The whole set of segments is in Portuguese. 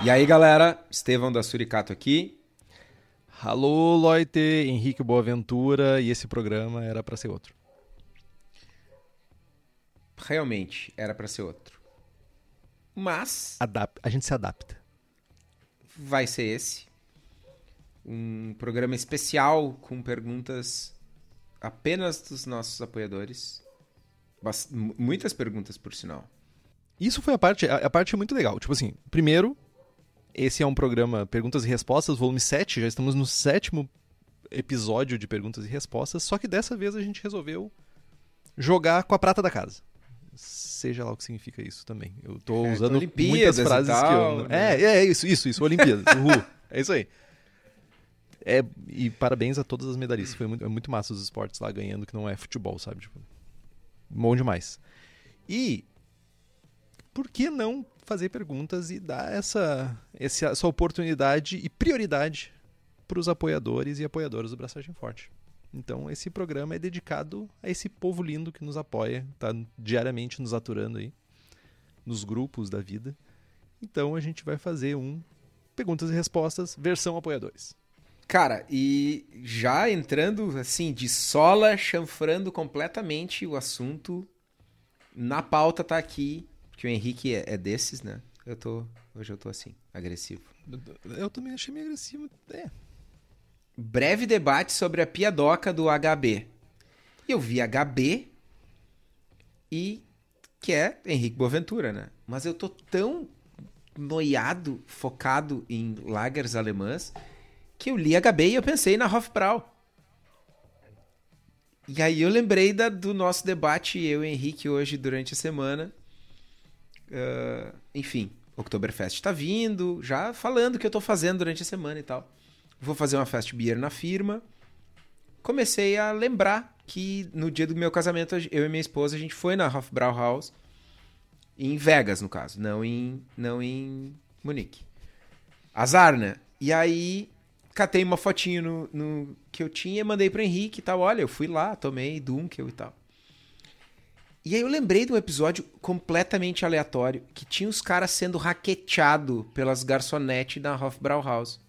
E aí, galera, Estevão da Suricato aqui. Alô, Loite, Henrique Boaventura, e esse programa era para ser outro. Realmente, era para ser outro. Mas... Adap a gente se adapta. Vai ser esse. Um programa especial com perguntas apenas dos nossos apoiadores. Bast muitas perguntas, por sinal. Isso foi a parte, a, a parte muito legal. Tipo assim, primeiro, esse é um programa Perguntas e Respostas, volume 7. Já estamos no sétimo episódio de Perguntas e Respostas. Só que dessa vez a gente resolveu jogar com a prata da casa. Seja lá o que significa isso também. Eu tô é, usando muitas frases tal, que eu. Né? É, é isso, isso, isso. Olimpíadas. Uhul. é isso aí. É, e parabéns a todas as medalhistas. Foi muito, é muito massa os esportes lá ganhando, que não é futebol, sabe? Tipo, bom demais. E por que não fazer perguntas e dar essa, essa oportunidade e prioridade para os apoiadores e apoiadoras do Braçagem Forte. Então, esse programa é dedicado a esse povo lindo que nos apoia, está diariamente nos aturando aí, nos grupos da vida. Então, a gente vai fazer um perguntas e respostas versão apoiadores. Cara, e já entrando assim de sola, chanfrando completamente o assunto, na pauta tá aqui que o Henrique é, é, desses, né? Eu tô. Hoje eu tô assim, agressivo. Eu também achei meio agressivo. É. Breve debate sobre a piadoca do HB. Eu vi HB e que é Henrique Boaventura, né? Mas eu tô tão noiado, focado em lagers alemãs, que eu li HB e eu pensei na Hofbrau. E aí eu lembrei da, do nosso debate, eu e Henrique, hoje durante a semana, Uh, enfim, Oktoberfest está vindo, já falando o que eu estou fazendo durante a semana e tal. Vou fazer uma fast beer na firma. Comecei a lembrar que no dia do meu casamento, eu e minha esposa, a gente foi na Hofbrauhaus, em Vegas, no caso, não em, não em Munique. Azar, né? E aí, catei uma fotinho no, no que eu tinha e mandei pro Henrique e tal. Olha, eu fui lá, tomei Dunkel e tal. E aí eu lembrei de um episódio completamente aleatório que tinha os caras sendo raqueteado pelas garçonetes da Hofbrauhaus.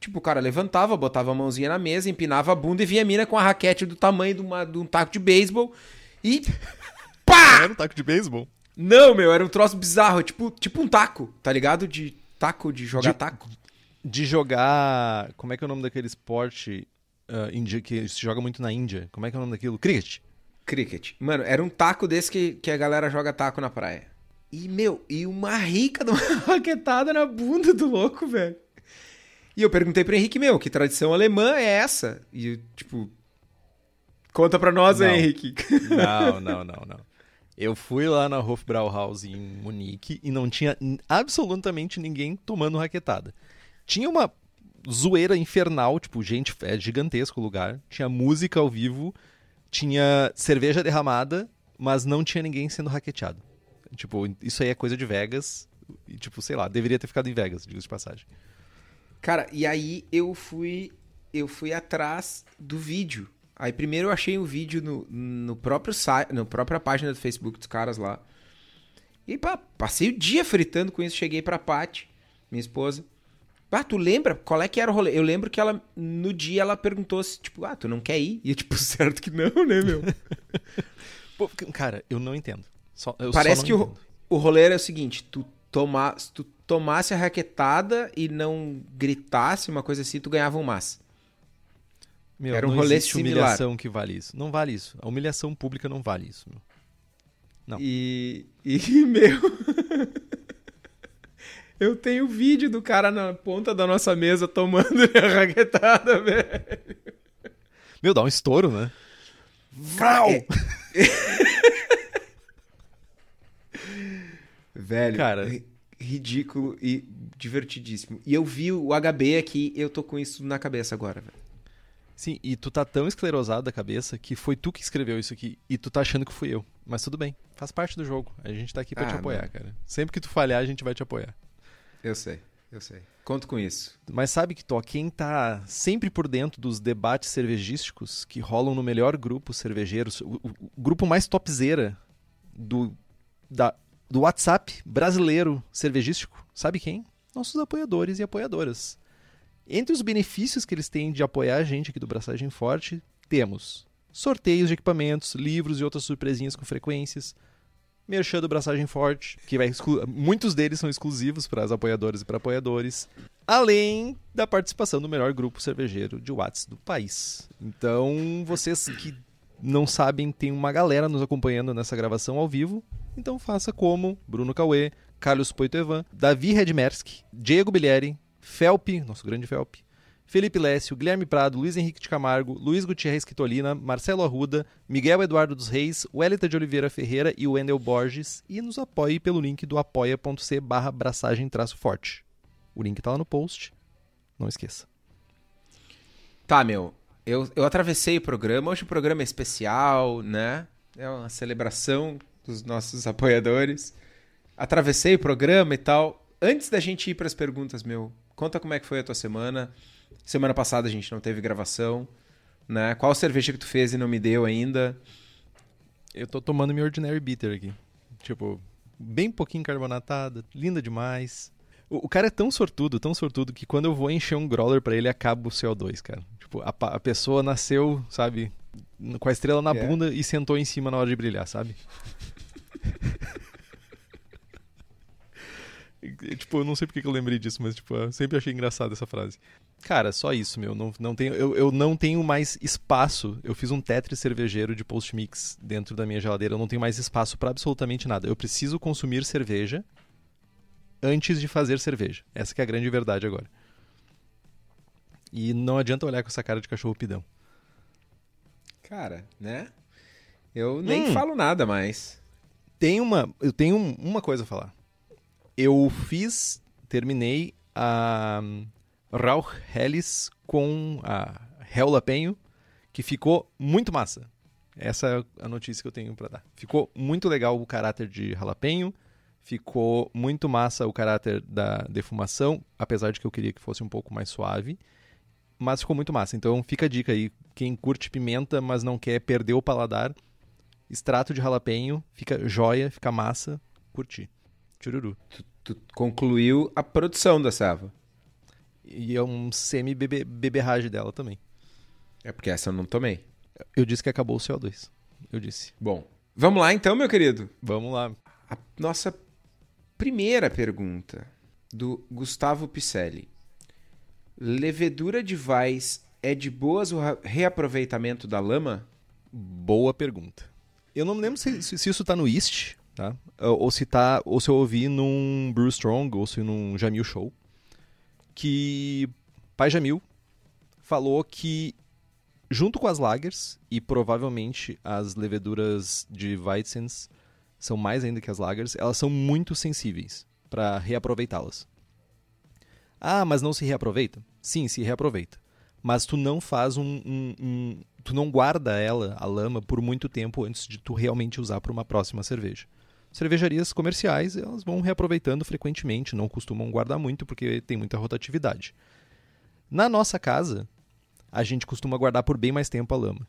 Tipo, o cara levantava, botava a mãozinha na mesa, empinava a bunda e via a mina com a raquete do tamanho de, uma, de um taco de beisebol e. Pá! Era um taco de beisebol? Não, meu, era um troço bizarro, tipo, tipo um taco, tá ligado? De taco, de jogar de, taco. De jogar. Como é que é o nome daquele esporte uh, que se joga muito na Índia? Como é que é o nome daquilo? Cricket. Cricket. Mano, era um taco desse que, que a galera joga taco na praia. E, meu, e uma rica de uma raquetada na bunda do louco, velho. E eu perguntei pro Henrique, meu, que tradição alemã é essa? E, tipo, conta pra nós não. aí, Henrique. Não, não, não, não. Eu fui lá na Hofbrauhaus em Munique e não tinha absolutamente ninguém tomando raquetada. Tinha uma zoeira infernal, tipo, gente, é gigantesco o lugar. Tinha música ao vivo tinha cerveja derramada, mas não tinha ninguém sendo raqueteado. Tipo, isso aí é coisa de Vegas. E, tipo, sei lá, deveria ter ficado em Vegas, diga de passagem. Cara, e aí eu fui eu fui atrás do vídeo. Aí primeiro eu achei um vídeo no, no próprio site, na própria página do Facebook dos caras lá. E pá, passei o dia fritando com isso, cheguei pra Paty, minha esposa. Ah, tu lembra qual é que era o rolê? Eu lembro que ela, no dia, ela perguntou se, tipo, ah, tu não quer ir? E eu, tipo, certo que não, né, meu? Pô, cara, eu não entendo. Só, eu Parece que o, o rolê era o seguinte, tu, toma, se tu tomasse a raquetada e não gritasse, uma coisa assim, tu ganhava um mas. Meu, Era um não rolê existe similar. humilhação que vale isso. Não vale isso. A humilhação pública não vale isso, meu. Não. E, e meu. Eu tenho vídeo do cara na ponta da nossa mesa tomando a raquetada, velho. Meu, dá um estouro, né? Vrau! Velho, Cara. ri- ridículo e divertidíssimo. E eu vi o HB aqui, eu tô com isso na cabeça agora, velho. Sim, e tu tá tão esclerosado da cabeça que foi tu que escreveu isso aqui e tu tá achando que fui eu. Mas tudo bem, faz parte do jogo. A gente tá aqui pra Ah, te apoiar, cara. Sempre que tu falhar, a gente vai te apoiar. Eu sei, eu sei. Conto com isso. Mas sabe que, Tó, quem tá sempre por dentro dos debates cervejísticos que rolam no melhor grupo cervejeiro, o, o- o grupo mais topzera do, da- do WhatsApp brasileiro cervejístico, sabe quem? Nossos apoiadores e apoiadoras. Entre os benefícios que eles têm de apoiar a gente aqui do Braçagem Forte, temos sorteios de equipamentos, livros e outras surpresinhas com frequências, Merchan do Braçagem Forte, que vai exclu- muitos deles são exclusivos para as apoiadoras e para apoiadores, além da participação do melhor grupo cervejeiro de Watts do país. Então, vocês que não sabem, tem uma galera nos acompanhando nessa gravação ao vivo, então faça como Bruno Cauê, Carlos Poitoevan, Davi Redmerski, Diego Bilieri, Felpe, nosso grande Felpe, Felipe Lécio, Guilherme Prado, Luiz Henrique de Camargo, Luiz Gutierrez Quitolina, Marcelo Arruda, Miguel Eduardo dos Reis, Wellington de Oliveira Ferreira e Wendel Borges. E nos apoie pelo link do apoia.c barra braçagem forte. O link tá lá no post. Não esqueça. Tá, meu. Eu, eu atravessei o programa. Hoje o programa é especial, né? É uma celebração dos nossos apoiadores. Atravessei o programa e tal. Antes da gente ir para as perguntas, meu, conta como é que foi a tua semana. Semana passada a gente não teve gravação, né? Qual cerveja que tu fez e não me deu ainda? Eu tô tomando minha Ordinary Bitter aqui. Tipo, bem pouquinho carbonatada, linda demais. O, o cara é tão sortudo, tão sortudo, que quando eu vou encher um growler pra ele, acaba o CO2, cara. Tipo, a, a pessoa nasceu, sabe, com a estrela na É. bunda e sentou em cima na hora de brilhar, sabe? Tipo, eu não sei porque que eu lembrei disso, mas tipo, eu sempre achei engraçado essa frase. Cara, só isso, meu. Não, não tenho, eu, eu não tenho mais espaço. Eu fiz um Tetris cervejeiro de post-mix dentro da minha geladeira. Eu não tenho mais espaço pra absolutamente nada. Eu preciso consumir cerveja antes de fazer cerveja. Essa que é a grande verdade agora. E não adianta olhar com essa cara de cachorro pidão. Cara, né? Eu nem Hum. falo nada mais. Tem uma, eu tenho um- uma coisa a falar. Eu fiz, terminei a hum, Rauch Helles com a Hell Penho, que ficou muito massa. Essa é a notícia que eu tenho pra dar. Ficou muito legal o caráter de jalapenho, ficou muito massa o caráter da defumação, apesar de que eu queria que fosse um pouco mais suave, mas ficou muito massa. Então fica a dica aí, quem curte pimenta, mas não quer perder o paladar, extrato de jalapenho, fica joia, fica massa, curti. Chururu. Tu concluiu a produção da Sava. E é um semi-beberragem dela também. É porque essa eu não tomei. Eu disse que acabou o CO2. Eu disse. Bom, vamos lá então, meu querido. Vamos lá. A nossa primeira pergunta do Gustavo Picelli. Levedura de Vais é de boas o reaproveitamento da lama? Boa pergunta. Eu não me lembro se, se- se isso tá no East, tá? Ou se tá, ou se eu ouvi num Brew Strong, ou se num Jamil Show, que Pai Jamil falou que junto com as lagers e provavelmente as leveduras de Weizens são mais ainda que as lagers, elas são muito sensíveis para reaproveitá-las. Ah, mas não se reaproveita? Sim, se reaproveita. Mas tu não faz um, um- um- Tu não guarda ela, a lama, por muito tempo antes de tu realmente usar para uma próxima cerveja. Cervejarias comerciais, elas vão reaproveitando frequentemente, não costumam guardar muito porque tem muita rotatividade. Na nossa casa, a gente costuma guardar por bem mais tempo a lama.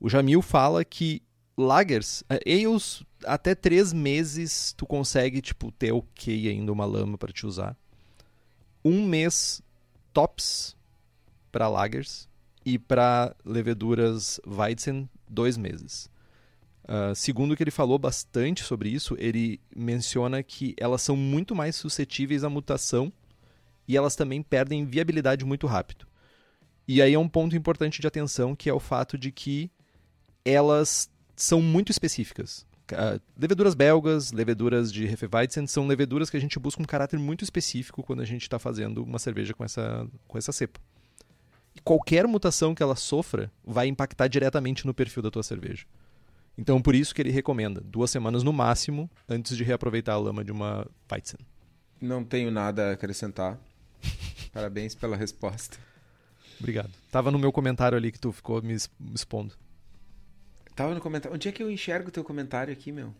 O Jamil fala que lagers, eh, ales, até três meses tu consegue tipo ter ok ainda uma lama para te usar. Um mês tops para lagers e para leveduras Weizen dois meses. Ah, segundo o que ele falou bastante sobre isso, ele menciona que elas são muito mais suscetíveis à mutação e elas também perdem viabilidade muito rápido. E aí é um ponto importante de atenção, que é o fato de que elas são muito específicas. Uh, leveduras belgas, leveduras de Hefeweizen, são leveduras que a gente busca um caráter muito específico quando a gente está fazendo uma cerveja com essa, com essa cepa. E qualquer mutação que ela sofra vai impactar diretamente no perfil da tua cerveja. Então, por isso que ele recomenda duas semanas no máximo antes de reaproveitar a lama de uma Weizen. Não tenho nada a acrescentar. Parabéns pela resposta. Obrigado. Tava no meu comentário ali que tu ficou me expondo. Tava no comentário. Onde é que eu enxergo o teu comentário aqui, meu?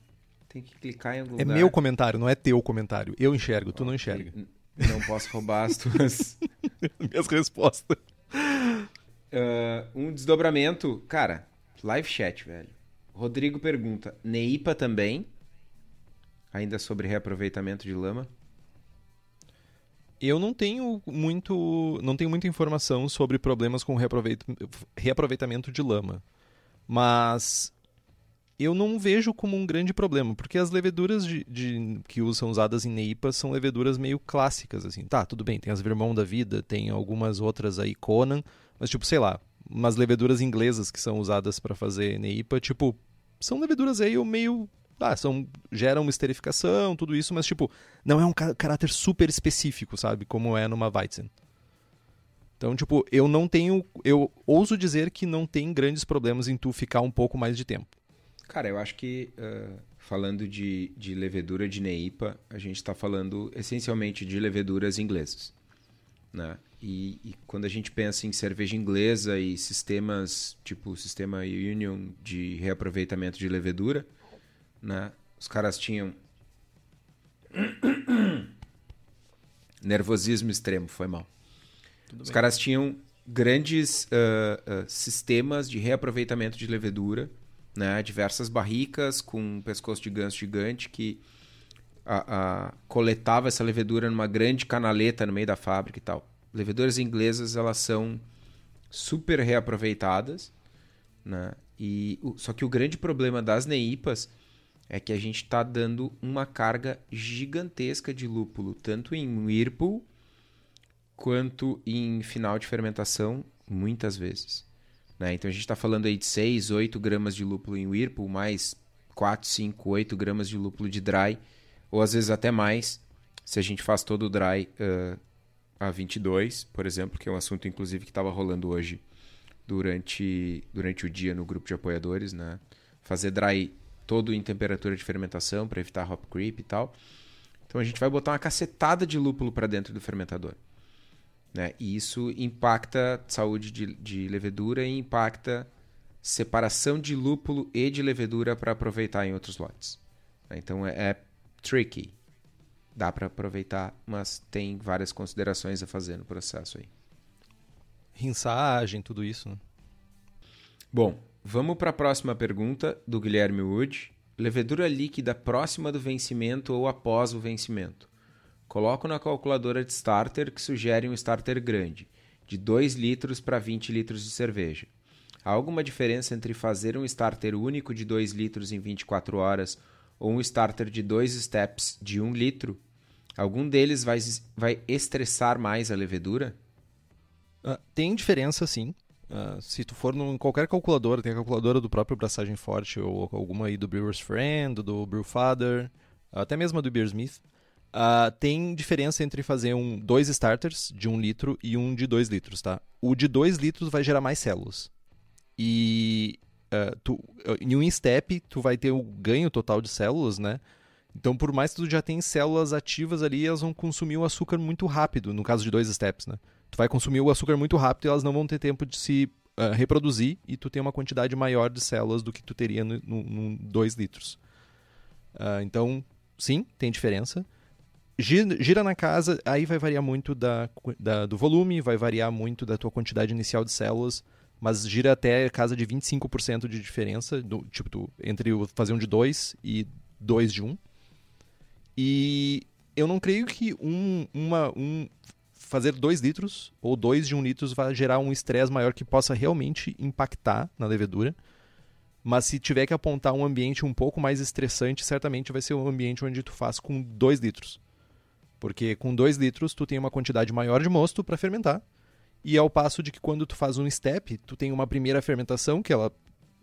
Tem que clicar em algum é lugar. É meu comentário, não é teu comentário. Eu enxergo, tu okay. não enxerga. Não posso roubar as tuas... Minhas respostas. Uh, um desdobramento. Cara, live chat, velho. Rodrigo pergunta: Neipa também? Ainda sobre reaproveitamento de lama? Eu não tenho muito, não tenho muita informação sobre problemas com reaproveitamento de lama, mas eu não vejo como um grande problema, porque as leveduras de, de, que são usadas em Neipa são leveduras meio clássicas, assim. Tá, tudo bem, tem as Vermont da vida, tem algumas outras aí, Conan, mas tipo, sei lá, umas leveduras inglesas que são usadas para fazer Neipa, tipo, são leveduras aí meio ah, são, geram uma esterificação, tudo isso, mas tipo, não é um caráter super específico, sabe? Como é numa Weizen. Então, tipo, eu não tenho. Eu ouso dizer que não tem grandes problemas em tu ficar um pouco mais de tempo. Cara, eu acho que uh, falando de, de levedura de Neipa, a gente está falando essencialmente de leveduras inglesas. Né? E, e, quando a gente pensa em cerveja inglesa e sistemas tipo o sistema Union de reaproveitamento de levedura, né? os caras tinham nervosismo extremo, foi mal. Tudo os bem. caras tinham grandes uh, uh, sistemas de reaproveitamento de levedura, né? diversas barricas com um pescoço de ganso gigante que a, a, coletava essa levedura numa grande canaleta no meio da fábrica e tal. Leveduras inglesas elas são super reaproveitadas, né? E só que o grande problema das neipas é que a gente está dando uma carga gigantesca de lúpulo, tanto em whirlpool quanto em final de fermentação, muitas vezes. Né? Então a gente está falando aí de 6, 8 gramas de lúpulo em whirlpool, mais 4, 5, 8 gramas de lúpulo de dry ou às vezes até mais, se a gente faz todo o dry uh, a 22, por exemplo, que é um assunto inclusive que estava rolando hoje durante, durante o dia no grupo de apoiadores, né? Fazer dry todo em temperatura de fermentação para evitar hop creep e tal. Então a gente vai botar uma cacetada de lúpulo para dentro do fermentador. Né? E isso impacta saúde de, de levedura e impacta separação de lúpulo e de levedura para aproveitar em outros lotes. Então é, é tricky. Dá para aproveitar, mas tem várias considerações a fazer no processo aí. Rinsagem, tudo isso, né? Bom, vamos para a próxima pergunta do Guilherme Wood. Levedura líquida próxima do vencimento ou após o vencimento. Coloco na calculadora de starter que sugere um starter grande, de 2 litros para 20 litros de cerveja. Há alguma diferença entre fazer um starter único de 2 litros em 24 horas ou um starter de dois steps de um litro, algum deles vai, vai estressar mais a levedura? Uh, tem diferença, sim. Uh, se tu for em qualquer calculadora, tem a calculadora do próprio Braçagem Forte ou alguma aí do Brewer's Friend, do Brewfather, até mesmo a do Beersmith, uh, tem diferença entre fazer um dois starters de um litro e um de dois litros, tá? O de dois litros vai gerar mais células. E uh, tu, em um step, tu vai ter o ganho total de células, né? Então, por mais que tu já tenha células ativas ali, elas vão consumir o açúcar muito rápido, no caso de dois steps, né? Tu vai consumir o açúcar muito rápido e elas não vão ter tempo de se uh, reproduzir e tu tem uma quantidade maior de células do que tu teria no, 2 litros. Uh, então, sim, tem diferença. Gira, gira, na casa, aí vai variar muito da, da, do volume, vai variar muito da tua quantidade inicial de células mas gira até casa de 25% de diferença, do, tipo, do, entre fazer um de 2 e 2 de 1. Um. E eu não creio que um, uma, um fazer 2 litros ou 2 de 1 um litro vai gerar um estresse maior que possa realmente impactar na levedura. Mas se tiver que apontar um ambiente um pouco mais estressante, certamente vai ser um ambiente onde tu faz com 2 litros. Porque com 2 litros tu tem uma quantidade maior de mosto para fermentar E ao passo de que quando tu faz um step, tu tem uma primeira fermentação que ela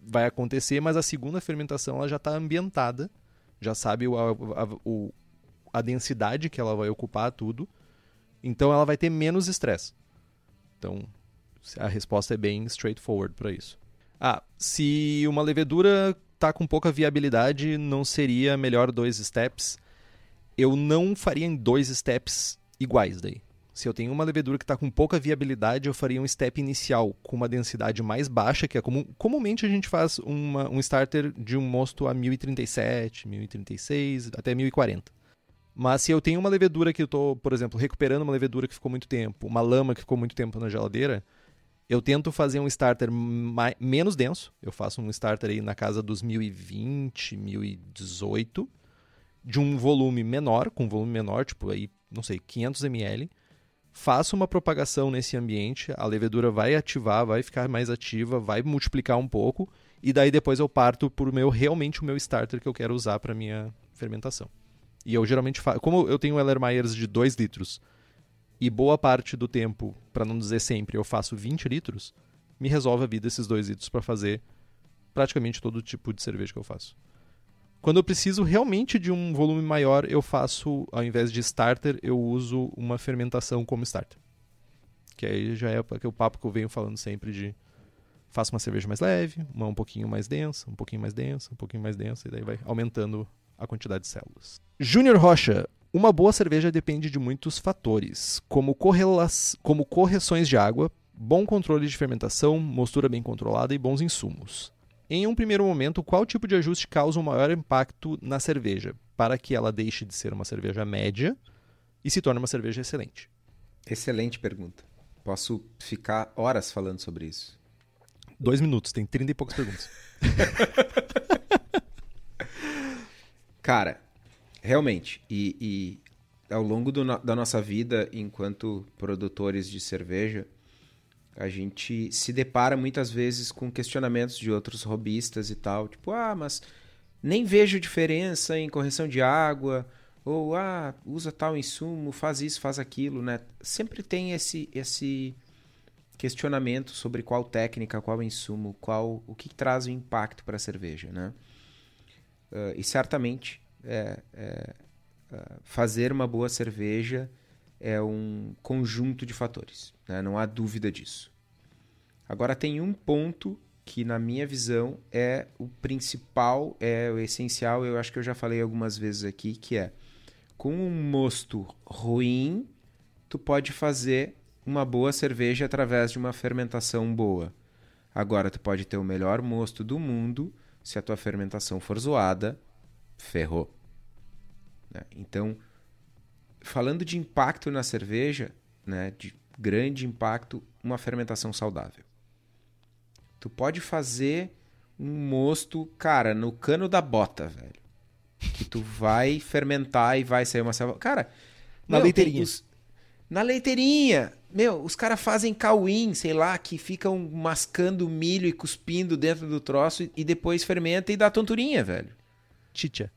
vai acontecer, mas a segunda fermentação ela já está ambientada, já sabe o, a, o, a densidade que ela vai ocupar tudo, então ela vai ter menos estresse. Então a resposta é bem straightforward para isso. Ah, se uma levedura está com pouca viabilidade, não seria melhor dois steps? Eu não faria em dois steps iguais daí. Se eu tenho uma levedura que está com pouca viabilidade, eu faria um step inicial com uma densidade mais baixa, que é comum. Comumente a gente faz uma, um starter de um mosto a 1037, 1036, até 1040. Mas se eu tenho uma levedura que eu estou, por exemplo, recuperando uma levedura que ficou muito tempo, uma lama que ficou muito tempo na geladeira, eu tento fazer um starter mais, menos denso. Eu faço um starter aí na casa dos 1020, 1018, de um volume menor, com um volume menor, tipo aí, não sei, 500 ml faço uma propagação nesse ambiente, a levedura vai ativar, vai ficar mais ativa, vai multiplicar um pouco, e daí depois eu parto por meu realmente o meu starter que eu quero usar para minha fermentação. E eu geralmente faço, como eu tenho Eller Myers de 2 litros, e boa parte do tempo, para não dizer sempre, eu faço 20 litros, me resolve a vida esses 2 litros para fazer praticamente todo tipo de cerveja que eu faço. Quando eu preciso realmente de um volume maior, eu faço, ao invés de starter, eu uso uma fermentação como starter. Que aí já é aquele papo que eu venho falando sempre de faço uma cerveja mais leve, uma um pouquinho mais densa, um pouquinho mais densa, um pouquinho mais densa, e daí vai aumentando a quantidade de células. Júnior Rocha, uma boa cerveja depende de muitos fatores, como, como correções de água, bom controle de fermentação, mostura bem controlada e bons insumos. Em um primeiro momento, qual tipo de ajuste causa um maior impacto na cerveja, para que ela deixe de ser uma cerveja média e se torne uma cerveja excelente? Excelente pergunta. Posso ficar horas falando sobre isso. Dois minutos, tem trinta e poucas perguntas. Cara, realmente, e, e ao longo do, da nossa vida enquanto produtores de cerveja, a gente se depara muitas vezes com questionamentos de outros robistas e tal, tipo, ah, mas nem vejo diferença em correção de água, ou ah, usa tal insumo, faz isso, faz aquilo, né? Sempre tem esse esse questionamento sobre qual técnica, qual insumo, qual o que traz o impacto para a cerveja, né? Uh, e certamente é, é, uh, fazer uma boa cerveja é um conjunto de fatores, né? não há dúvida disso. Agora tem um ponto que na minha visão é o principal, é o essencial, eu acho que eu já falei algumas vezes aqui, que é com um mosto ruim, tu pode fazer uma boa cerveja através de uma fermentação boa. Agora tu pode ter o melhor mosto do mundo, se a tua fermentação for zoada, ferrou. Né? Então, falando de impacto na cerveja, né, de grande impacto, uma fermentação saudável. Tu pode fazer um mosto, cara, no cano da bota, velho. Que tu vai fermentar e vai sair uma selva. Cara, na meu, leiteirinha. Os... Na leiteirinha. Meu, os caras fazem cauim, sei lá, que ficam mascando milho e cuspindo dentro do troço e depois fermenta e dá tonturinha, velho. Chicha.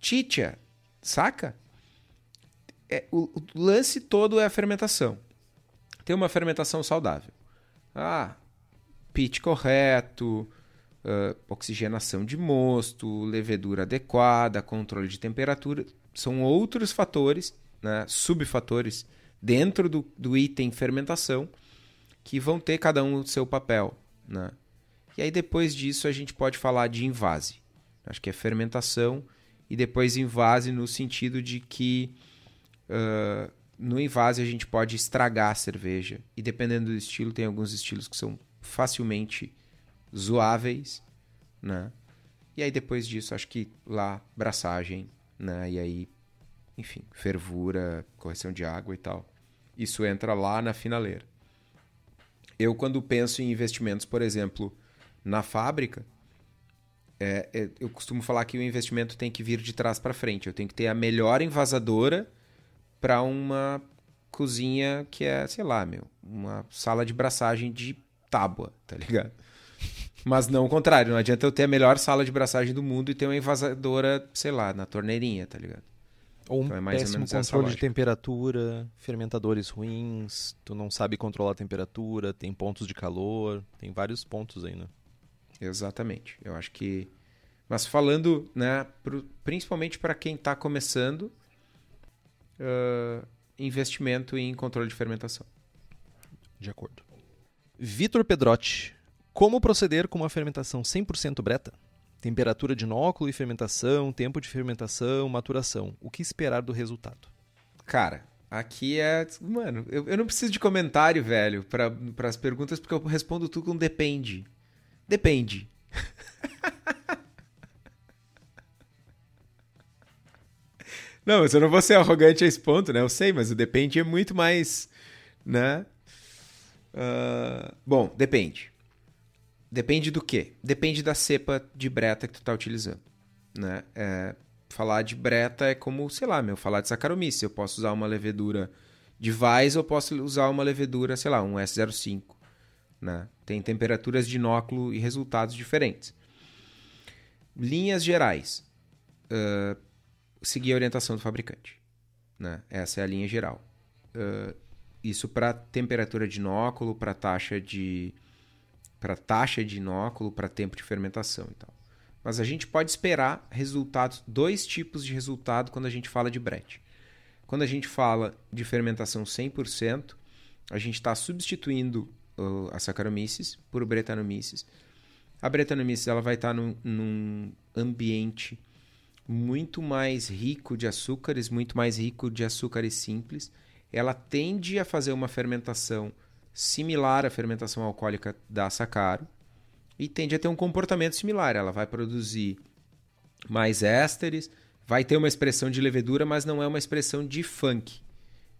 Chicha. Saca? É, o, o lance todo é a fermentação. Tem uma fermentação saudável. Ah, pitch correto, uh, oxigenação de mosto, levedura adequada, controle de temperatura. São outros fatores, né, subfatores, dentro do, do item fermentação, que vão ter cada um o seu papel. Né? E aí depois disso a gente pode falar de invase. Acho que é fermentação e depois invase no sentido de que uh, no invase a gente pode estragar a cerveja. E dependendo do estilo, tem alguns estilos que são facilmente zoáveis, né? E aí depois disso, acho que lá, braçagem, né? E aí, enfim, fervura, correção de água e tal. Isso entra lá na finaleira. Eu, quando penso em investimentos, por exemplo, na fábrica, é, é, eu costumo falar que o investimento tem que vir de trás para frente. Eu tenho que ter a melhor envasadora para uma cozinha que é, sei lá, meu, uma sala de braçagem de tábua, tá ligado? Mas não o contrário, não adianta eu ter a melhor sala de braçagem do mundo e ter uma envasadora, sei lá, na torneirinha, tá ligado? Ou um Então é péssimo controle de temperatura, fermentadores ruins, tu não sabe controlar a temperatura, tem pontos de calor, tem vários pontos aí, né? Exatamente. Eu acho que. Mas falando, né, pro- principalmente para quem está começando, ah, investimento em controle de fermentação. De acordo. Vitor Pedrotti. Como proceder com uma fermentação 100% breta? Temperatura de inóculo e fermentação, tempo de fermentação, maturação. O que esperar do resultado? Cara, aqui é. Mano, eu, eu não preciso de comentário, velho, para as perguntas, porque eu respondo tudo com depende. Depende. não, mas eu não vou ser arrogante a esse ponto, né? Eu sei, mas o depende é muito mais. Né? Ah, bom, depende. Depende do quê? Depende da cepa de breta que tu tá utilizando. Né? É, falar de breta é como, sei lá, meu, falar de Saccharomyces. Eu posso usar uma levedura de Weiss ou posso usar uma levedura, sei lá, um S05. Né? Tem temperaturas de inóculo e resultados diferentes. Linhas gerais. Ah, seguir a orientação do fabricante. Né? Essa é a linha geral. Ah, isso para temperatura de inóculo, para taxa de para taxa de inóculo, para tempo de fermentação e tal. Mas a gente pode esperar resultados, dois tipos de resultado quando a gente fala de brete. Quando a gente fala de fermentação 100%, a gente está substituindo uh, a Saccharomyces por Brettanomyces. A Brettanomyces ela vai estar num, num ambiente muito mais rico de açúcares, muito mais rico de açúcares simples. Ela tende a fazer uma fermentação similar à fermentação alcoólica da Saccaro e tende a ter um comportamento similar. Ela vai produzir mais ésteres, vai ter uma expressão de levedura, mas não é uma expressão de funk.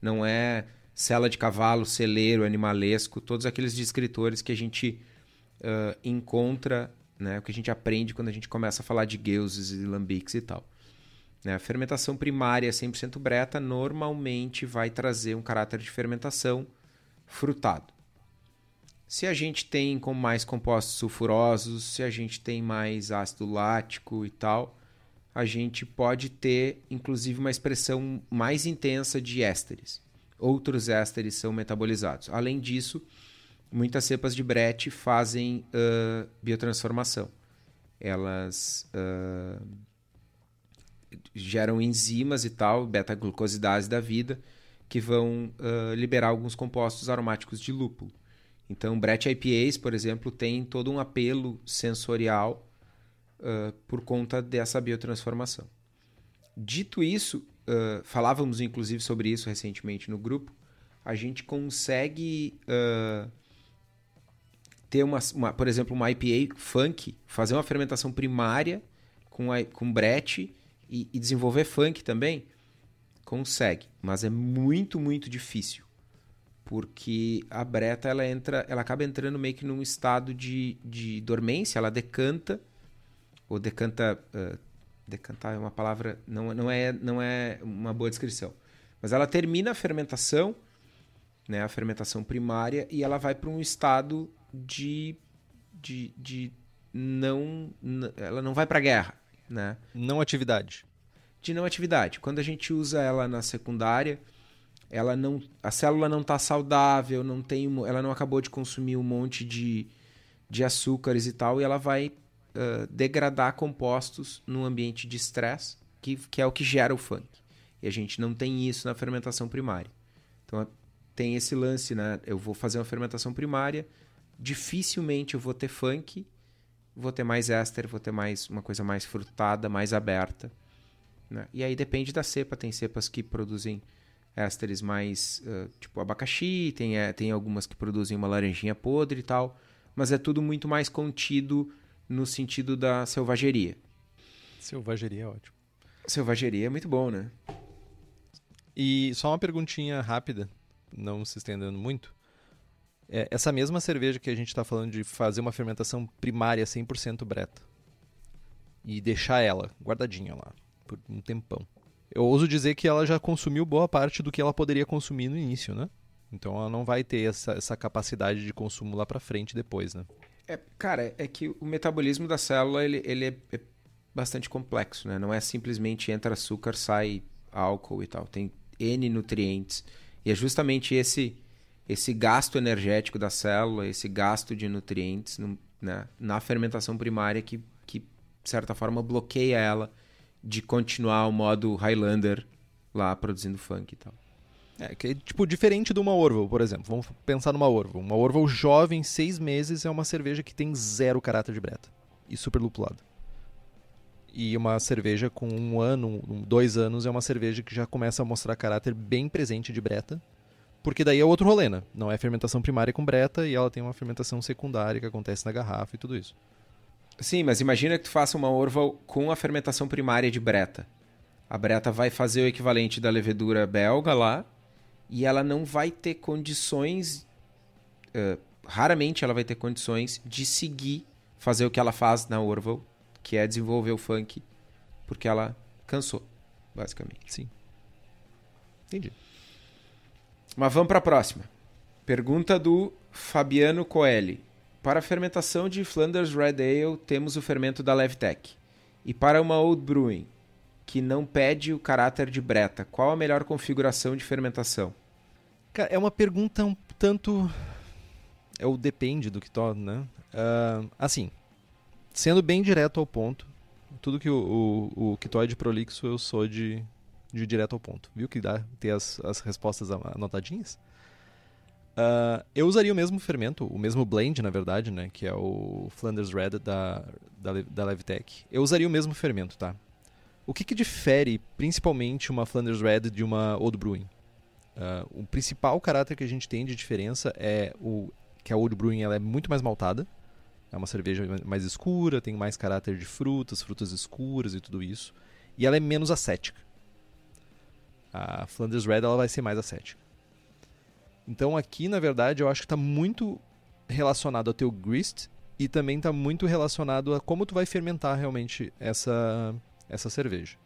Não é cela de cavalo, celeiro, animalesco, todos aqueles descritores que a gente uh, encontra, né, o que a gente aprende quando a gente começa a falar de gueuses e lambiques e tal. Né, a fermentação primária 100% breta normalmente vai trazer um caráter de fermentação frutado. Se a gente tem com mais compostos sulfurosos, se a gente tem mais ácido lático e tal, a gente pode ter inclusive uma expressão mais intensa de ésteres. Outros ésteres são metabolizados. Além disso, muitas cepas de brete fazem uh, biotransformação. Elas uh, geram enzimas e tal, beta-glucosidase da vida, que vão uh, liberar alguns compostos aromáticos de lúpulo. Então, Brett IPAs, por exemplo, tem todo um apelo sensorial uh, por conta dessa biotransformação. Dito isso, uh, falávamos inclusive sobre isso recentemente no grupo, a gente consegue uh, ter, uma, uma, por exemplo, uma IPA funk, fazer uma fermentação primária com, com Brett e, e desenvolver funk também? Consegue, mas é muito, muito difícil porque a breta ela entra, ela acaba entrando meio que num estado de, de dormência, ela decanta ou decanta, uh, decantar é uma palavra não, não é não é uma boa descrição, mas ela termina a fermentação, né, a fermentação primária e ela vai para um estado de, de, de não, ela não vai para a guerra, né? Não atividade. De não atividade. Quando a gente usa ela na secundária ela não a célula não está saudável não tem ela não acabou de consumir um monte de, de açúcares e tal e ela vai uh, degradar compostos num ambiente de estresse que, que é o que gera o funk. E a gente não tem isso na fermentação primária. Então tem esse lance né? Eu vou fazer uma fermentação primária dificilmente eu vou ter funk vou ter mais éster vou ter mais uma coisa mais frutada mais aberta né? e aí depende da cepa tem cepas que produzem ésteres mais uh, tipo abacaxi, tem, é, tem algumas que produzem uma laranjinha podre e tal, mas é tudo muito mais contido no sentido da selvageria. Selvageria é ótimo. Selvageria é muito bom, né? E só uma perguntinha rápida, não se estendendo muito. É, essa mesma cerveja que a gente está falando de fazer uma fermentação primária 100% breta e deixar ela guardadinha lá por um tempão eu ouso dizer que ela já consumiu boa parte do que ela poderia consumir no início, né? Então ela não vai ter essa, essa capacidade de consumo lá para frente depois, né? É, cara, é que o metabolismo da célula ele, ele é, é, bastante complexo, né? Não é simplesmente entra açúcar, sai álcool e tal. Tem N nutrientes. E é justamente esse esse gasto energético da célula, esse gasto de nutrientes no, né, na fermentação primária que, que, de certa forma, bloqueia ela de continuar o modo Highlander lá produzindo funk e tal. É, que, tipo, diferente de uma Orval, por exemplo. Vamos pensar numa Orval. Uma Orval jovem, seis meses, é uma cerveja que tem zero caráter de breta. E super lupulada. E uma cerveja com um ano, dois anos, é uma cerveja que já começa a mostrar caráter bem presente de breta. Porque daí é outro rolê, né? Não é fermentação primária com breta e ela tem uma fermentação secundária que acontece na garrafa e tudo isso. Sim, mas imagina que tu faça uma Orval com a fermentação primária de breta. A breta vai fazer o equivalente da levedura belga lá e ela não vai ter condições, uh, raramente ela vai ter condições de seguir fazer o que ela faz na Orval, que é desenvolver o funk, porque ela cansou, basicamente. Sim. Entendi. Mas vamos para a próxima. Pergunta do Fabiano Coelho. Para a fermentação de Flanders Red Ale, temos o fermento da Levtech. E para uma Old Brewing, que não pede o caráter de breta, qual a melhor configuração de fermentação? É uma pergunta um tanto. É o depende do que torna, né? Uh, assim, sendo bem direto ao ponto, tudo que o, o, o Kitoide Prolixo eu sou de, de direto ao ponto. Viu que dá ter as, as respostas anotadinhas? Uh, eu usaria o mesmo fermento, o mesmo blend, na verdade, né? Que é o Flanders Red da, da, da Levtech. Eu usaria o mesmo fermento, tá? O que, que difere principalmente uma Flanders Red de uma Old Brewing? Uh, o principal caráter que a gente tem de diferença é o que a Old Brewing ela é muito mais maltada. É uma cerveja mais escura, tem mais caráter de frutas, frutas escuras e tudo isso. E ela é menos acética. A Flanders Red ela vai ser mais acética. Então aqui, na verdade, eu acho que está muito relacionado ao teu grist e também está muito relacionado a como tu vai fermentar realmente essa, essa cerveja.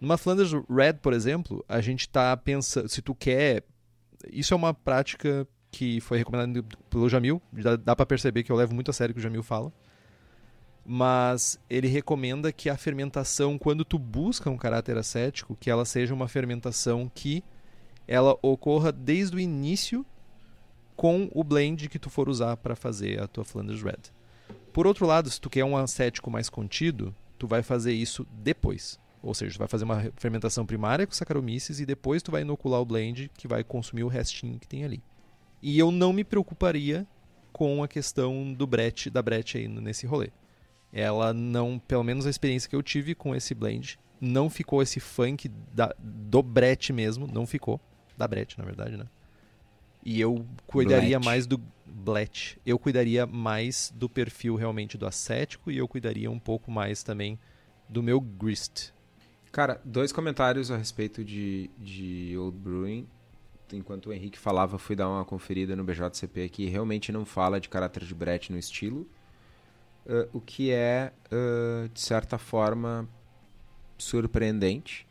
Numa Flanders Red, por exemplo, a gente está pensando, se tu quer, isso é uma prática que foi recomendada pelo Jamil, dá, dá para perceber que eu levo muito a sério o que o Jamil fala. Mas ele recomenda que a fermentação, quando tu busca um caráter acético, que ela seja uma fermentação que ela ocorra desde o início com o blend que tu for usar para fazer a tua Flanders Red. Por outro lado, se tu quer um acético mais contido, tu vai fazer isso depois. Ou seja, tu vai fazer uma fermentação primária com Saccharomyces e depois tu vai inocular o blend que vai consumir o restinho que tem ali. E eu não me preocuparia com a questão do brete, da brete aí nesse rolê. Ela não, pelo menos a experiência que eu tive com esse blend, não ficou esse funk da, do brete mesmo, não ficou da Brett, na verdade, né? E eu cuidaria mais do Blet. Eu cuidaria mais do perfil realmente do ascético e eu cuidaria um pouco mais também do meu grist. Cara, dois comentários a respeito de, de Old Brewing. Enquanto o Henrique falava, fui dar uma conferida no BJCP aqui. Realmente não fala de caráter de Brett no estilo. Uh, o que é, uh, de certa forma, surpreendente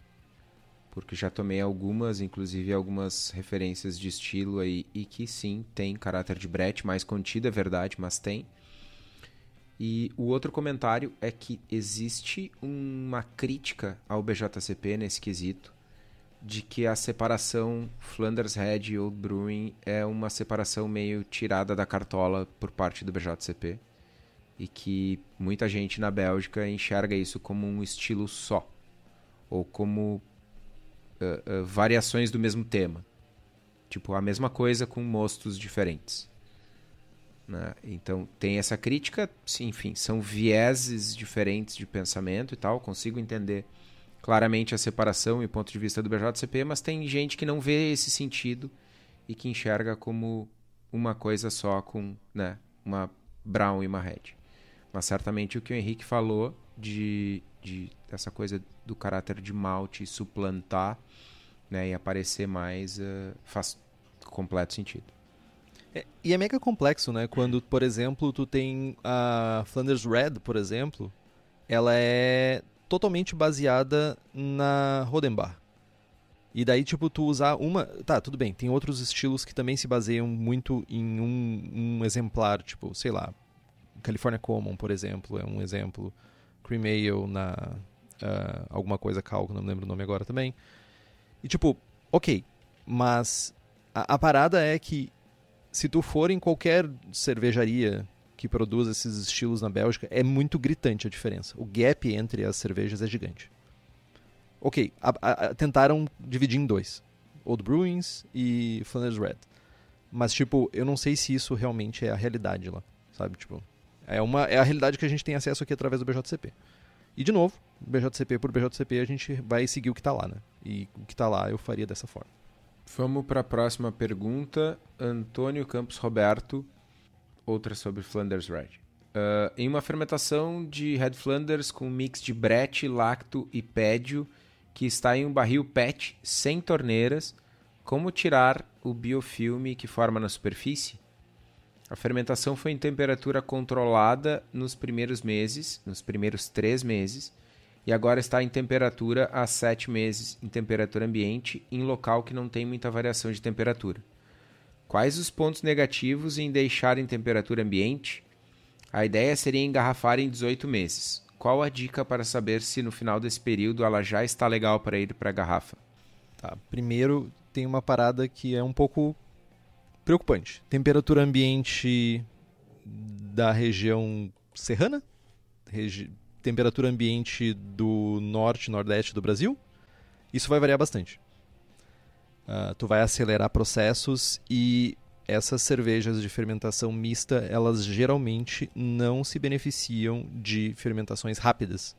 porque já tomei algumas, inclusive algumas referências de estilo aí, e que sim, tem caráter de brete, mais contido, é verdade, mas tem. E o outro comentário é que existe uma crítica ao BJCP nesse quesito, de que a separação Flanders Red e Old Brewing é uma separação meio tirada da cartola por parte do BJCP, e que muita gente na Bélgica enxerga isso como um estilo só, ou como uh, variações do mesmo tema. Tipo, a mesma coisa com mostos diferentes. Né? Então, tem essa crítica, sim, enfim, são vieses diferentes de pensamento e tal, consigo entender claramente a separação e o ponto de vista do BJCP, mas tem gente que não vê esse sentido e que enxerga como uma coisa só com né, uma brown e uma red. Mas certamente o que o Henrique falou de, de essa coisa do caráter de malte suplantar né, e aparecer mais uh, faz completo sentido. É, e é mega complexo, né? Quando, por exemplo, tu tem a Flanders Red, por exemplo, ela é totalmente baseada na Rodenbach. E daí, tipo, tu usar uma. Tá, tudo bem, tem outros estilos que também se baseiam muito em um, um exemplar, tipo, sei lá, California Common, por exemplo, é um exemplo. Cream Ale na uh, alguma coisa Cal, não me lembro o nome agora também. E tipo, ok, mas a, a parada é que se tu for em qualquer cervejaria que produz esses estilos na Bélgica, é muito gritante a diferença. O gap entre as cervejas é gigante. Ok, a, a, tentaram dividir em dois. Old Bruins e Flanders Red. Mas, tipo, eu não sei se isso realmente é a realidade lá, sabe? Tipo, é, uma, é a realidade que a gente tem acesso aqui através do BJCP. E, de novo, BJCP por BJCP, a gente vai seguir o que está lá, né? E o que está lá eu faria dessa forma. Vamos para a próxima pergunta. Antônio Campos Roberto outra sobre Flanders Red. Uh, em uma fermentação de Red Flanders com mix de brete, lacto e pédio, que está em um barril PET sem torneiras, como tirar o biofilme que forma na superfície? A fermentação foi em temperatura controlada nos primeiros meses, nos primeiros três meses, e agora está em temperatura há sete meses, em temperatura ambiente, em local que não tem muita variação de temperatura. Quais os pontos negativos em deixar em temperatura ambiente? A ideia seria engarrafar em 18 meses. Qual a dica para saber se no final desse período ela já está legal para ir para a garrafa? Tá, primeiro tem uma parada que é um pouco preocupante. Temperatura ambiente da região serrana? Regi temperatura ambiente do norte, nordeste do Brasil? Isso vai variar bastante. Uh, tu vai acelerar processos e essas cervejas de fermentação mista, elas geralmente não se beneficiam de fermentações rápidas.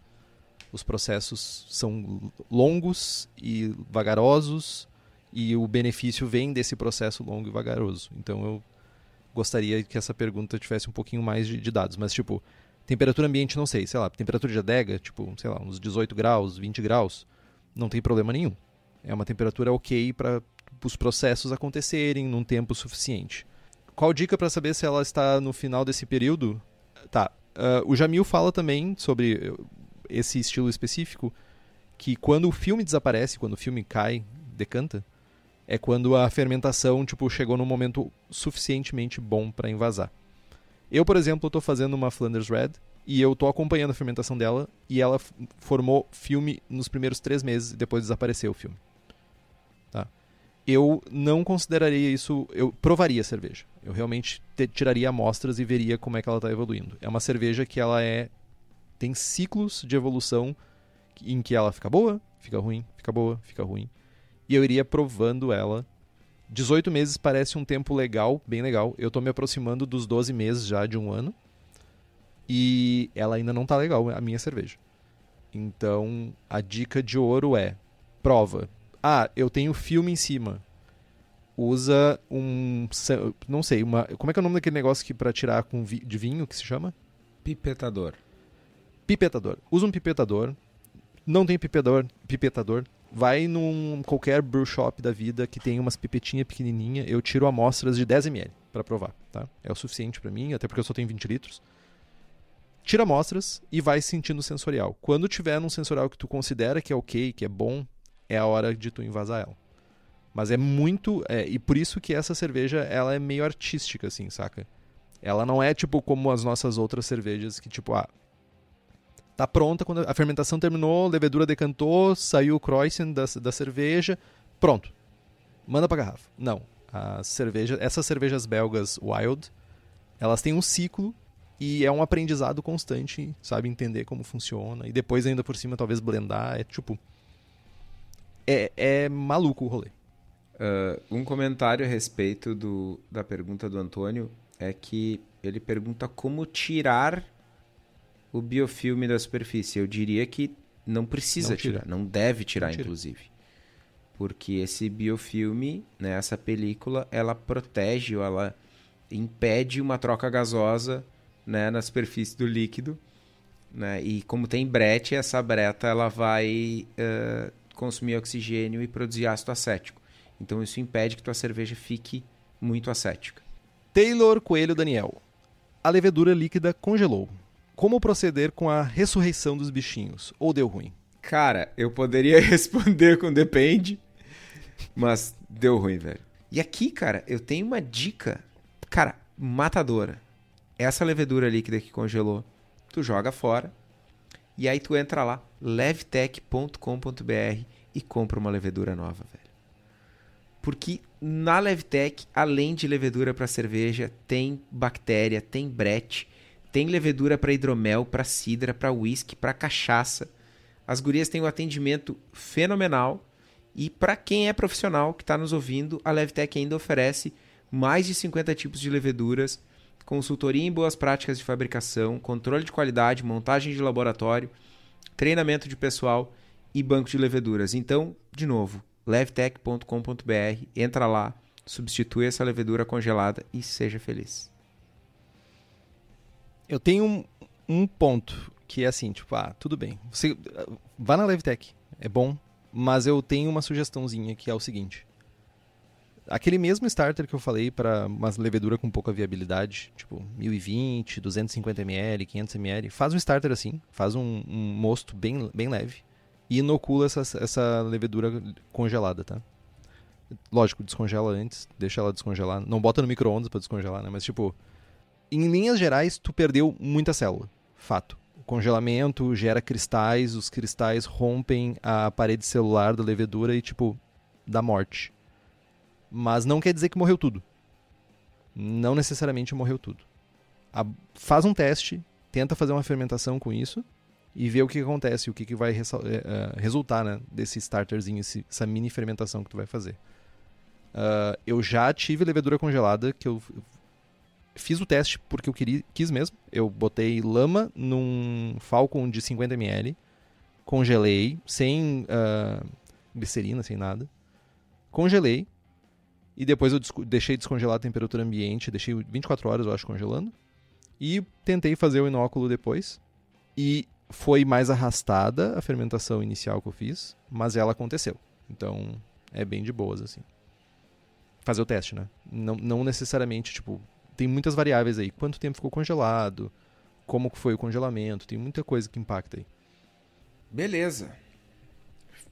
Os processos são longos e vagarosos e o benefício vem desse processo longo e vagaroso. Então eu gostaria que essa pergunta tivesse um pouquinho mais de, de dados, mas tipo, temperatura ambiente não sei, sei lá, temperatura de adega, tipo, sei lá, uns 18 graus, 20 graus, não tem problema nenhum. É uma temperatura ok para os processos acontecerem num tempo suficiente. Qual dica para saber se ela está no final desse período? Tá. Uh, o Jamil fala também sobre uh, esse estilo específico que quando o filme desaparece, quando o filme cai, decanta, é quando a fermentação tipo chegou num momento suficientemente bom para invasar. Eu, por exemplo, estou fazendo uma Flanders Red e eu estou acompanhando a fermentação dela e ela formou filme nos primeiros três meses e depois desapareceu o filme eu não consideraria isso. Eu provaria a cerveja. Eu realmente te, tiraria amostras e veria como é que ela está evoluindo. É uma cerveja que ela é tem ciclos de evolução em que ela fica boa, fica ruim, fica boa, fica ruim. E eu iria provando ela. 18 meses parece um tempo legal, bem legal. Eu estou me aproximando dos 12 meses já de um ano. E ela ainda não está legal, a minha cerveja. Então, a dica de ouro é: prova ah, eu tenho filme em cima. Usa um. Não sei, uma. Como é que é o nome daquele negócio que para tirar com vi, de vinho que se chama? Pipetador. Pipetador. Usa um pipetador. Não tem pipetador, pipetador. Vai num qualquer brew shop da vida que tem umas pipetinhas pequenininha. Eu tiro amostras de 10 ml para provar, tá? É o suficiente para mim, até porque eu só tenho 20 litros. Tira amostras e vai sentindo sensorial. Quando tiver num sensorial que tu considera que é ok, que é bom, é a hora de tu invasar ela. Mas é muito. É, e por isso que essa cerveja ela é meio artística, assim, saca? Ela não é tipo como as nossas outras cervejas que, tipo, ah. Tá pronta quando a fermentação terminou, a levedura decantou, saiu o Kreuzen da, da cerveja, pronto. Manda pra garrafa. Não. A cerveja, essas cervejas belgas Wild, elas têm um ciclo e é um aprendizado constante, sabe? Entender como funciona. E depois, ainda por cima, talvez blendar. É tipo é, é maluco o rolê. Uh, um comentário a respeito do, da pergunta do Antônio é que ele pergunta como tirar o biofilme da superfície. Eu diria que não precisa não tirar, não deve tirar, não inclusive. Porque esse biofilme, né, essa película, ela protege ou ela impede uma troca gasosa né, na superfície do líquido. Né? E como tem brete, essa breta ela vai uh, consumir oxigênio e produzir ácido acético. Então isso impede que tua cerveja fique muito acética. Taylor Coelho Daniel. A levedura líquida congelou. Como proceder com a ressurreição dos bichinhos? Ou deu ruim? Cara, eu poderia responder com depende, mas deu ruim, velho. E aqui, cara, eu tenho uma dica, cara, matadora. Essa levedura líquida que congelou, tu joga fora, e aí tu entra lá, levtech.com.br e compra uma levedura nova, velho. Porque na Levtech, além de levedura para cerveja, tem bactéria, tem brete, tem levedura para hidromel, para cidra, para whisky, para cachaça. As gurias têm um atendimento fenomenal e para quem é profissional que está nos ouvindo, a Levtech ainda oferece mais de 50 tipos de leveduras, consultoria em boas práticas de fabricação, controle de qualidade, montagem de laboratório, treinamento de pessoal e banco de leveduras. Então, de novo, levtech.com.br, entra lá, substitui essa levedura congelada e seja feliz. Eu tenho um, um ponto que é assim, tipo, ah, tudo bem. Você vá na Levtech, é bom, mas eu tenho uma sugestãozinha que é o seguinte. Aquele mesmo starter que eu falei para uma levedura com pouca viabilidade, tipo 1020, 250ml, 500ml, faz um starter assim, faz um, um mosto bem, bem leve e inocula essa, essa levedura congelada, tá? Lógico, descongela antes, deixa ela descongelar. Não bota no micro-ondas pra descongelar, né? Mas, tipo, em linhas gerais, tu perdeu muita célula. Fato congelamento gera cristais, os cristais rompem a parede celular da levedura e, tipo, dá morte. Mas não quer dizer que morreu tudo. Não necessariamente morreu tudo. A, faz um teste, tenta fazer uma fermentação com isso e vê o que acontece, o que, que vai uh, resultar né, desse starterzinho, esse, essa mini fermentação que tu vai fazer. Uh, eu já tive levedura congelada que eu fiz o teste porque eu queria, quis mesmo. Eu botei lama num Falcon de 50ml, congelei, sem uh, glicerina, sem nada. Congelei. E depois eu deixei descongelar a temperatura ambiente, deixei 24 horas, eu acho, congelando. E tentei fazer o inóculo depois. E foi mais arrastada a fermentação inicial que eu fiz, mas ela aconteceu. Então, é bem de boas, assim. Fazer o teste, né? Não, não necessariamente, tipo, tem muitas variáveis aí. Quanto tempo ficou congelado, como foi o congelamento, tem muita coisa que impacta aí. Beleza.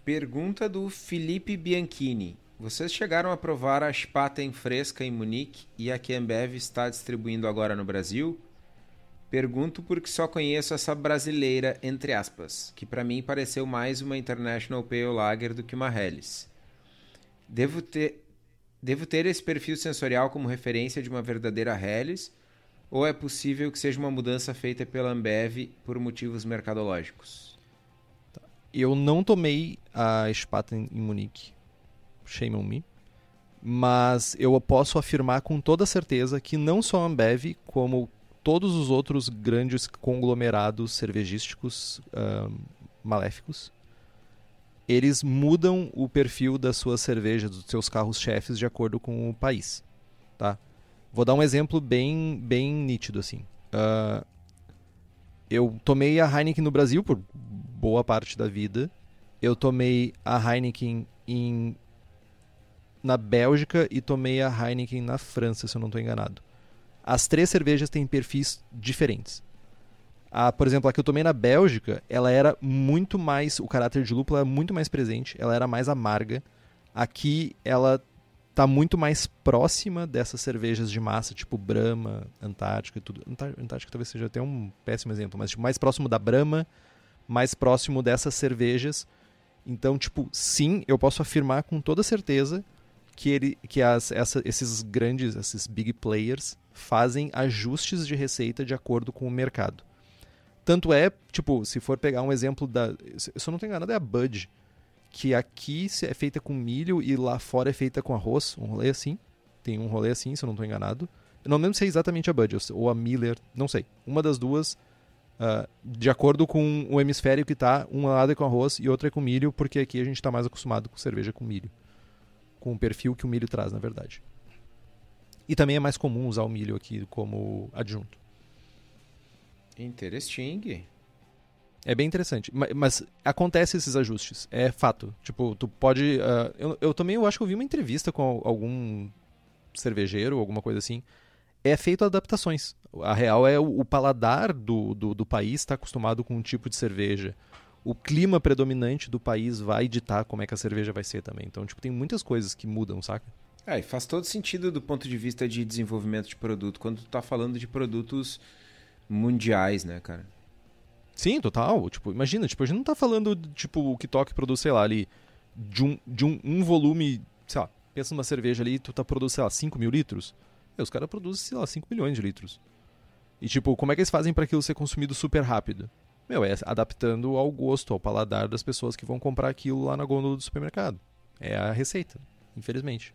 Pergunta do Felipe Bianchini. Vocês chegaram a provar a Spaten fresca em Munique e a que Ambev está distribuindo agora no Brasil? Pergunto porque só conheço essa brasileira, entre aspas, que para mim pareceu mais uma International Pale Lager do que uma Helles. Devo ter, Devo ter esse perfil sensorial como referência de uma verdadeira Helles? Ou é possível que seja uma mudança feita pela Ambev por motivos mercadológicos? Eu não tomei a Spaten em Munique. Shame on me. Mas eu posso afirmar com toda certeza que não só a Ambev, como todos os outros grandes conglomerados cervejísticos uh, maléficos, eles mudam o perfil das suas cervejas, dos seus carros-chefes de acordo com o país, tá? Vou dar um exemplo bem, bem nítido assim. Uh, eu tomei a Heineken no Brasil por boa parte da vida. Eu tomei a Heineken em na Bélgica e tomei a Heineken na França, se eu não estou enganado. As três cervejas têm perfis diferentes. A, por exemplo, a que eu tomei na Bélgica, ela era muito mais. O caráter de lúpulo era muito mais presente, ela era mais amarga. Aqui ela tá muito mais próxima dessas cervejas de massa, tipo Brahma, Antártica e tudo. Antártica talvez seja até um péssimo exemplo, mas tipo, mais próximo da Brahma, mais próximo dessas cervejas. Então, tipo, sim, eu posso afirmar com toda certeza que, ele, que as, essa, esses grandes, esses big players, fazem ajustes de receita de acordo com o mercado. Tanto é, tipo, se for pegar um exemplo da. Se eu não tenho enganado, é a Bud. Que aqui é feita com milho e lá fora é feita com arroz. Um rolê assim. Tem um rolê assim, se eu não estou enganado. Eu não lembro se é exatamente a Bud ou a Miller, não sei. Uma das duas, uh, de acordo com o hemisfério que tá, um lado é com arroz e outro é com milho, porque aqui a gente está mais acostumado com cerveja com milho. Com o perfil que o milho traz, na verdade. E também é mais comum usar o milho aqui como adjunto. Interesting. É bem interessante. Mas, mas, acontece esses ajustes. É fato. Tipo, tu pode. Uh, eu, eu também eu acho que eu vi uma entrevista com algum cervejeiro, alguma coisa assim. É feito adaptações. A real é o, o paladar do, do, do país está acostumado com um tipo de cerveja. O clima predominante do país vai ditar como é que a cerveja vai ser também. Então, tipo, tem muitas coisas que mudam, saca? É, e faz todo sentido do ponto de vista de desenvolvimento de produto. Quando tu tá falando de produtos mundiais, né, cara? Sim, total. Tipo, imagina, tipo, a gente não tá falando, tipo, o que toque produz, sei lá, ali de um, de um, um volume, sei lá, pensa numa cerveja ali, tu tá produzindo, sei lá, 5 mil litros. E os caras produzem, sei lá, 5 milhões de litros. E tipo, como é que eles fazem para aquilo ser consumido super rápido? Meu, é adaptando ao gosto, ao paladar das pessoas que vão comprar aquilo lá na gôndola do supermercado. É a receita, infelizmente.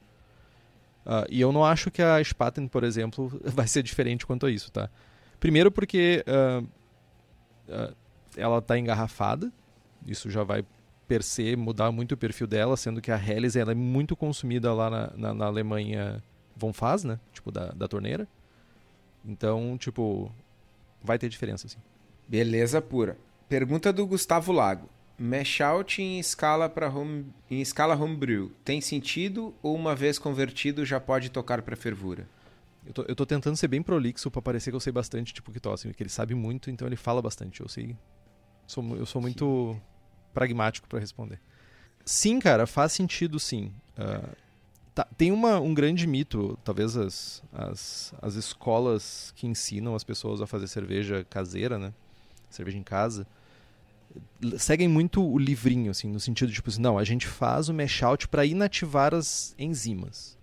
Uh, e eu não acho que a Spaten, por exemplo, vai ser diferente quanto a isso, tá? Primeiro porque uh, uh, ela está engarrafada, isso já vai per se mudar muito o perfil dela, sendo que a Helles ela é muito consumida lá na, na, na Alemanha Von Faz, né? Tipo, da, da torneira. Então, tipo, vai ter diferença, sim. Beleza pura. Pergunta do Gustavo Lago. Mashout em escala para home, em escala homebrew tem sentido ou uma vez convertido já pode tocar para fervura? Eu tô, eu tô tentando ser bem prolixo para parecer que eu sei bastante tipo que tosse, que ele sabe muito, então ele fala bastante. Eu sei. Sou, eu sou muito sim. pragmático para responder. Sim, cara, faz sentido sim. Uh, tá, tem uma, um grande mito, talvez as, as, as escolas que ensinam as pessoas a fazer cerveja caseira, né? Cerveja em casa seguem muito o livrinho, assim, no sentido de, tipo assim, não, a gente faz o mesh out para inativar as enzimas.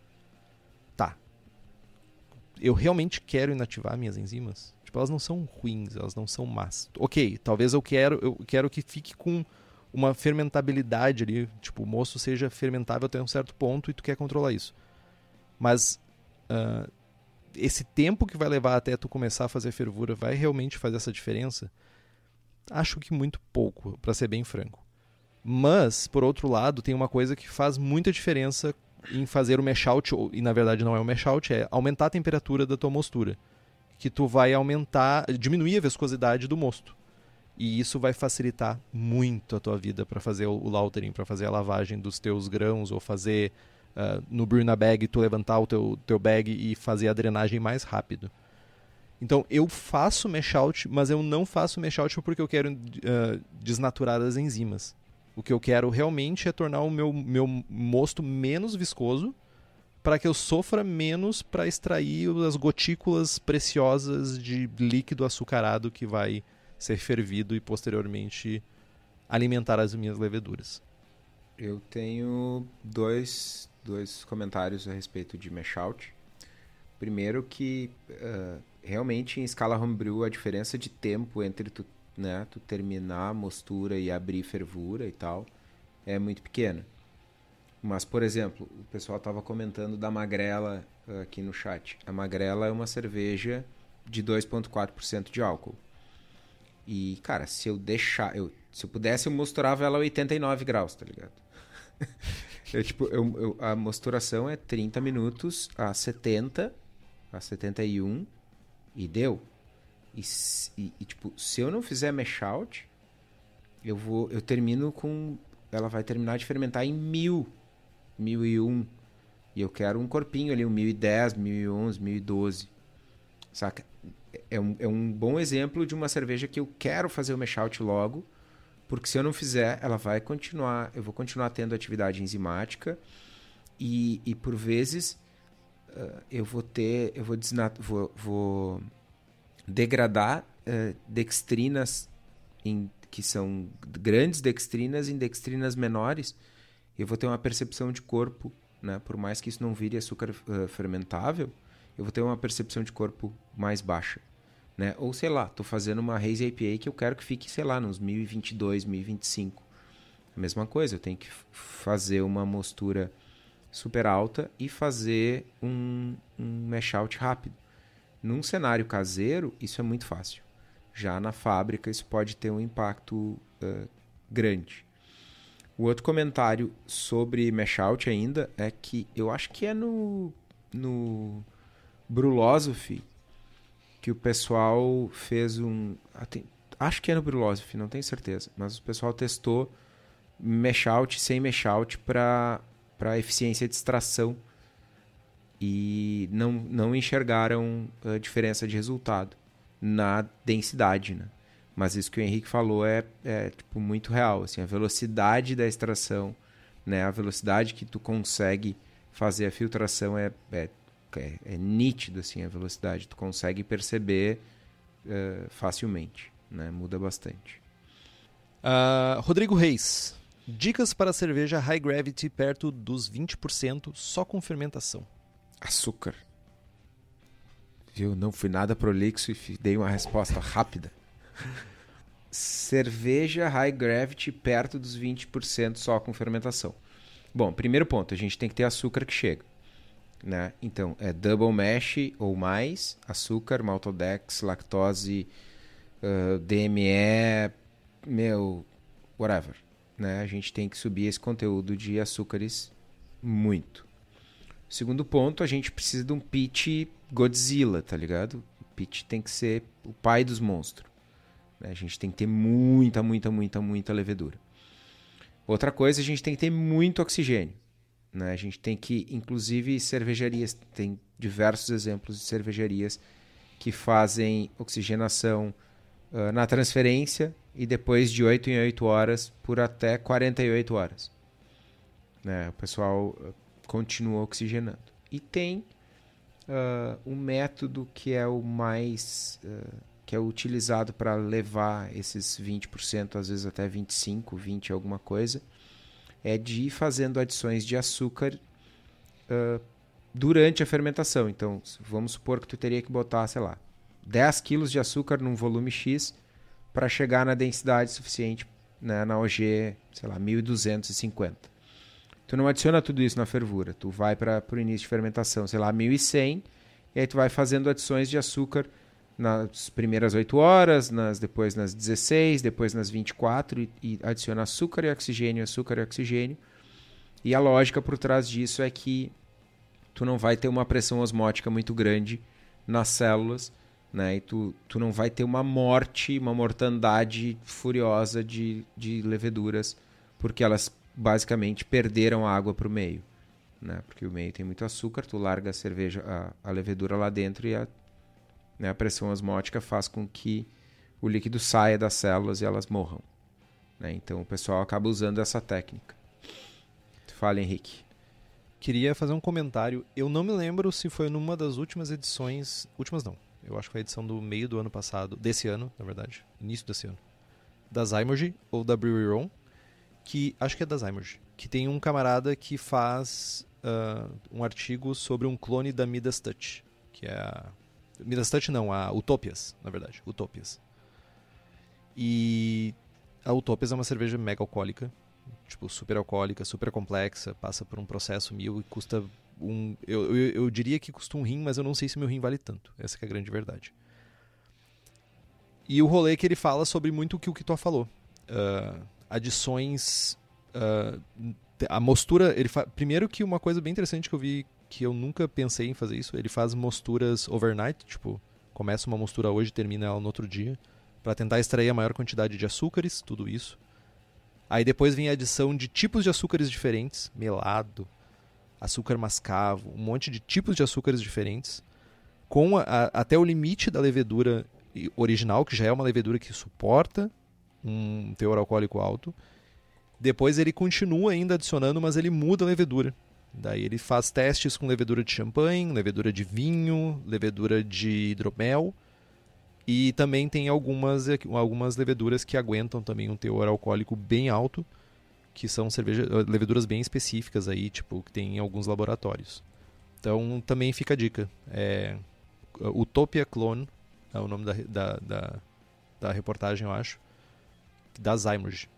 Eu realmente quero inativar minhas enzimas? Tipo, elas não são ruins, elas não são más. Ok, talvez eu quero, eu quero que fique com uma fermentabilidade ali, tipo, o moço seja fermentável até um certo ponto e tu quer controlar isso. Mas uh, esse tempo que vai levar até tu começar a fazer fervura vai realmente fazer essa diferença? Acho que muito pouco, para ser bem franco. Mas, por outro lado, tem uma coisa que faz muita diferença em fazer o mesh out, e na verdade não é o mesh out, é aumentar a temperatura da tua mostura. Que tu vai aumentar, diminuir a viscosidade do mosto. E isso vai facilitar muito a tua vida para fazer o lautering, para fazer a lavagem dos teus grãos, ou fazer uh, no brew na bag, tu levantar o teu, teu bag e fazer a drenagem mais rápido. Então eu faço mesh out, mas eu não faço mesh out porque eu quero uh, desnaturar as enzimas. O que eu quero realmente é tornar o meu, meu mosto menos viscoso para que eu sofra menos para extrair as gotículas preciosas de líquido açucarado que vai ser fervido e posteriormente alimentar as minhas leveduras. Eu tenho dois, dois comentários a respeito de mesh out. Primeiro que uh, realmente em escala homebrew a diferença de tempo entre tu, né, tu terminar a mostura e abrir fervura e tal é muito pequena. Mas, por exemplo, o pessoal estava comentando da Magrela uh, aqui no chat. A Magrela é uma cerveja de 2,4% de álcool. E, cara, se eu deixar. Eu, se eu pudesse, eu mosturava ela a 89 graus, tá ligado? eu, tipo, eu, eu, a mosturação é 30 minutos a 70, a 71 e deu. E, e, e, tipo, se eu não fizer mesh out, eu vou. Eu termino com. Ela vai terminar de fermentar em mil. Mil e um. E eu quero um corpinho ali, um mil e dez, mil e onze, mil e doze. Saca? É um, é um bom exemplo de uma cerveja que eu quero fazer o mesh out logo. Porque se eu não fizer, ela vai continuar. Eu vou continuar tendo atividade enzimática. E, e por vezes uh, eu vou ter, eu vou, desnat vou, vou degradar uh, dextrinas em, que são grandes dextrinas em dextrinas menores. Eu vou ter uma percepção de corpo, né? Por mais que isso não vire açúcar uh, fermentável, eu vou ter uma percepção de corpo mais baixa. Né? Ou sei lá, estou fazendo uma Haze IPA que eu quero que fique, sei lá, nos 1022, 1025. A mesma coisa, eu tenho que fazer uma mostura super alta e fazer um, um mesh out rápido. Num cenário caseiro, isso é muito fácil. Já na fábrica, isso pode ter um impacto uh, grande. O outro comentário sobre mesh out ainda é que eu acho que é no, no Brulosophy que o pessoal fez um. Acho que é no Brulosophy, não tenho certeza. Mas o pessoal testou mesh out sem mesh out para para eficiência de extração e não, não enxergaram a diferença de resultado na densidade, né? Mas isso que o Henrique falou é, é tipo, muito real, assim, a velocidade da extração, né? A velocidade que tu consegue fazer a filtração é, é, é, é nítido, assim, a velocidade. Tu consegue perceber uh, facilmente, né? Muda bastante. Uh, Rodrigo Reis Dicas para cerveja high gravity perto dos 20% só com fermentação. Açúcar. Viu? Não fui nada prolixo e dei uma resposta rápida. Cerveja high gravity perto dos 20% só com fermentação. Bom, primeiro ponto, a gente tem que ter açúcar que chega. Né? Então, é double mash ou mais, açúcar, maltodex, lactose, uh, DME, meu, whatever. Né? A gente tem que subir esse conteúdo de açúcares muito. Segundo ponto, a gente precisa de um pitch Godzilla, tá ligado? O pitch tem que ser o pai dos monstros. Né? A gente tem que ter muita, muita, muita, muita levedura. Outra coisa, a gente tem que ter muito oxigênio. Né? A gente tem que, inclusive, cervejarias, tem diversos exemplos de cervejarias que fazem oxigenação uh, na transferência e depois de 8 em 8 horas por até 48 horas. Né? O pessoal continua oxigenando. E tem uh, um método que é o mais. Uh, que é utilizado para levar esses 20%, às vezes até 25%, 20% alguma coisa, é de ir fazendo adições de açúcar uh, durante a fermentação. Então, vamos supor que tu teria que botar, sei lá, 10 quilos de açúcar num volume X para chegar na densidade suficiente né, na OG, sei lá, 1250. Tu não adiciona tudo isso na fervura, tu vai para o início de fermentação, sei lá, 1100, e aí tu vai fazendo adições de açúcar nas primeiras 8 horas, nas, depois nas 16, depois nas 24, e, e adiciona açúcar e oxigênio, açúcar e oxigênio. E a lógica por trás disso é que tu não vai ter uma pressão osmótica muito grande nas células, né? E tu, tu não vai ter uma morte, uma mortandade furiosa de, de leveduras, porque elas basicamente perderam água para o meio. Né? Porque o meio tem muito açúcar, tu larga a cerveja, a, a levedura lá dentro e a né? A pressão osmótica faz com que o líquido saia das células e elas morram. Né? Então o pessoal acaba usando essa técnica. Fala, Henrique. Queria fazer um comentário. Eu não me lembro se foi numa das últimas edições. Últimas não. Eu acho que foi a edição do meio do ano passado. Desse ano, na verdade. Início desse ano. Da Zymogy ou da Brewery Room. Que. Acho que é da Zymogy. Que tem um camarada que faz uh, um artigo sobre um clone da Midas Touch. Que é a Midas Touch não, a Utopias, na verdade. Utopias. E a Utopias é uma cerveja mega alcoólica, tipo, super alcoólica, super complexa, passa por um processo mil e custa um. Eu, eu, eu, diria que custa um rim, mas eu não sei se meu rim vale tanto. Essa é a grande verdade. E o rolê que ele fala sobre muito o que o Kito falou. Uh, adições. Uh, a mostura. Ele fa... Primeiro que uma coisa bem interessante que eu vi que eu nunca pensei em fazer isso. Ele faz mosturas overnight, tipo, começa uma mostura hoje e termina ela no outro dia, para tentar extrair a maior quantidade de açúcares, tudo isso. Aí depois vem a adição de tipos de açúcares diferentes, melado, açúcar mascavo, um monte de tipos de açúcares diferentes, com a, a, até o limite da levedura original, que já é uma levedura que suporta um teor alcoólico alto. Depois ele continua ainda adicionando, mas ele muda a levedura. Daí ele faz testes com levedura de champanhe, levedura de vinho, levedura de hidromel. E também tem algumas, algumas leveduras que aguentam também um teor alcoólico bem alto, que são cerveja, leveduras bem específicas aí, tipo, que tem em alguns laboratórios. Então também fica a dica. É, Utopia Clone é o nome da, da, da, da reportagem, eu acho, da Zymerge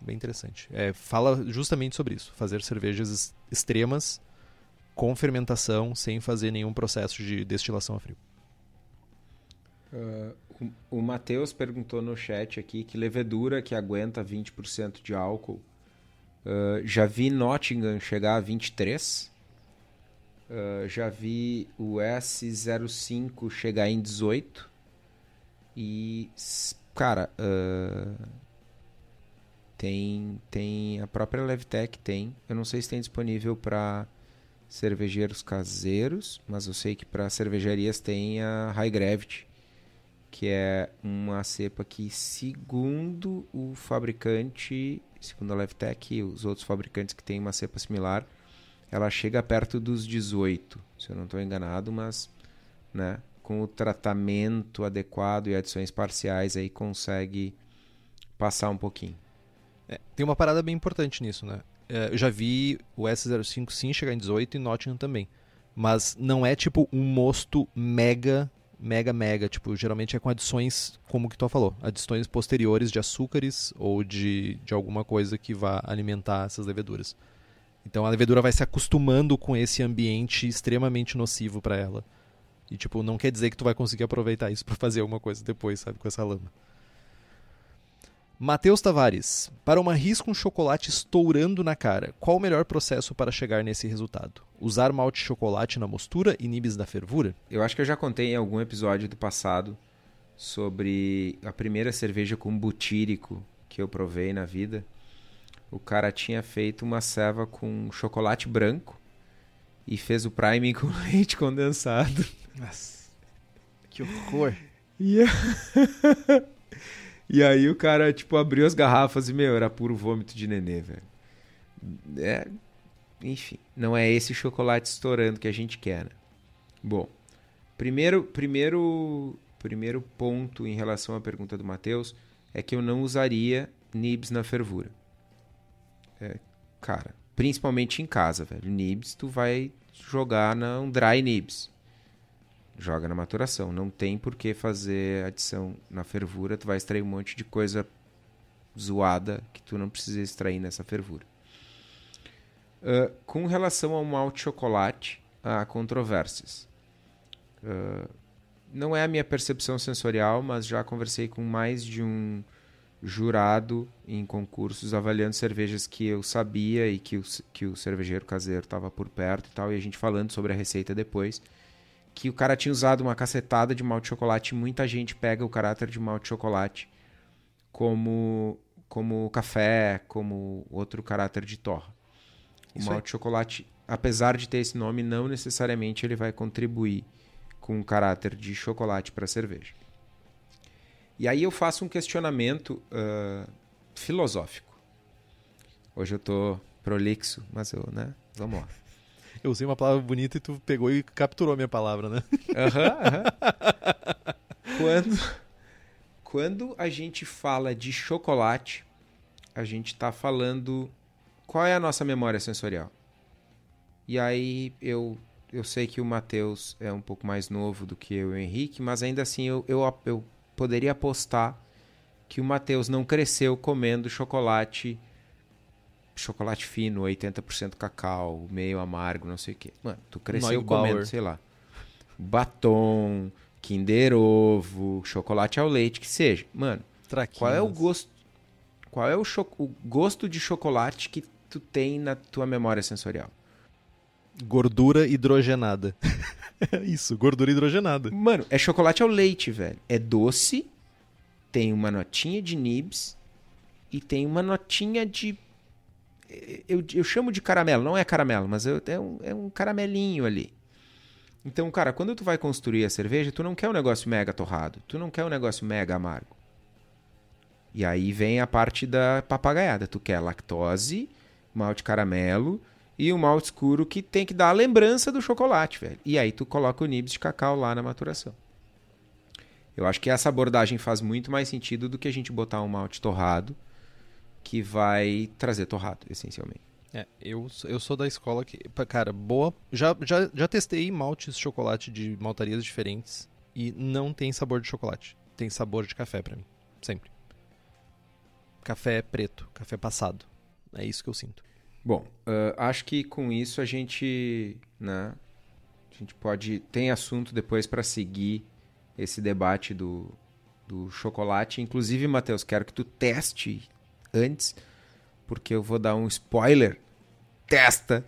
bem interessante. É, fala justamente sobre isso, fazer cervejas extremas com fermentação sem fazer nenhum processo de destilação a frio. Uh, o, o Matheus perguntou no chat aqui que levedura que aguenta 20% de álcool. Uh, já vi Nottingham chegar a 23. Uh, já vi o S05 chegar em 18. E, cara, uh, tem, tem a própria Levtech tem. Eu não sei se tem disponível para cervejeiros caseiros, mas eu sei que para cervejarias tem a High Gravity, que é uma cepa que, segundo o fabricante, segundo a Levtech e os outros fabricantes que têm uma cepa similar, ela chega perto dos 18, se eu não estou enganado, mas né, com o tratamento adequado e adições parciais aí consegue passar um pouquinho. É, tem uma parada bem importante nisso, né? É, eu já vi o S05 sim chegar em 18 e Nottingham também. Mas não é tipo um mosto mega, mega, mega. Tipo, geralmente é com adições, como que tu falou, adições posteriores de açúcares ou de, de alguma coisa que vá alimentar essas leveduras. Então a levedura vai se acostumando com esse ambiente extremamente nocivo para ela. E tipo, não quer dizer que tu vai conseguir aproveitar isso para fazer alguma coisa depois, sabe, com essa lama. Matheus Tavares, para uma risca com chocolate estourando na cara, qual o melhor processo para chegar nesse resultado? Usar malte chocolate na mostura e nibs da fervura? Eu acho que eu já contei em algum episódio do passado sobre a primeira cerveja com butírico que eu provei na vida. O cara tinha feito uma ceva com chocolate branco e fez o priming com leite condensado. Nossa, que horror! E, e aí o cara, tipo, abriu as garrafas e, meu, era puro vômito de nenê, velho. É, enfim, não é esse chocolate estourando que a gente quer, né? Bom, primeiro, primeiro, primeiro ponto em relação à pergunta do Matheus é que eu não usaria nibs na fervura. É, cara, principalmente em casa, velho. Nibs tu vai jogar um dry nibs joga na maturação. Não tem por que fazer adição na fervura, tu vai extrair um monte de coisa zoada que tu não precisa extrair nessa fervura. Uh, com relação ao malte chocolate, há controvérsias. Uh, não é a minha percepção sensorial, mas já conversei com mais de um jurado em concursos avaliando cervejas que eu sabia e que o, que o cervejeiro caseiro estava por perto e tal, e a gente falando sobre a receita depois que o cara tinha usado uma cacetada de malte de chocolate e muita gente pega o caráter de malte de chocolate como como café, como outro caráter de torra. O malte de chocolate, apesar de ter esse nome, não necessariamente ele vai contribuir com o caráter de chocolate para a cerveja. E aí eu faço um questionamento uh, filosófico. Hoje eu tô prolixo, mas eu, né? Vamos lá. Eu usei uma palavra bonita e tu pegou e capturou a minha palavra, né? Uhum. Uhum. Quando, quando a gente fala de chocolate, a gente está falando qual é a nossa memória sensorial. E aí eu, eu sei que o Matheus é um pouco mais novo do que eu e o Henrique, mas ainda assim eu, eu, eu poderia apostar que o Matheus não cresceu comendo chocolate chocolate fino, 80% cacau, meio amargo, não sei o quê. Mano, tu cresceu comendo, sei lá, batom, Kinder Ovo, chocolate ao leite, que seja. Mano, Traquinas. qual é o gosto qual é o, o gosto de chocolate que tu tem na tua memória sensorial? Gordura hidrogenada. Isso, gordura hidrogenada. Mano, é chocolate ao leite, velho. É doce, tem uma notinha de nibs e tem uma notinha de eu, eu chamo de caramelo, não é caramelo, mas eu, é, um, é um caramelinho ali. Então, cara, quando tu vai construir a cerveja, tu não quer um negócio mega torrado, tu não quer um negócio mega amargo. E aí vem a parte da papagaiada. Tu quer lactose, malte caramelo e um malte escuro que tem que dar a lembrança do chocolate, velho. E aí tu coloca o nibs de cacau lá na maturação. Eu acho que essa abordagem faz muito mais sentido do que a gente botar um malte torrado que vai trazer torrado, essencialmente. É, eu, eu sou da escola que, cara, boa. Já, já, já testei maltes de chocolate de maltarias diferentes e não tem sabor de chocolate. Tem sabor de café para mim. Sempre. Café preto, café passado. É isso que eu sinto. Bom, uh, acho que com isso a gente, né, a gente pode tem assunto depois para seguir esse debate do, do chocolate. Inclusive, Matheus, quero que tu teste antes, porque eu vou dar um spoiler. Testa!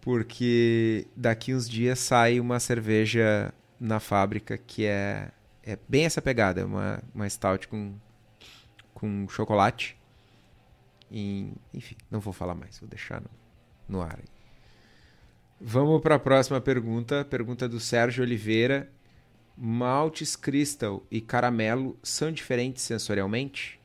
Porque daqui uns dias sai uma cerveja na fábrica que é, é bem essa pegada. É uma, uma stout com, com chocolate. E, enfim, não vou falar mais, vou deixar no, no ar. Vamos para a próxima pergunta. Pergunta do Sérgio Oliveira. Maltes Crystal e caramelo são diferentes sensorialmente?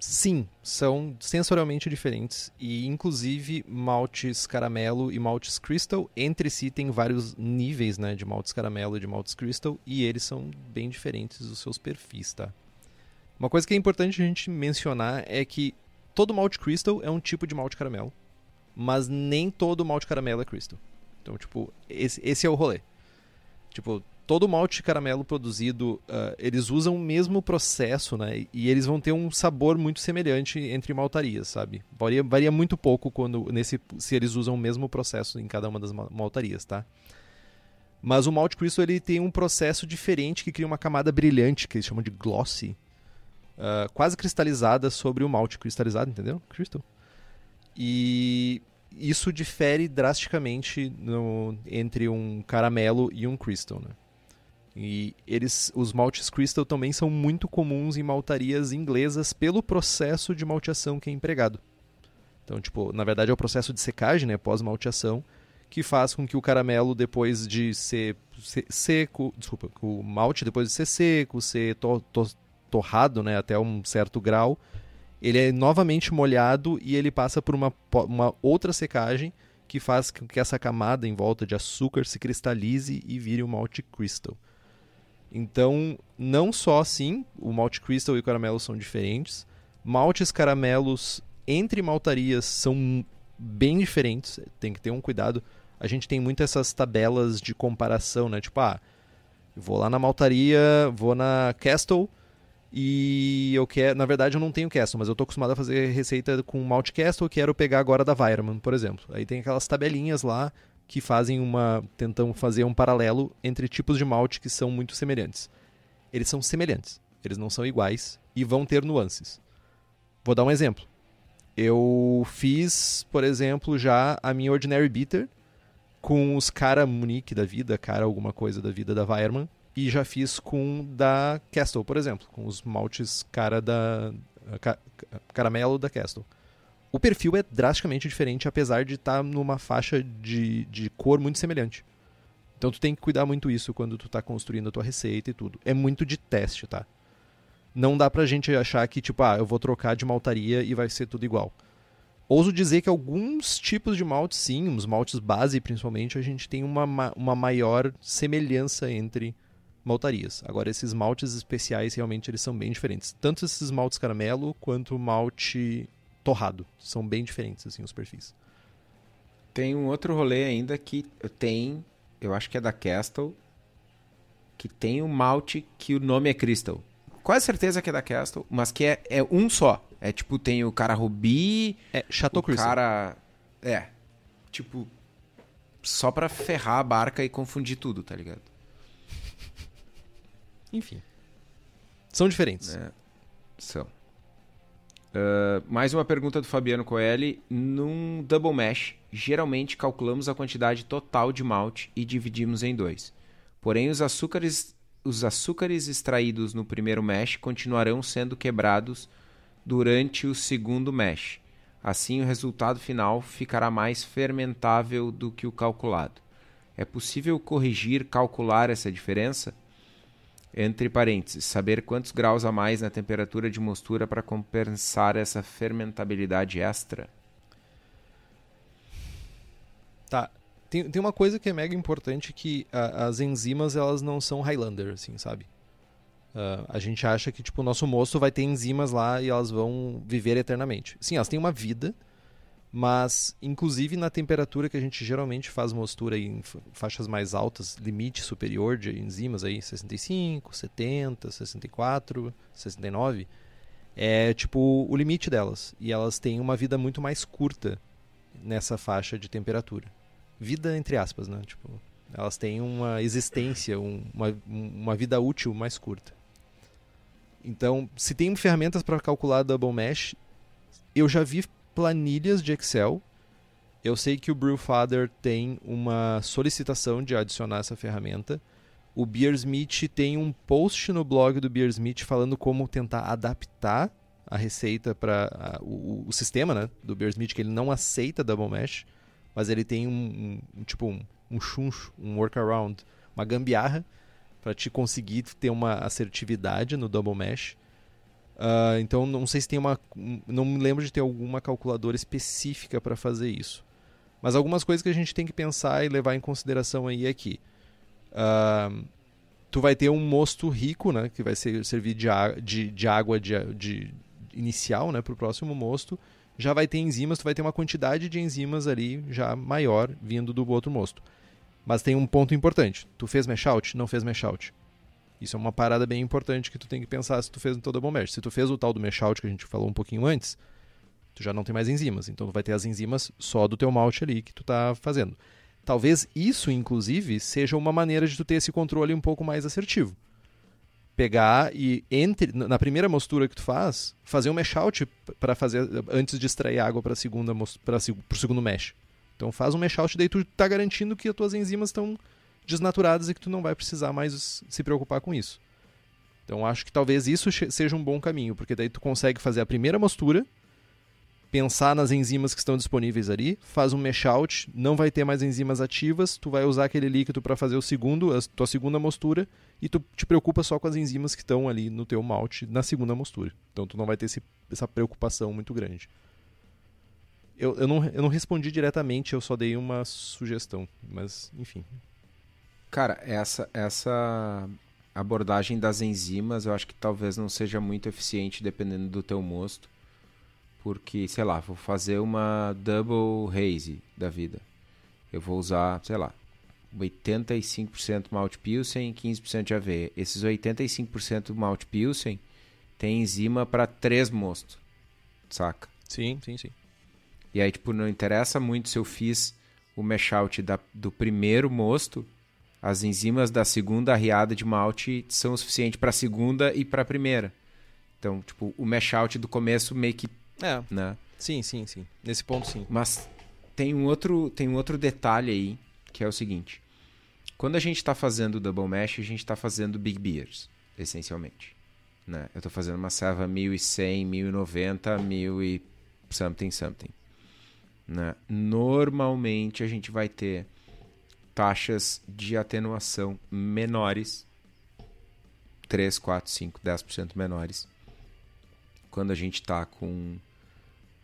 Sim, são sensorialmente diferentes e inclusive maltes caramelo e maltes crystal entre si tem vários níveis, né, de maltes caramelo e de maltes crystal e eles são bem diferentes dos seus perfis, tá? Uma coisa que é importante a gente mencionar é que todo malte crystal é um tipo de malte caramelo, mas nem todo malte caramelo é crystal. Então, tipo, esse, esse é o rolê. Tipo, todo malte caramelo produzido, uh, eles usam o mesmo processo, né? E eles vão ter um sabor muito semelhante entre maltarias, sabe? Varia, varia muito pouco quando nesse se eles usam o mesmo processo em cada uma das maltarias, tá? Mas o Malt Crystal ele tem um processo diferente que cria uma camada brilhante, que eles chamam de glossy, uh, quase cristalizada sobre o malte cristalizado, entendeu? Crystal. E isso difere drasticamente no, entre um caramelo e um crystal, né? E eles, os maltes crystal também são muito comuns em maltarias inglesas pelo processo de malteação que é empregado. Então, tipo, na verdade é o processo de secagem, né, pós-malteação, que faz com que o caramelo, depois de ser, seco, desculpa, o malte depois de ser seco, ser to, to, torrado né, até um certo grau, ele é novamente molhado e ele passa por uma, uma outra secagem que faz com que essa camada em volta de açúcar se cristalize e vire um malte crystal. Então, não só assim, o malte crystal e o caramelo são diferentes, maltes caramelos entre maltarias são bem diferentes, tem que ter um cuidado a gente tem muito essas tabelas de comparação, né? Tipo, ah, vou lá na maltaria, vou na Castle e eu quero, na verdade eu não tenho Castle, mas eu tô acostumado a fazer receita com Malt Castle, eu quero pegar agora da Weirman, por exemplo. Aí tem aquelas tabelinhas lá que fazem uma tentam fazer um paralelo entre tipos de malte que são muito semelhantes. Eles são semelhantes, eles não são iguais e vão ter nuances. Vou dar um exemplo. Eu fiz, por exemplo, já a minha Ordinary Bitter com os cara Munique da vida, cara alguma coisa da vida da Weirman. E já fiz com da Castle, por exemplo, com os maltes cara da. Ca, caramelo da Castle. O perfil é drasticamente diferente, apesar de estar tá numa faixa de, de cor muito semelhante. Então tu tem que cuidar muito isso quando tu está construindo a tua receita e tudo. É muito de teste, tá? Não dá pra gente achar que, tipo, ah, eu vou trocar de maltaria e vai ser tudo igual. Ouso dizer que alguns tipos de maltes, sim, os maltes base principalmente, a gente tem uma, uma maior semelhança entre maltarias. Agora, esses maltes especiais realmente eles são bem diferentes. Tanto esses maltes caramelo quanto o malte torrado. São bem diferentes, assim, os perfis. Tem um outro rolê ainda que tem, eu acho que é da Castle, que tem um malte que o nome é Crystal. Quase certeza que é da Castle, mas que é, é um só. É tipo, tem o cara Rubi. É, Chateau o Crystal. cara. É. Tipo. Só pra ferrar a barca e confundir tudo, tá ligado? Enfim. São diferentes. É, são. Uh, mais uma pergunta do Fabiano Coelho. Num double mash, geralmente calculamos a quantidade total de malte e dividimos em dois. Porém, os açúcares, os açúcares extraídos no primeiro mash continuarão sendo quebrados durante o segundo mesh. Assim, o resultado final ficará mais fermentável do que o calculado. É possível corrigir, calcular essa diferença? Entre parênteses, saber quantos graus a mais na temperatura de mostura para compensar essa fermentabilidade extra? Tá. Tem, tem uma coisa que é mega importante que a, as enzimas elas não são Highlander, assim, sabe? Uh, a gente acha que tipo o nosso moço vai ter enzimas lá e elas vão viver eternamente. Sim, elas têm uma vida, mas inclusive na temperatura que a gente geralmente faz mostura em faixas mais altas, limite superior de enzimas aí 65, 70, 64, 69, é tipo o limite delas e elas têm uma vida muito mais curta nessa faixa de temperatura. Vida entre aspas, né? Tipo, elas têm uma existência, um, uma, uma vida útil mais curta. Então, se tem ferramentas para calcular double mesh, eu já vi planilhas de Excel. Eu sei que o Brewfather tem uma solicitação de adicionar essa ferramenta. O Beersmith tem um post no blog do Beersmith falando como tentar adaptar a receita para o, o, sistema né, do Beersmith, que ele não aceita double mesh, mas ele tem um, um tipo um, um chuncho, um workaround, uma gambiarra para te conseguir ter uma assertividade no double mesh. Uh, então não sei se tem uma, não me lembro de ter alguma calculadora específica para fazer isso. Mas algumas coisas que a gente tem que pensar e levar em consideração aí é que uh, tu vai ter um mosto rico, né, que vai ser, servir de, de, de água de, de, inicial, né, para o próximo mosto, já vai ter enzimas, tu vai ter uma quantidade de enzimas ali já maior vindo do outro mosto. Mas tem um ponto importante. Tu fez mesh out? Não fez mesh out. Isso é uma parada bem importante que tu tem que pensar se tu fez no teu double mesh. Se tu fez o tal do mesh out que a gente falou um pouquinho antes, tu já não tem mais enzimas. Então tu vai ter as enzimas só do teu malte ali que tu tá fazendo. Talvez isso, inclusive, seja uma maneira de tu ter esse controle um pouco mais assertivo. Pegar e entre na primeira mostura que tu faz, fazer um mesh out para fazer antes de extrair água para segunda para o segundo mesh. Então faz um mesh out daí tu tá garantindo que as tuas enzimas estão desnaturadas e que tu não vai precisar mais se preocupar com isso. Então acho que talvez isso seja um bom caminho, porque daí tu consegue fazer a primeira mostura, pensar nas enzimas que estão disponíveis ali, faz um mesh out, não vai ter mais enzimas ativas, tu vai usar aquele líquido para fazer o segundo, a tua segunda mostura, e tu te preocupa só com as enzimas que estão ali no teu malte na segunda mostura. Então tu não vai ter esse, essa preocupação muito grande. Eu, eu, não, eu não respondi diretamente, eu só dei uma sugestão, mas enfim, Cara, essa, essa abordagem das enzimas eu acho que talvez não seja muito eficiente dependendo do teu mosto. Porque, sei lá, vou fazer uma double haze da vida. Eu vou usar, sei lá, 85% malte pilsen e 15% de aveia. Esses 85% malte pilsen tem enzima para três mostos. Saca? Sim, sim, sim. E aí, tipo, não interessa muito se eu fiz o mash out da, do primeiro mosto as enzimas da segunda arriada de malte são o suficiente para a segunda e para a primeira. Então, tipo, o mash out do começo meio que. É. Né? Sim, sim, sim. Nesse ponto, sim. Mas tem um outro, tem um outro detalhe aí, que é o seguinte. Quando a gente está fazendo double mash, a gente está fazendo big beers, essencialmente. Né? Eu estou fazendo uma serva 1100, 1090, 1000 e something, something. Né? Normalmente a gente vai ter taxas de atenuação menores, 3, 4, 5, 10% menores, quando a gente está com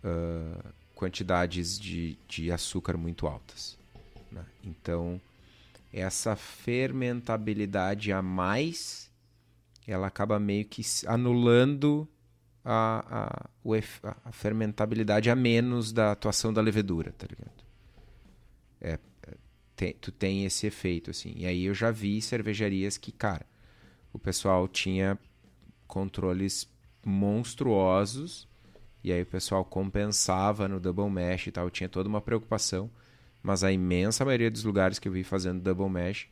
uh, quantidades de, de açúcar muito altas. Né? Então, essa fermentabilidade a mais, ela acaba meio que anulando a, a, a fermentabilidade a menos da atuação da levedura, tá ligado? É, te, tu tem esse efeito, assim. E aí eu já vi cervejarias que, cara, o pessoal tinha controles monstruosos e aí o pessoal compensava no double mesh e tal, tinha toda uma preocupação, mas a imensa maioria dos lugares que eu vi fazendo double mesh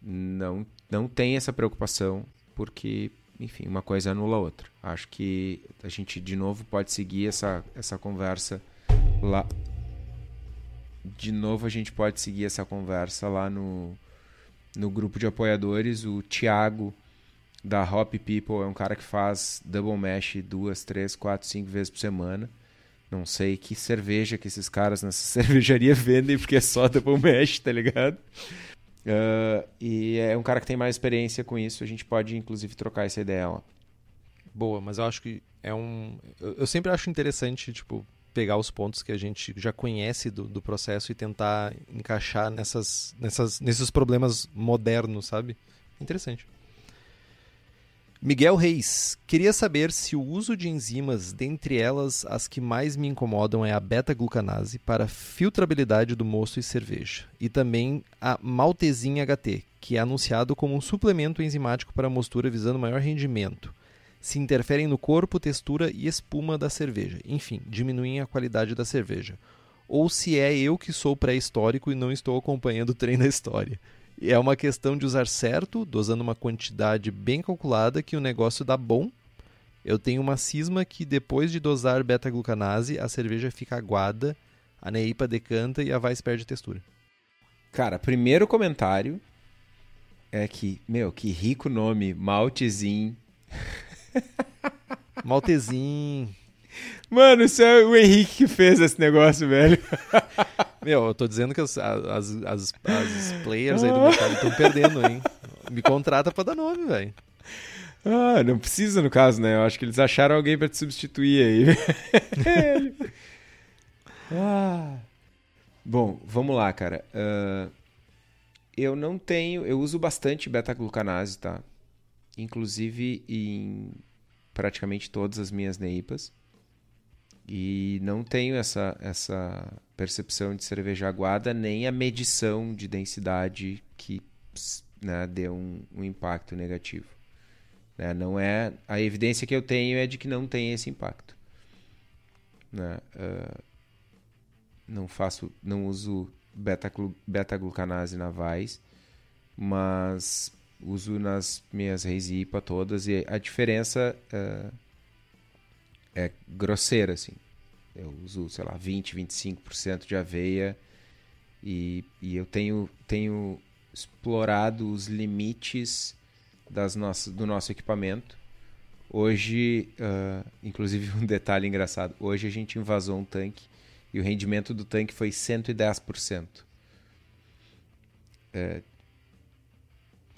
não, não tem essa preocupação, porque, enfim, uma coisa anula a outra. Acho que a gente, de novo, pode seguir essa, essa conversa lá, de novo a gente pode seguir essa conversa lá no, no grupo de apoiadores. O Thiago da Hop People é um cara que faz double mash duas, três, quatro, cinco vezes por semana. Não sei que cerveja que esses caras nessa cervejaria vendem, porque é só double mash, tá ligado? Uh, e é um cara que tem mais experiência com isso. A gente pode, inclusive, trocar essa ideia lá. Boa, mas eu acho que é um. Eu sempre acho interessante, tipo, pegar os pontos que a gente já conhece do, do processo e tentar encaixar nessas, nessas, nesses problemas modernos, sabe? Interessante. Miguel Reis, queria saber se o uso de enzimas, dentre elas as que mais me incomodam é a beta-glucanase para filtrabilidade do mosto e cerveja, e também a maltezinha HT, que é anunciado como um suplemento enzimático para mostura visando maior rendimento se interferem no corpo, textura e espuma da cerveja, enfim, diminuem a qualidade da cerveja. Ou se é eu que sou pré-histórico e não estou acompanhando o trem da história. É uma questão de usar certo, dosando uma quantidade bem calculada, que o negócio dá bom. Eu tenho uma cisma que depois de dosar beta-glucanase, a cerveja fica aguada, a neipa decanta e a vais perde textura. Cara, primeiro comentário é que, meu, que rico nome, maltezinho. Maltezinho. Mano, isso é o Henrique que fez esse negócio, velho. Meu, eu tô dizendo que as, as, as, as players aí do mercado estão perdendo, hein? Me contrata pra dar nome, velho. Ah, não precisa no caso, né? Eu acho que eles acharam alguém para te substituir aí. ah. Bom, vamos lá, cara. Uh, eu não tenho. Eu uso bastante beta-glucanase, tá? Inclusive em praticamente todas as minhas neipas. E não tenho essa, essa percepção de cerveja aguada, nem a medição de densidade que né, deu um, um impacto negativo. Né? Não é a evidência que eu tenho é de que não tem esse impacto. Né? Uh, não faço, não uso beta-glucanase beta navais, mas uso nas minhas reis IPA todas e a diferença uh, é grosseira, assim. Eu uso, sei lá, 20, 25% de aveia e, e eu tenho, tenho explorado os limites das nossas, do nosso equipamento. Hoje, uh, inclusive um detalhe engraçado, hoje a gente invasou um tanque e o rendimento do tanque foi 110%. É,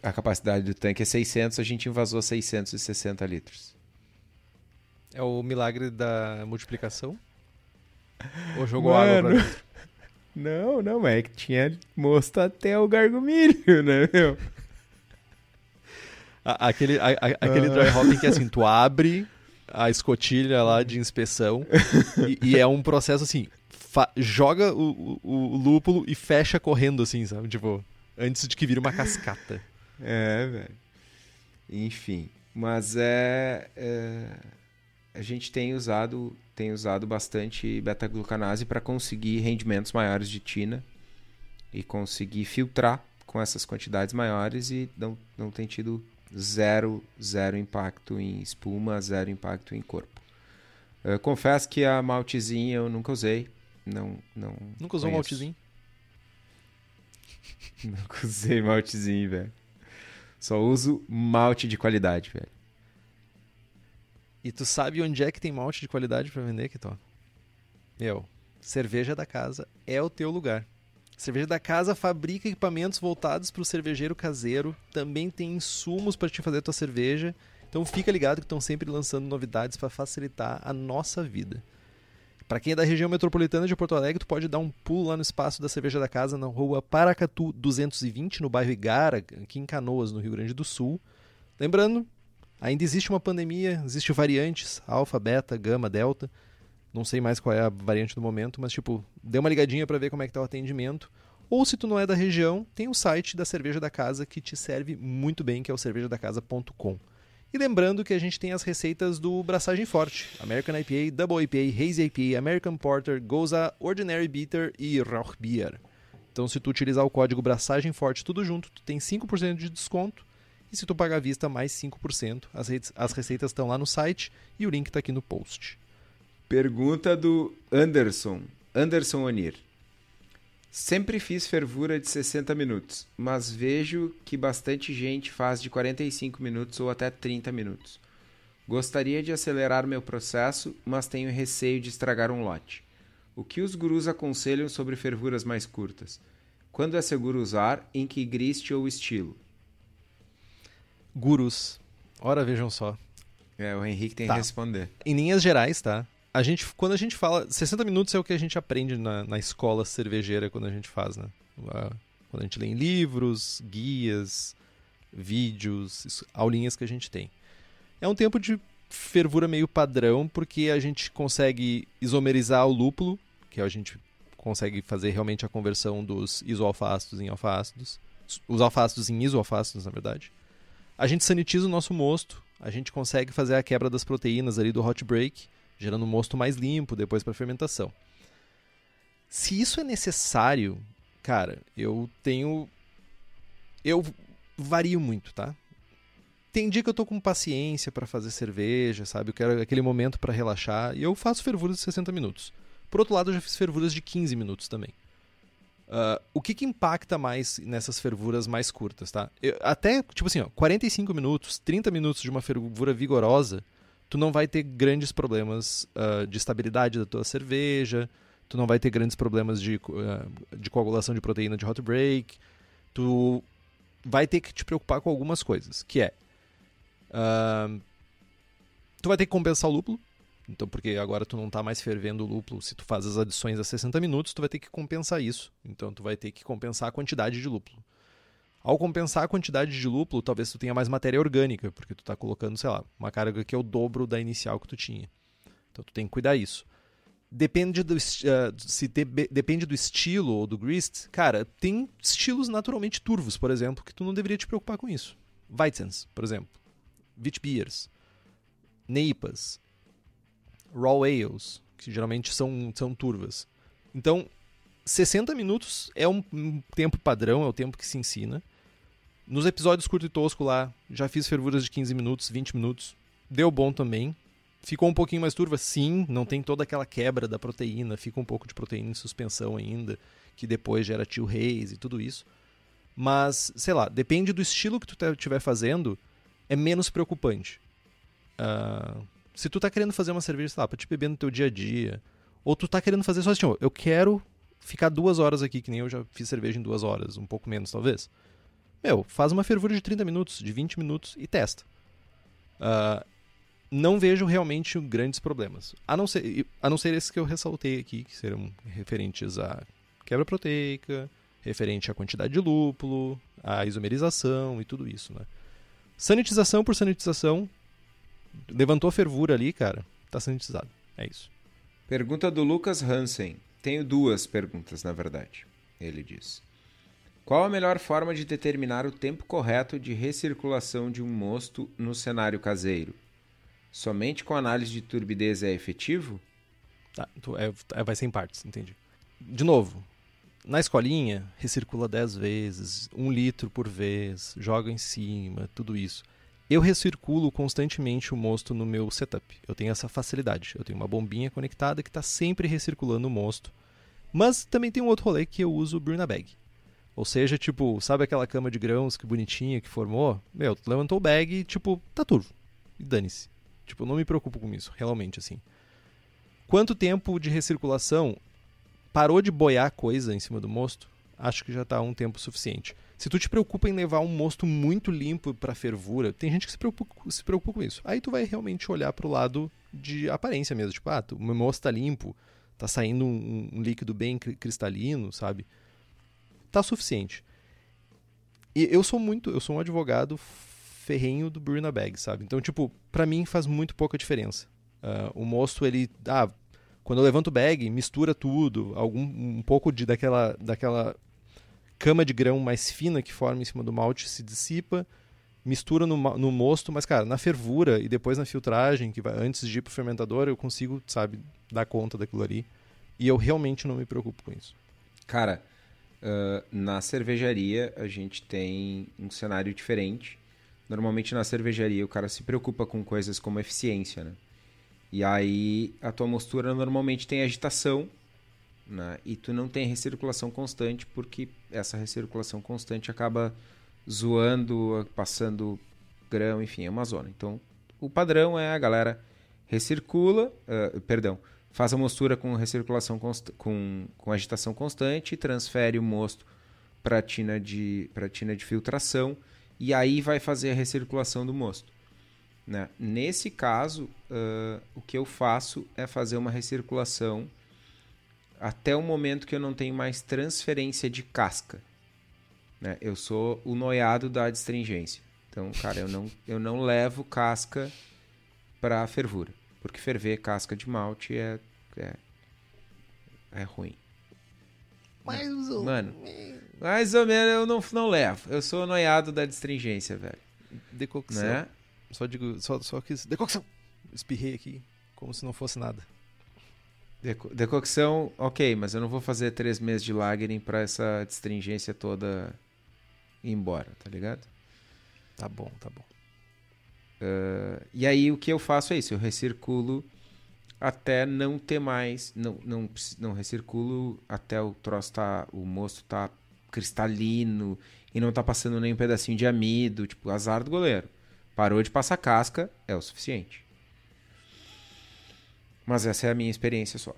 a capacidade do tanque é 600, a gente invasou 660 litros. É o milagre da multiplicação? Ou jogou Mano, água pra dentro? Não, não, é que tinha mosto até o gargumilho, né, meu? Aquele, a, aquele dry hopping que assim, tu abre a escotilha lá de inspeção e, e é um processo assim, joga o, o, o, lúpulo e fecha correndo assim, sabe? Tipo, antes de que vire uma cascata. É, velho. Enfim, mas é, é, a gente tem usado tem usado bastante beta-glucanase para conseguir rendimentos maiores de tina e conseguir filtrar com essas quantidades maiores e não, não tem tido zero, zero impacto em espuma, zero impacto em corpo. Eu confesso que a maltezinha eu nunca usei. Não, não nunca usou conheço. maltezinho? nunca usei maltezinho, velho. Só uso malte de qualidade, velho. E tu sabe onde é que tem malte de qualidade para vender, Kitó? Meu, cerveja da casa é o teu lugar. Cerveja da Casa fabrica equipamentos voltados para o cervejeiro caseiro, também tem insumos para te fazer tua cerveja. Então fica ligado que estão sempre lançando novidades para facilitar a nossa vida. Para quem é da região metropolitana de Porto Alegre, tu pode dar um pulo lá no espaço da Cerveja da Casa na rua Paracatu 220, no bairro Igara, aqui em Canoas, no Rio Grande do Sul. Lembrando, ainda existe uma pandemia, existem variantes, alfa, beta, gama, delta. Não sei mais qual é a variante do momento, mas tipo, dê uma ligadinha para ver como é que tá o atendimento. Ou se tu não é da região, tem o site da Cerveja da Casa que te serve muito bem, que é o cervejadacasa.com. E lembrando que a gente tem as receitas do Braçagem Forte, American IPA, Double IPA, Hazy IPA, American Porter, Goza, Ordinary Bitter e Rauch Beer. Então se tu utilizar o código Braçagem Forte tudo junto, tu tem 5% de desconto. E se tu pagar à vista, mais 5%. As, as receitas estão lá no site e o link está aqui no post. Pergunta do Anderson. Anderson Onir. Sempre fiz fervura de 60 minutos, mas vejo que bastante gente faz de 45 minutos ou até 30 minutos. Gostaria de acelerar meu processo, mas tenho receio de estragar um lote. O que os gurus aconselham sobre fervuras mais curtas? Quando é seguro usar? Em que grist ou estilo? Gurus. Ora, vejam só. É, o Henrique tem tá. que responder. Em linhas gerais, tá? A gente, quando a gente fala. 60 minutos é o que a gente aprende na, na escola cervejeira quando a gente faz, né? Quando a gente lê em livros, guias, vídeos, aulinhas que a gente tem. É um tempo de fervura meio padrão, porque a gente consegue isomerizar o lúpulo, que a gente consegue fazer realmente a conversão dos isoalfácidos em alfácidos, os alfácidos em isoalfácidos, na verdade. A gente sanitiza o nosso mosto, a gente consegue fazer a quebra das proteínas ali do hot break, gerando um mosto mais limpo depois para fermentação. Se isso é necessário, cara, eu tenho eu vario muito, tá? Tem dia que eu tô com paciência para fazer cerveja, sabe? Eu quero aquele momento para relaxar e eu faço fervuras de 60 minutos. Por outro lado, eu já fiz fervuras de 15 minutos também. Uh, o que, que impacta mais nessas fervuras mais curtas, tá? Eu, até, tipo assim, ó, 45 minutos, 30 minutos de uma fervura vigorosa, tu não vai ter grandes problemas uh, de estabilidade da tua cerveja, tu não vai ter grandes problemas de, uh, de coagulação de proteína de hot break, tu vai ter que te preocupar com algumas coisas, que é uh, tu vai ter que compensar o lúpulo, então porque agora tu não está mais fervendo o lúpulo, se tu faz as adições a 60 minutos, tu vai ter que compensar isso, então tu vai ter que compensar a quantidade de lúpulo. Ao compensar a quantidade de lúpulo, talvez tu tenha mais matéria orgânica, porque tu está colocando, sei lá, uma carga que é o dobro da inicial que tu tinha. Então tu tem que cuidar isso. Depende do, uh, se de, depende do estilo ou do grist, cara, tem estilos naturalmente turvos, por exemplo, que tu não deveria te preocupar com isso. Weizens, por exemplo. Witbiers. Neipas. Raw Ales, que geralmente são, são turvas. Então, 60 minutos é um, um tempo padrão, é o tempo que se ensina. Nos episódios curto e tosco lá, já fiz fervuras de 15 minutos, 20 minutos. Deu bom também. Ficou um pouquinho mais turva? Sim, não tem toda aquela quebra da proteína, fica um pouco de proteína em suspensão ainda, que depois gera tio reis e tudo isso. Mas, sei lá, depende do estilo que tu estiver fazendo, é menos preocupante. Uh, se tu tá querendo fazer uma cerveja, sei lá, pra te beber no teu dia a dia, ou tu tá querendo fazer só assim, eu quero ficar duas horas aqui, que nem eu já fiz cerveja em duas horas, um pouco menos talvez. Meu, faz uma fervura de 30 minutos, de 20 minutos e testa. Uh, não vejo realmente grandes problemas. A não, ser, a não ser esses que eu ressaltei aqui, que serão referentes à quebra proteica, referente à quantidade de lúpulo, à isomerização e tudo isso, né? Sanitização por sanitização, levantou a fervura ali, cara, tá sanitizado. É isso. Pergunta do Lucas Hansen. Tenho duas perguntas, na verdade. Ele diz: Qual a melhor forma de determinar o tempo correto de recirculação de um mosto no cenário caseiro? Somente com análise de turbidez é efetivo? Tá, então é, é, vai ser em partes, entendi. De novo, na escolinha, recircula 10 vezes, um litro por vez, joga em cima, tudo isso. Eu recirculo constantemente o mosto no meu setup. Eu tenho essa facilidade. Eu tenho uma bombinha conectada que está sempre recirculando o mosto. Mas também tem um outro rolê que eu uso o Bruna Bag. Ou seja, tipo, sabe aquela cama de grãos que bonitinha que formou? Meu, tu levantou o bag e, tipo, tá turvo. E dane-se. Tipo, eu não me preocupo com isso, realmente, assim. Quanto tempo de recirculação parou de boiar coisa em cima do mosto? Acho que já está um tempo suficiente. Se tu te preocupa em levar um mosto muito limpo para fervura, tem gente que se preocupa, se preocupa com isso. Aí tu vai realmente olhar para o lado de aparência mesmo. Tipo, ah, o meu mosto está limpo, tá saindo um, um líquido bem cristalino, sabe? Tá suficiente. E eu sou muito, eu sou um advogado ferrenho do Bruna Bag, sabe? Então, tipo, para mim faz muito pouca diferença. Uh, o mosto, ele. Ah, quando eu levanto o bag, mistura tudo, algum, um pouco de, daquela, daquela cama de grão mais fina que forma em cima do malte se dissipa, mistura no, no mosto, mas, cara, na fervura e depois na filtragem, que vai, antes de ir pro fermentador, eu consigo, sabe, dar conta daquilo ali. E eu realmente não me preocupo com isso. Cara, uh, na cervejaria a gente tem um cenário diferente Normalmente na cervejaria o cara se preocupa com coisas como eficiência, né? E aí a tua mostura normalmente tem agitação, né? E tu não tem recirculação constante porque essa recirculação constante acaba zoando, passando grão, enfim, é uma zona. Então, o padrão é a galera recircula, uh, perdão, faz a mostura com recirculação com, com agitação constante, transfere o mosto para a tina de, tina de filtração e aí vai fazer a recirculação do mosto. Né? Nesse caso, uh, o que eu faço é fazer uma recirculação até o momento que eu não tenho mais transferência de casca. Né? Eu sou o noiado da adstringência. Então, cara, eu não, eu não levo casca para fervura. Porque ferver casca de malte é, é, é ruim. Mais ou Mano, mais ou menos eu não, não levo. Eu sou noiado da destringência, velho. Decocção. Né? Só digo, só, só que. Decocção! Espirrei aqui, como se não fosse nada. Deco, decocção, ok, mas eu não vou fazer três meses de lagering pra essa destringência toda ir embora, tá ligado? Tá bom, tá bom. Uh, e aí o que eu faço é isso, eu recirculo até não ter mais, não, não, não recirculo até o troço tá, o moço tá cristalino e não tá passando nem um pedacinho de amido, tipo, azar do goleiro. Parou de passar casca, é o suficiente. Mas essa é a minha experiência só.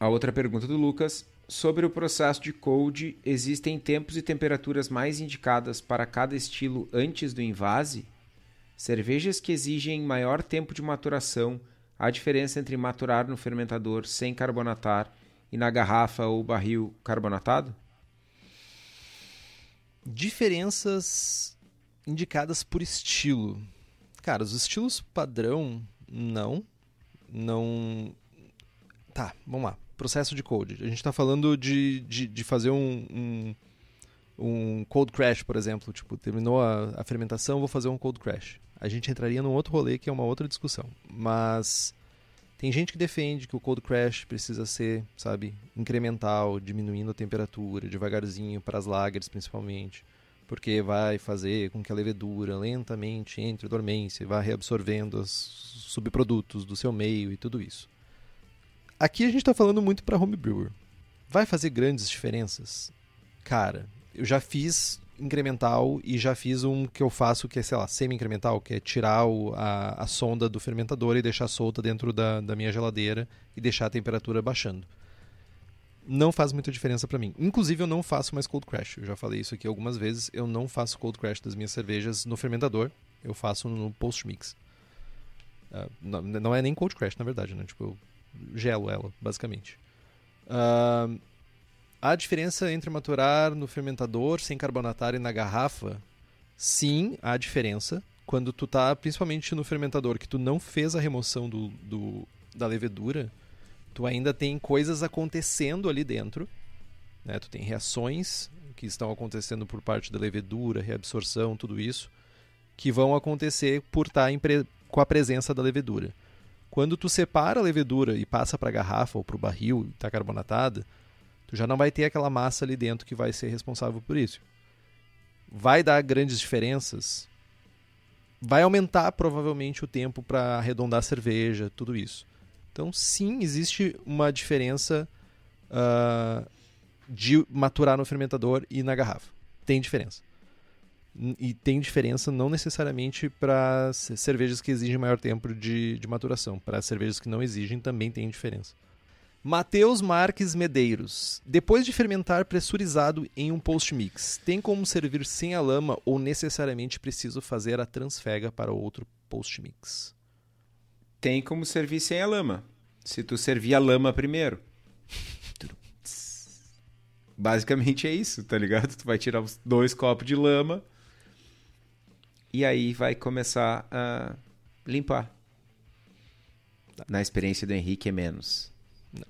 A outra pergunta do Lucas, sobre o processo de cold, existem tempos e temperaturas mais indicadas para cada estilo antes do invase? Cervejas que exigem maior tempo de maturação a diferença entre maturar no fermentador sem carbonatar e na garrafa ou barril carbonatado? Diferenças indicadas por estilo. Cara, os estilos padrão, não. Não. Tá, vamos lá. Processo de code. A gente está falando de, de, de, fazer um, um, um, code crash, por exemplo. Tipo, terminou a, a fermentação, vou fazer um code crash. A gente entraria num outro rolê que é uma outra discussão. Mas tem gente que defende que o cold crash precisa ser, sabe, incremental, diminuindo a temperatura, devagarzinho, para as lagers principalmente, porque vai fazer com que a levedura lentamente entre dormência e vá reabsorvendo os subprodutos do seu meio e tudo isso. Aqui a gente está falando muito para homebrewer. Vai fazer grandes diferenças? Cara, eu já fiz incremental e já fiz um que eu faço que é, sei lá, semi-incremental, que é tirar o, a, a sonda do fermentador e deixar solta dentro da, da minha geladeira e deixar a temperatura baixando. Não faz muita diferença para mim. Inclusive, eu não faço mais cold crash. Eu já falei isso aqui algumas vezes. Eu não faço cold crash das minhas cervejas no fermentador. Eu faço no post mix. Uh, não, não, é nem cold crash, na verdade, né? Tipo, eu gelo ela, basicamente. Uh, a diferença entre maturar no fermentador sem carbonatar e na garrafa? Sim, há diferença. Quando tu tá, principalmente no fermentador, que tu não fez a remoção do, do da levedura, tu ainda tem coisas acontecendo ali dentro. Né? Tu tem reações que estão acontecendo por parte da levedura, reabsorção, tudo isso, que vão acontecer por estar tá com a presença da levedura. Quando tu separa a levedura e passa para a garrafa ou para o barril e está carbonatada, Tu já não vai ter aquela massa ali dentro que vai ser responsável por isso. Vai dar grandes diferenças. Vai aumentar provavelmente o tempo para arredondar a cerveja, tudo isso. Então, sim, existe uma diferença uh, de maturar no fermentador e na garrafa. Tem diferença. E tem diferença não necessariamente para cervejas que exigem maior tempo de, de maturação. Para cervejas que não exigem, também tem diferença. Matheus Marques Medeiros. Depois de fermentar pressurizado em um post-mix, tem como servir sem a lama ou necessariamente preciso fazer a transfega para outro post-mix? Tem como servir sem a lama. Se tu servir a lama primeiro. Basicamente é isso, tá ligado? Tu vai tirar os dois copos de lama e aí vai começar a limpar. Na experiência do Henrique é menos.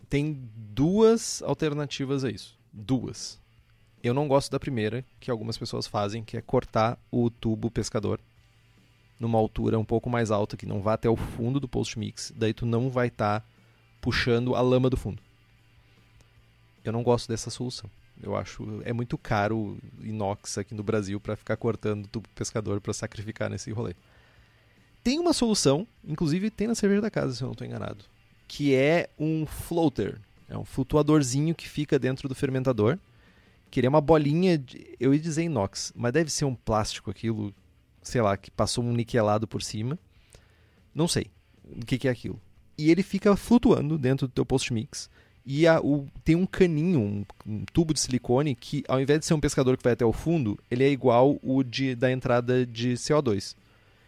Tem duas alternativas a isso. Duas. Eu não gosto da primeira, que algumas pessoas fazem, que é cortar o tubo pescador numa altura um pouco mais alta, que não vá até o fundo do post mix, daí tu não vai estar tá puxando a lama do fundo. Eu não gosto dessa solução. Eu acho é muito caro inox aqui no Brasil para ficar cortando tubo pescador para sacrificar nesse rolê. Tem uma solução, inclusive tem na cerveja da casa, se eu não estou enganado, que é um floater. É um flutuadorzinho que fica dentro do fermentador. Que ele é uma bolinha, de, eu ia dizer inox, mas deve ser um plástico aquilo, sei lá, que passou um niquelado por cima. Não sei o que, que é aquilo. E ele fica flutuando dentro do teu post-mix. E a, o, tem um caninho, um, um, tubo de silicone, que ao invés de ser um pescador que vai até o fundo, ele é igual o de, da entrada de CO2.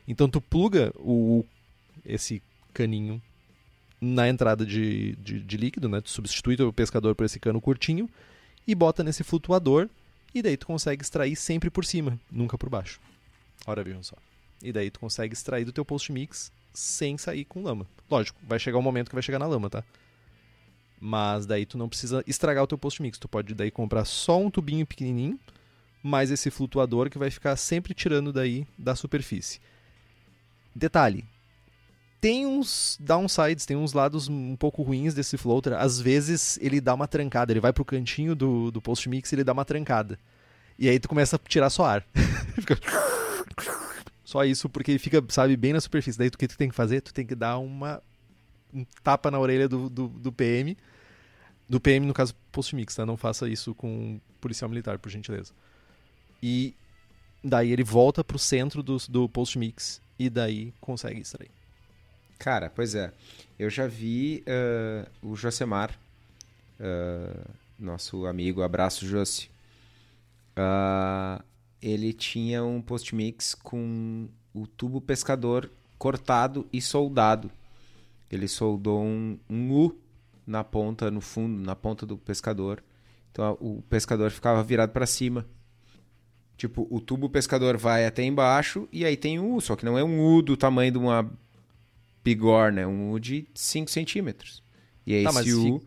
Então tu pluga o, esse caninho na entrada de, de, de líquido, né? Tu substitui o pescador por esse cano curtinho e bota nesse flutuador e daí tu consegue extrair sempre por cima, nunca por baixo. Ora, vejam só. E daí tu consegue extrair do teu post mix sem sair com lama. Lógico, vai chegar um momento que vai chegar na lama, tá? Mas daí tu não precisa estragar o teu post mix. Tu pode daí comprar só um tubinho pequenininho, mais esse flutuador que vai ficar sempre tirando daí da superfície. Detalhe, tem uns downsides, tem uns lados um pouco ruins desse floater. Às vezes ele dá uma trancada, ele vai pro cantinho do, do post mix e ele dá uma trancada. E aí tu começa a tirar só ar. só isso, porque ele fica, sabe, bem na superfície. Daí o que tu tem que fazer? Tu tem que dar uma um tapa na orelha do, do, do PM. Do PM, no caso, post mix, tá? Não faça isso com policial militar, por gentileza. E daí ele volta pro centro do, do post mix e daí consegue extrair. Cara, pois é. Eu já vi uh, o Josemar, uh, nosso amigo, abraço Josi. Uh, ele tinha um post-mix com o tubo pescador cortado e soldado. Ele soldou um, um U na ponta, no fundo, na ponta do pescador. Então o pescador ficava virado para cima. Tipo, o tubo pescador vai até embaixo e aí tem um U, só que não é um U do tamanho de uma bigorna, é um de 5 centímetros. E aí Tá, esse U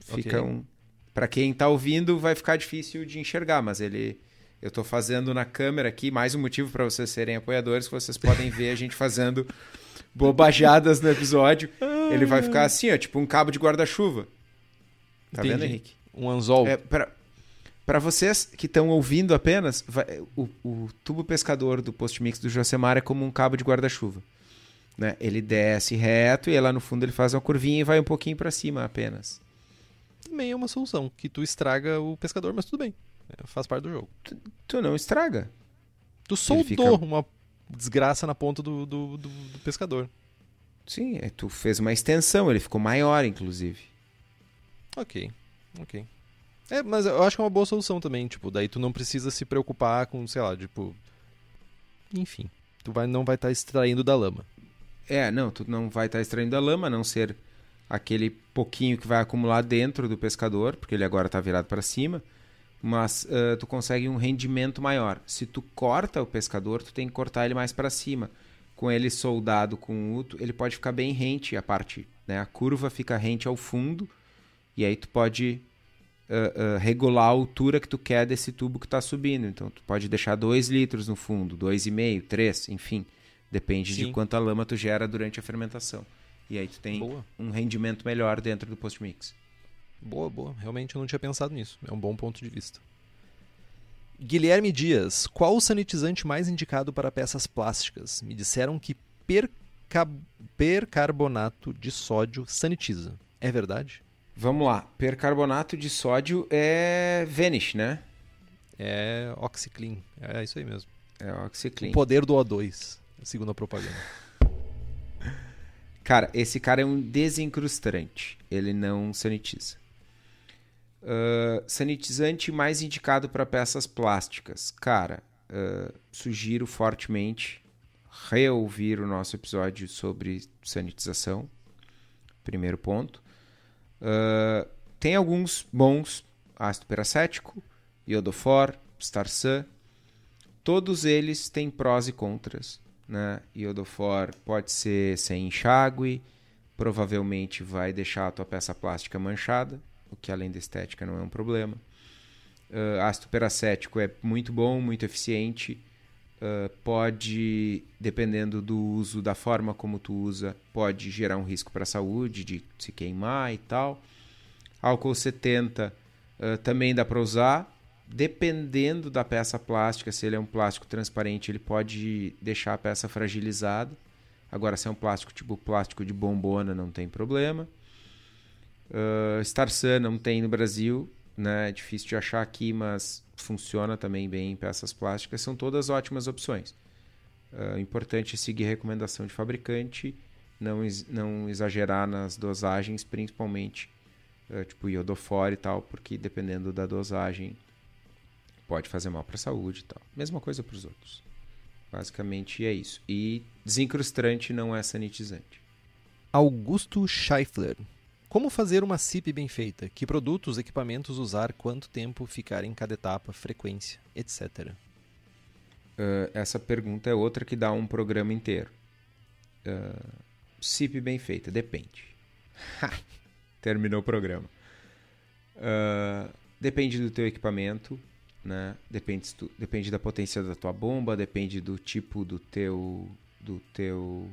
fi- fica Ok. um... Pra quem tá ouvindo vai ficar difícil de enxergar, mas ele... Eu tô fazendo na câmera aqui, mais um motivo para vocês serem apoiadores, que vocês podem ver a gente fazendo bobajadas no episódio. Ele vai ficar assim, ó, tipo um cabo de guarda-chuva. Tá vendo, Entendi. Henrique? Um anzol. É, pra, pra vocês que estão ouvindo apenas, vai- o, o tubo pescador do post-mix do Josemar é como um cabo de guarda-chuva. Né? Ele desce reto e lá no fundo ele faz uma curvinha e vai um pouquinho pra cima apenas. Também é uma solução, que tu estraga o pescador, mas tudo bem. É, faz parte do jogo. Tu não estraga. Tu soldou fica- uma desgraça na ponta do, do, do- do pescador. Sim, é, tu fez uma extensão, ele ficou maior, inclusive. Ok, ok. É, mas eu acho que é uma boa solução também, tipo, daí tu não precisa se preocupar com, sei lá, tipo... Enfim, tu vai, não vai estar extraindo da lama. É, não, tu não vai estar extraindo da lama, a não ser aquele pouquinho que vai acumular dentro do pescador, porque ele agora está virado para cima, mas ah, tu consegue um rendimento maior. Se tu corta o pescador, tu tem que cortar ele mais para cima. Com ele soldado com o ele pode ficar bem rente a parte, né? A curva fica rente ao fundo e aí tu pode ah, ah, regular a altura que tu quer desse tubo que está subindo. Então tu pode deixar 2 litros no fundo, 2,5, 3, enfim. Depende de Sim. quanta lama tu gera durante a fermentação. E aí tu tem Boa. um rendimento melhor dentro do post-mix. Boa, boa. Realmente eu não tinha pensado nisso. É um bom ponto de vista. Guilherme Dias, qual o sanitizante mais indicado para peças plásticas? Me disseram que perca- percarbonato de sódio sanitiza. É verdade? Vamos lá. Percarbonato de sódio é Vanish, né? É OxyClean. É isso aí mesmo. É O OxyClean. poder do O2, segundo a propaganda. Cara, esse cara é um desencrustante. Ele não sanitiza. Ah, sanitizante mais indicado para peças plásticas. Cara, ah, sugiro fortemente reouvir o nosso episódio sobre sanitização. Primeiro ponto. Ah, tem alguns bons: ácido peracético, iodofor, starsan. Todos eles têm prós e contras. Né? Iodofor pode ser sem enxágue, provavelmente vai deixar a tua peça plástica manchada, o que além da estética não é um problema. Ah, ácido peracético é muito bom, muito eficiente. Ah, pode, dependendo do uso, da forma como tu usa, pode gerar um risco para a saúde, de se queimar e tal. Álcool 70 ah, também dá para usar. Dependendo da peça plástica, se ele é um plástico transparente, ele pode deixar a peça fragilizada. Agora, se é um plástico tipo plástico de bombona, não tem problema. Uh, não tem no Brasil, né? É difícil de achar aqui, mas funciona também bem em peças plásticas. São todas ótimas opções. Uh, importante é seguir a recomendação de fabricante, não, não exagerar nas dosagens, principalmente uh, tipo iodofor e tal, porque dependendo da dosagem pode fazer mal para a saúde e tal. Mesma coisa para os outros. Basicamente é isso. E desencrustante não é sanitizante. Augusto Scheifler. Como fazer uma CIP bem feita? Que produtos, equipamentos usar? Quanto tempo ficar em cada etapa? Frequência? Etc. Uh, essa pergunta é outra que dá um programa inteiro. Uh, CIP bem feita, depende. Terminou o programa. Uh, depende do teu equipamento, né? Depende, tu- depende da potência da tua bomba, depende do tipo do teu do teu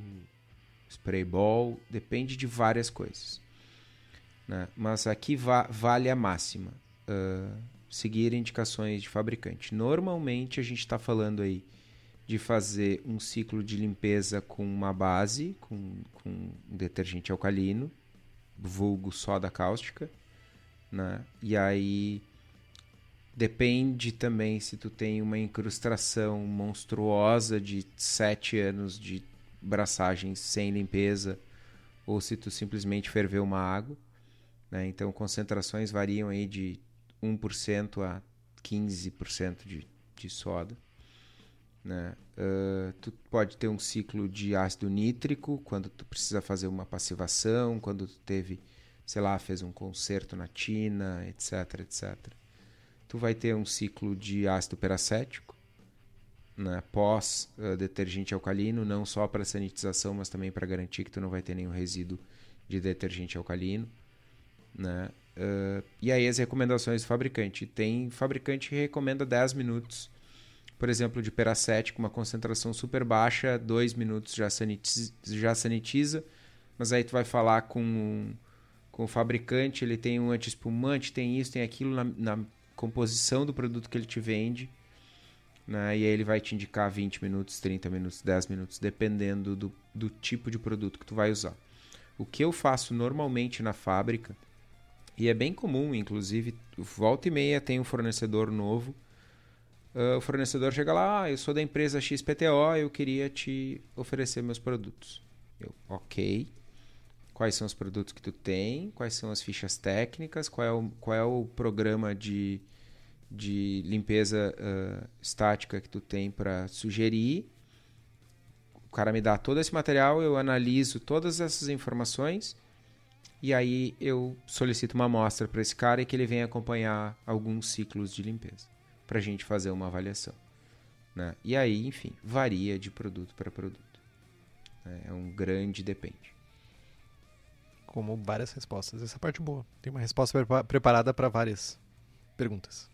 spray ball, depende de várias coisas. Né? Mas aqui va- vale a máxima. Uh, seguir indicações de fabricante. Normalmente a gente está falando aí de fazer um ciclo de limpeza com uma base, com, com um detergente alcalino, vulgo soda cáustica, né? E aí depende também se tu tem uma incrustação monstruosa de sete anos de braçagens sem limpeza ou se tu simplesmente ferveu uma água. Né? Então, concentrações variam aí de 1% a 15% de, de soda. Né? Uh, tu pode ter um ciclo de ácido nítrico quando tu precisa fazer uma passivação, quando tu teve, sei lá, fez um concerto na tina, etc, etc. tu vai ter um ciclo de ácido peracético, né, pós uh, detergente alcalino, não só para sanitização, mas também para garantir que tu não vai ter nenhum resíduo de detergente alcalino, né? Uh, e aí as recomendações do fabricante. Tem fabricante que recomenda 10 minutos, por exemplo, de peracético, uma concentração super baixa, 2 minutos já sanitiza, já sanitiza, mas aí tu vai falar com, com o fabricante, ele tem um anti-espumante, tem isso, tem aquilo na, na composição do produto que ele te vende, né? e aí ele vai te indicar 20 minutos, 30 minutos, 10 minutos, dependendo do, do tipo de produto que tu vai usar. O que eu faço normalmente na fábrica e é bem comum, inclusive, volta e meia tem um fornecedor novo. Uh, o fornecedor chega lá, ah, eu sou da empresa XPTO, eu queria te oferecer meus produtos. Eu, ok. Quais são os produtos que tu tem? Quais são as fichas técnicas? Qual é o, qual é o programa de, de limpeza uh, estática que tu tem para sugerir? O cara me dá todo esse material, eu analiso todas essas informações e aí eu solicito uma amostra para esse cara e que ele venha acompanhar alguns ciclos de limpeza para a gente fazer uma avaliação. Né? E aí, enfim, varia de produto para produto. Né? É um grande depende. Como várias respostas. Essa é parte boa. Tem uma resposta preparada para várias perguntas.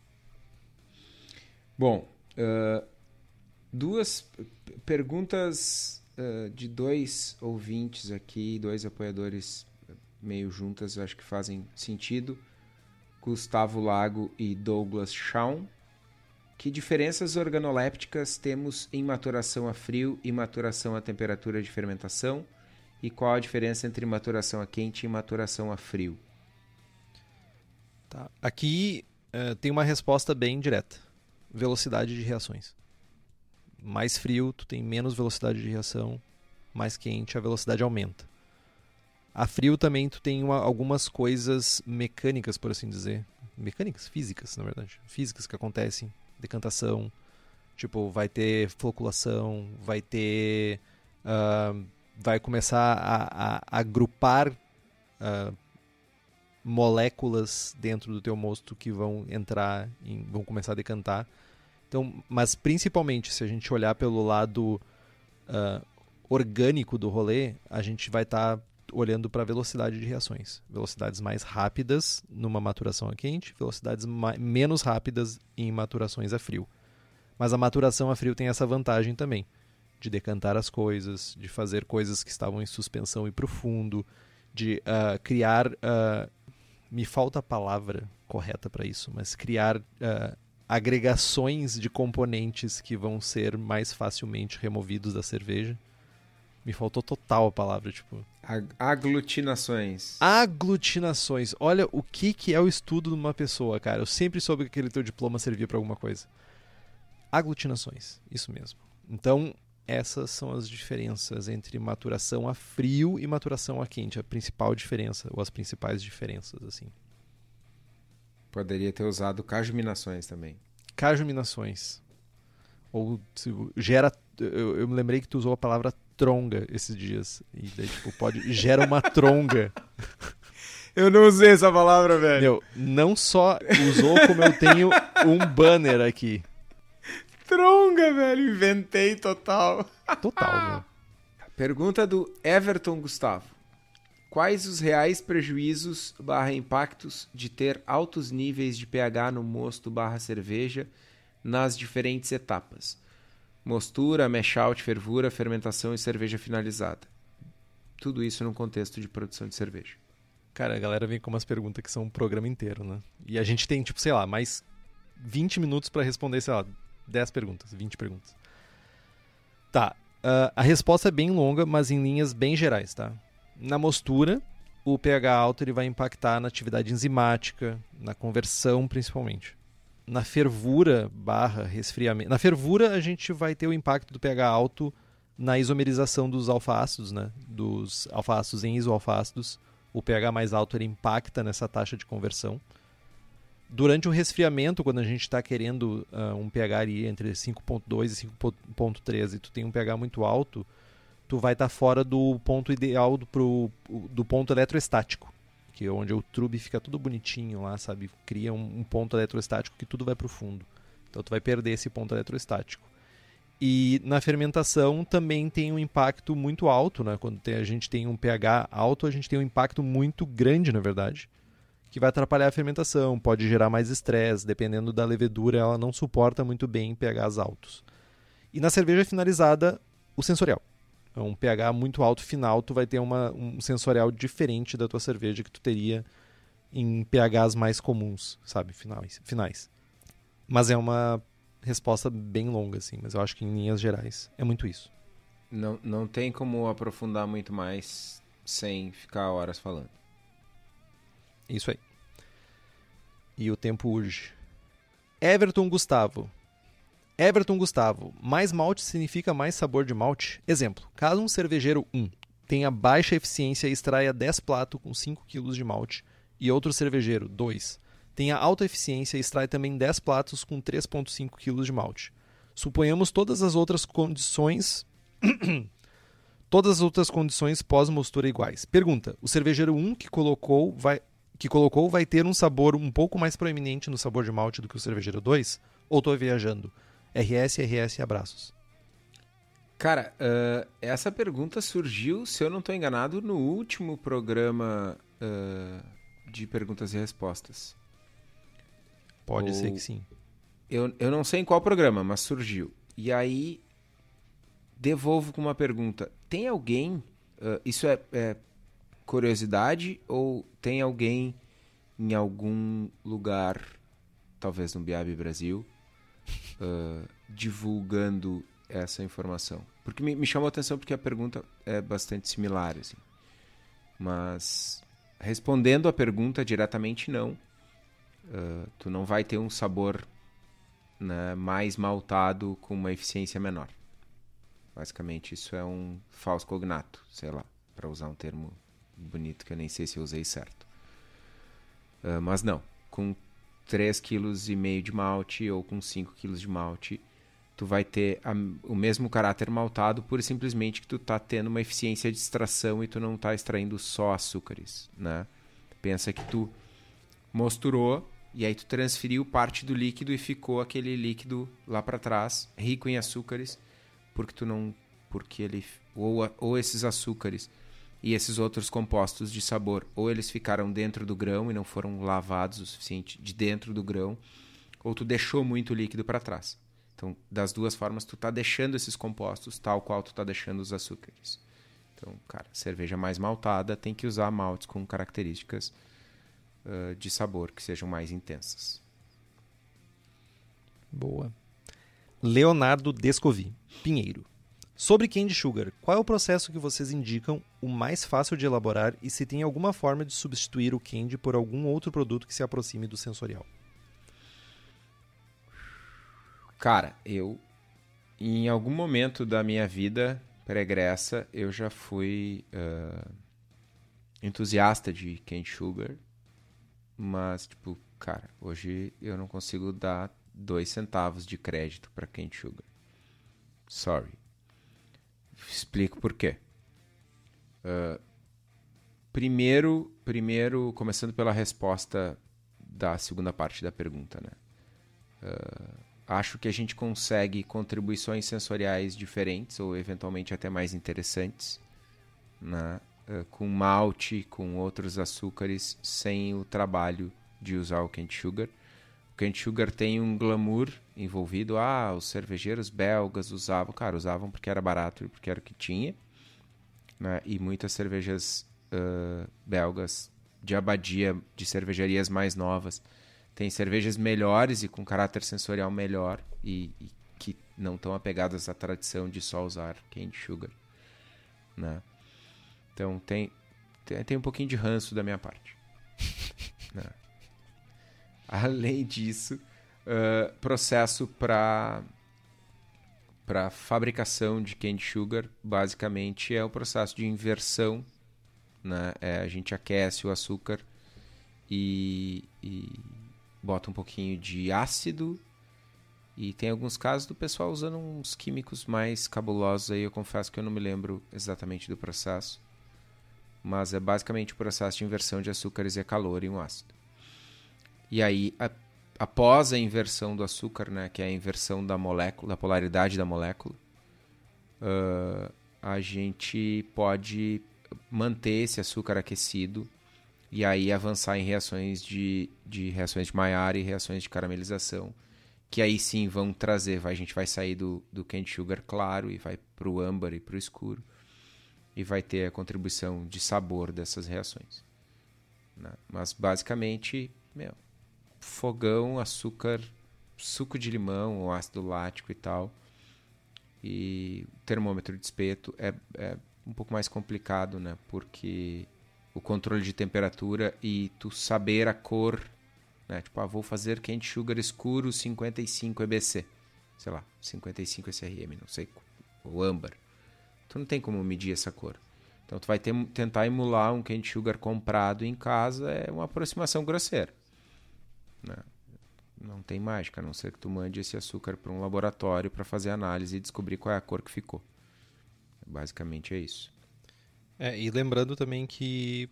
Bom, uh, duas perguntas uh, de dois ouvintes aqui, dois apoiadores meio juntas, eu acho que fazem sentido. Gustavo Lago e Douglas Shawn. Que diferenças organolépticas temos em maturação a frio e maturação a temperatura de fermentação? E qual a diferença entre maturação a quente e maturação a frio? Tá. Aqui uh, tem uma resposta bem direta: velocidade de reações. Mais frio, tu tem menos velocidade de reação. Mais quente, a velocidade aumenta. A frio também tu tem uma, algumas coisas mecânicas, por assim dizer. Mecânicas? Físicas, na verdade. Físicas que acontecem. Decantação. Tipo, vai ter floculação, vai ter. Uh, vai começar a, a, a agrupar uh, moléculas dentro do teu mosto que vão entrar, vão começar a decantar. Então, mas principalmente se a gente olhar pelo lado uh, orgânico do rolê, a gente vai estar tá olhando para a velocidade de reações. Velocidades mais rápidas numa maturação a quente, velocidades menos rápidas em maturações a frio. Mas a maturação a frio tem essa vantagem também, de decantar as coisas, de fazer coisas que estavam em suspensão e profundo, de uh, criar. Uh, me falta a palavra correta para isso, mas criar uh, agregações de componentes que vão ser mais facilmente removidos da cerveja me faltou total a palavra, tipo. Aglutinações. Aglutinações. Olha o que, que é o estudo de uma pessoa, cara. Eu sempre soube que aquele teu diploma servia para alguma coisa. Aglutinações. Isso mesmo. Então, essas são as diferenças entre maturação a frio e maturação a quente. A principal diferença, ou as principais diferenças, assim. Poderia ter usado cajuminações também. Cajuminações. Ou se, gera. Eu, eu me lembrei que tu usou a palavra tronga esses dias. E daí, tipo, pode. gera uma tronga. Eu não usei essa palavra, velho. Meu, não só usou, como eu tenho um banner aqui. Tronga, velho. Inventei total. Total, velho. Pergunta do Everton Gustavo. Quais os reais prejuízos barra impactos de ter altos níveis de pH no mosto barra cerveja nas diferentes etapas? mostura, mash out, fervura, fermentação e cerveja finalizada. Tudo isso num contexto de produção de cerveja. Cara, a galera vem com umas perguntas que são um programa inteiro, né? E a gente tem, tipo, sei lá, mais 20 minutos para responder, sei lá, 10 perguntas, 20 perguntas. Tá. Uh, a resposta é bem longa, mas em linhas bem gerais, tá? Na mostura, o pH alto ele vai impactar na atividade enzimática, na conversão principalmente na fervura barra resfriamento. Na fervura a gente vai ter o impacto do pH alto na isomerização dos alfa-ácidos, né? Dos alfa-ácidos em isoalfa-ácidos. O pH mais alto ele impacta nessa taxa de conversão. Durante o resfriamento, quando a gente está querendo uh, um pH ali entre 5.2 e 5.3 e tu tem um pH muito alto, tu vai estar tá fora do ponto ideal do, pro, do ponto eletroestático que é onde o trube fica tudo bonitinho lá, sabe? Cria um, um ponto eletrostático que tudo vai para o fundo. Então tu vai perder esse ponto eletrostático. E na fermentação também tem um impacto muito alto, né? Quando tem, a gente tem um pH alto, a gente tem um impacto muito grande, na verdade, que vai atrapalhar a fermentação, pode gerar mais estresse, dependendo da levedura, ela não suporta muito bem pHs altos. E na cerveja finalizada, o sensorial. É um pH muito alto final, tu vai ter uma, um sensorial diferente da tua cerveja que tu teria em pHs mais comuns, sabe, finais. finais. Mas é uma resposta bem longa, assim, mas eu acho que em linhas gerais é muito isso. Não, não tem como aprofundar muito mais sem ficar horas falando. Isso aí. E o tempo urge. Everton Gustavo. Everton Gustavo. Mais malte significa mais sabor de malte? Exemplo. Caso um cervejeiro 1 tenha baixa eficiência e extraia 10 platos com 5 kg de malte, e outro cervejeiro 2 tenha alta eficiência e extrai também 10 pratos com 3,5 kg de malte. Suponhamos todas as outras condições. todas as outras condições pós-mostura iguais. Pergunta: o cervejeiro 1 que colocou vai que colocou vai ter um sabor um pouco mais proeminente no sabor de malte do que o cervejeiro 2? Ou estou viajando? RS, RS, abraços. Cara, uh, essa pergunta surgiu, se eu não estou enganado, no último programa uh, de perguntas e respostas. Pode Ou... ser que sim. Eu, eu não sei em qual programa, mas surgiu. E aí, devolvo com uma pergunta: tem alguém. Uh, isso é, é, curiosidade ou tem alguém em algum lugar, talvez no Biab Brasil, uh, divulgando essa informação? Porque me, me chamou a atenção porque a pergunta é bastante similar, assim. Mas respondendo a pergunta diretamente, não. Uh, tu não vai ter um sabor né, mais maltado com uma eficiência menor. Basicamente, isso é um falso cognato, sei lá, para usar um termo bonito que eu nem sei se eu usei certo. Uh, mas não, com 3,5 kg de malte ou com 5 kg de malte, tu vai ter a, o mesmo caráter maltado, por simplesmente que tu tá tendo uma eficiência de extração e tu não tá extraindo só açúcares, né? Pensa que tu mosturou e aí tu transferiu parte do líquido e ficou aquele líquido lá para trás, rico em açúcares, porque tu não porque ele ou, ou esses açúcares e esses outros compostos de sabor, ou eles ficaram dentro do grão e não foram lavados o suficiente de dentro do grão, ou tu deixou muito líquido para trás. Então, das duas formas, tu tá deixando esses compostos tal qual tu tá deixando os açúcares. Então, cara, cerveja mais maltada tem que usar maltes com características uh, de sabor que sejam mais intensas. Boa. Leonardo Descovi, Pinheiro. Sobre Candy Sugar, qual é o processo que vocês indicam o mais fácil de elaborar e se tem alguma forma de substituir o candy por algum outro produto que se aproxime do sensorial? Cara, eu em algum momento da minha vida pregressa eu já fui uh, entusiasta de Candy Sugar mas, tipo, cara, hoje eu não consigo dar dois centavos de crédito para Kent Sugar. Sorry. Explico por quê. Uh, primeiro, primeiro, começando pela resposta da segunda parte da pergunta, né? Uh, acho que a gente consegue contribuições sensoriais diferentes ou eventualmente até mais interessantes, né? uh, com malte, com outros açúcares, sem o trabalho de usar o Kent Sugar. O Kent Sugar tem um glamour envolvido. Ah, os cervejeiros belgas usavam. Cara, usavam porque era barato e porque era o que tinha. Né? E muitas cervejas uh, belgas de abadia, de cervejarias mais novas, tem cervejas melhores e com caráter sensorial melhor e, e que não estão apegadas à tradição de só usar Kent Sugar. Né? Então tem, tem, tem um pouquinho de ranço da minha parte. Né? Além disso, uh, processo para para fabricação de candy sugar, basicamente é o processo de inversão. Né? É, a gente aquece o açúcar e, e bota um pouquinho de ácido e tem alguns casos do pessoal usando uns químicos mais cabulosos aí, eu confesso que eu não me lembro exatamente do processo mas é basicamente o processo de inversão de açúcares e calor em um ácido. E aí, a, após a inversão do açúcar, né, que é a inversão da molécula, da polaridade da molécula, uh, a gente pode manter esse açúcar aquecido e aí avançar em reações de, de reações de Maillard e reações de caramelização, que aí sim vão trazer, vai, a gente vai sair do, do candy sugar claro e vai para o âmbar e para o escuro e vai ter a contribuição de sabor dessas reações. Né? Mas basicamente, meu, fogão, açúcar, suco de limão, ou ácido lático e tal, e termômetro de espeto é, é um pouco mais complicado, né? Porque o controle de temperatura e tu saber a cor, né? Tipo, ah, vou fazer quente sugar escuro 55 EBC, sei lá, 55 SRM, não sei, ou âmbar. Tu não tem como medir essa cor. Então tu vai ter, tentar emular um quente sugar comprado em casa, é uma aproximação grosseira. Né? Não tem mágica, a não ser que tu mande esse açúcar para um laboratório para fazer análise e descobrir qual é a cor que ficou. Basicamente é isso. É, e lembrando também que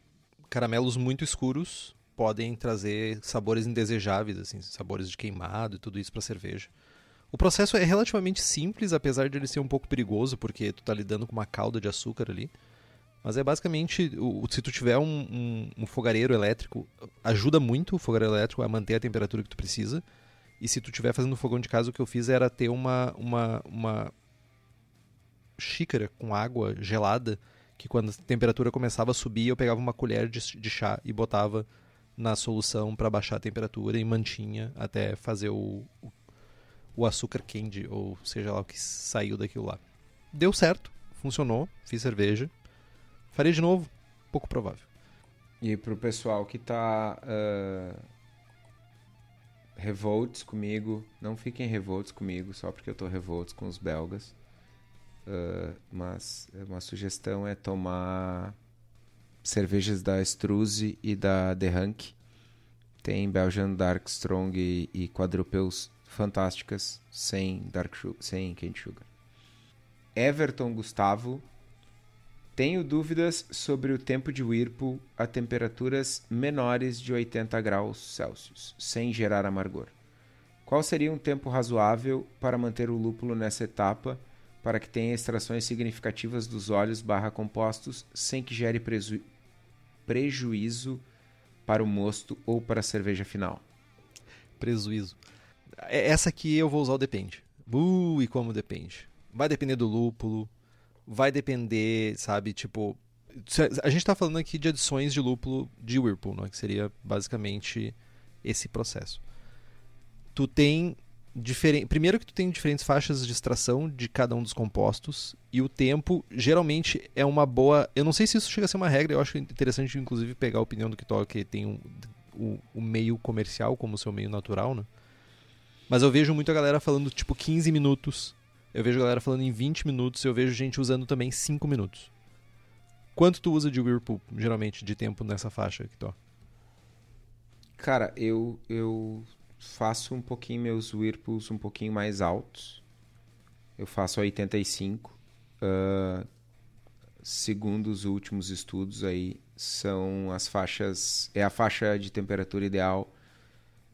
caramelos muito escuros podem trazer sabores indesejáveis, assim, sabores de queimado e tudo isso para cerveja. O processo é relativamente simples, apesar de ele ser um pouco perigoso, porque tu está lidando com uma calda de açúcar ali. Mas é basicamente, o, se tu tiver um, um, um, fogareiro elétrico, ajuda muito o fogareiro elétrico a manter a temperatura que tu precisa. E se tu estiver fazendo fogão de casa, o que eu fiz era ter uma, uma, uma xícara com água gelada, que quando a temperatura começava a subir, eu pegava uma colher de, de chá e botava na solução para baixar a temperatura e mantinha até fazer o, o, o açúcar candy, ou seja lá o que saiu daquilo lá. Deu certo, funcionou, fiz cerveja. Faria de novo? Pouco provável. E pro pessoal que tá uh, revolts comigo, não fiquem revoltos comigo só porque eu tô revoltos com os belgas. Uh, mas uma sugestão é tomar cervejas da Struze e da The. Tem Belgian Dark Strong e, e fantásticas sem dark sem Candy Sugar. Everton Gustavo tenho dúvidas sobre o tempo de Whirlpool a temperaturas menores de 80 graus Celsius, sem gerar amargor. Qual seria um tempo razoável para manter o lúpulo nessa etapa para que tenha extrações significativas dos óleos barra compostos sem que gere preju prejuízo para o mosto ou para a cerveja final? Prejuízo. É, essa aqui eu vou usar o depende. Uh, e como depende. Vai depender do lúpulo, vai depender, sabe, tipo. A gente está falando aqui de adições de lúpulo de Whirlpool, né, que seria basicamente esse processo. Tu tem. Primeiro que tu tem diferentes faixas de extração de cada um dos compostos e o tempo geralmente é uma boa. Eu não sei se isso chega a ser uma regra. Eu acho interessante inclusive pegar a opinião do que tem um, o, o meio comercial como seu meio natural, né? Mas eu vejo muita galera falando tipo 15 minutos eu vejo galera falando em 20 minutos, eu vejo gente usando também 5 minutos. Quanto tu usa de Whirlpool, geralmente, de tempo nessa faixa, Kitó? Cara, eu, eu faço um pouquinho meus Whirlpools um pouquinho mais altos. Eu faço 85. Uh, segundo os últimos estudos aí, são as faixas... É a faixa de temperatura ideal.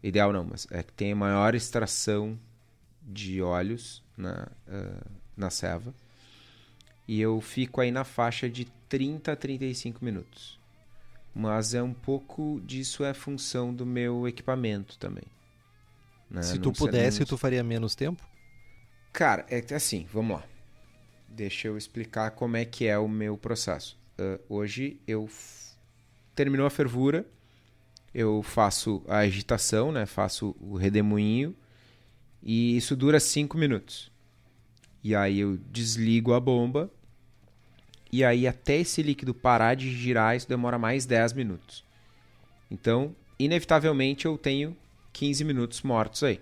Ideal não, mas é que tem maior extração de óleos na, uh, na ceva. E eu fico aí na faixa de 30 a 35 minutos. Mas é um pouco disso é função do meu equipamento também. Né? Se tu pudesse, tu faria menos tempo? Cara, é assim, vamos lá. Deixa eu explicar como é que é o meu processo. Uh, hoje eu terminou a fervura, eu faço a agitação, né? Faço o redemoinho e isso dura 5 minutos. E aí eu desligo a bomba. E aí até esse líquido parar de girar, isso demora mais 10 minutos. Então, inevitavelmente eu tenho 15 minutos mortos aí.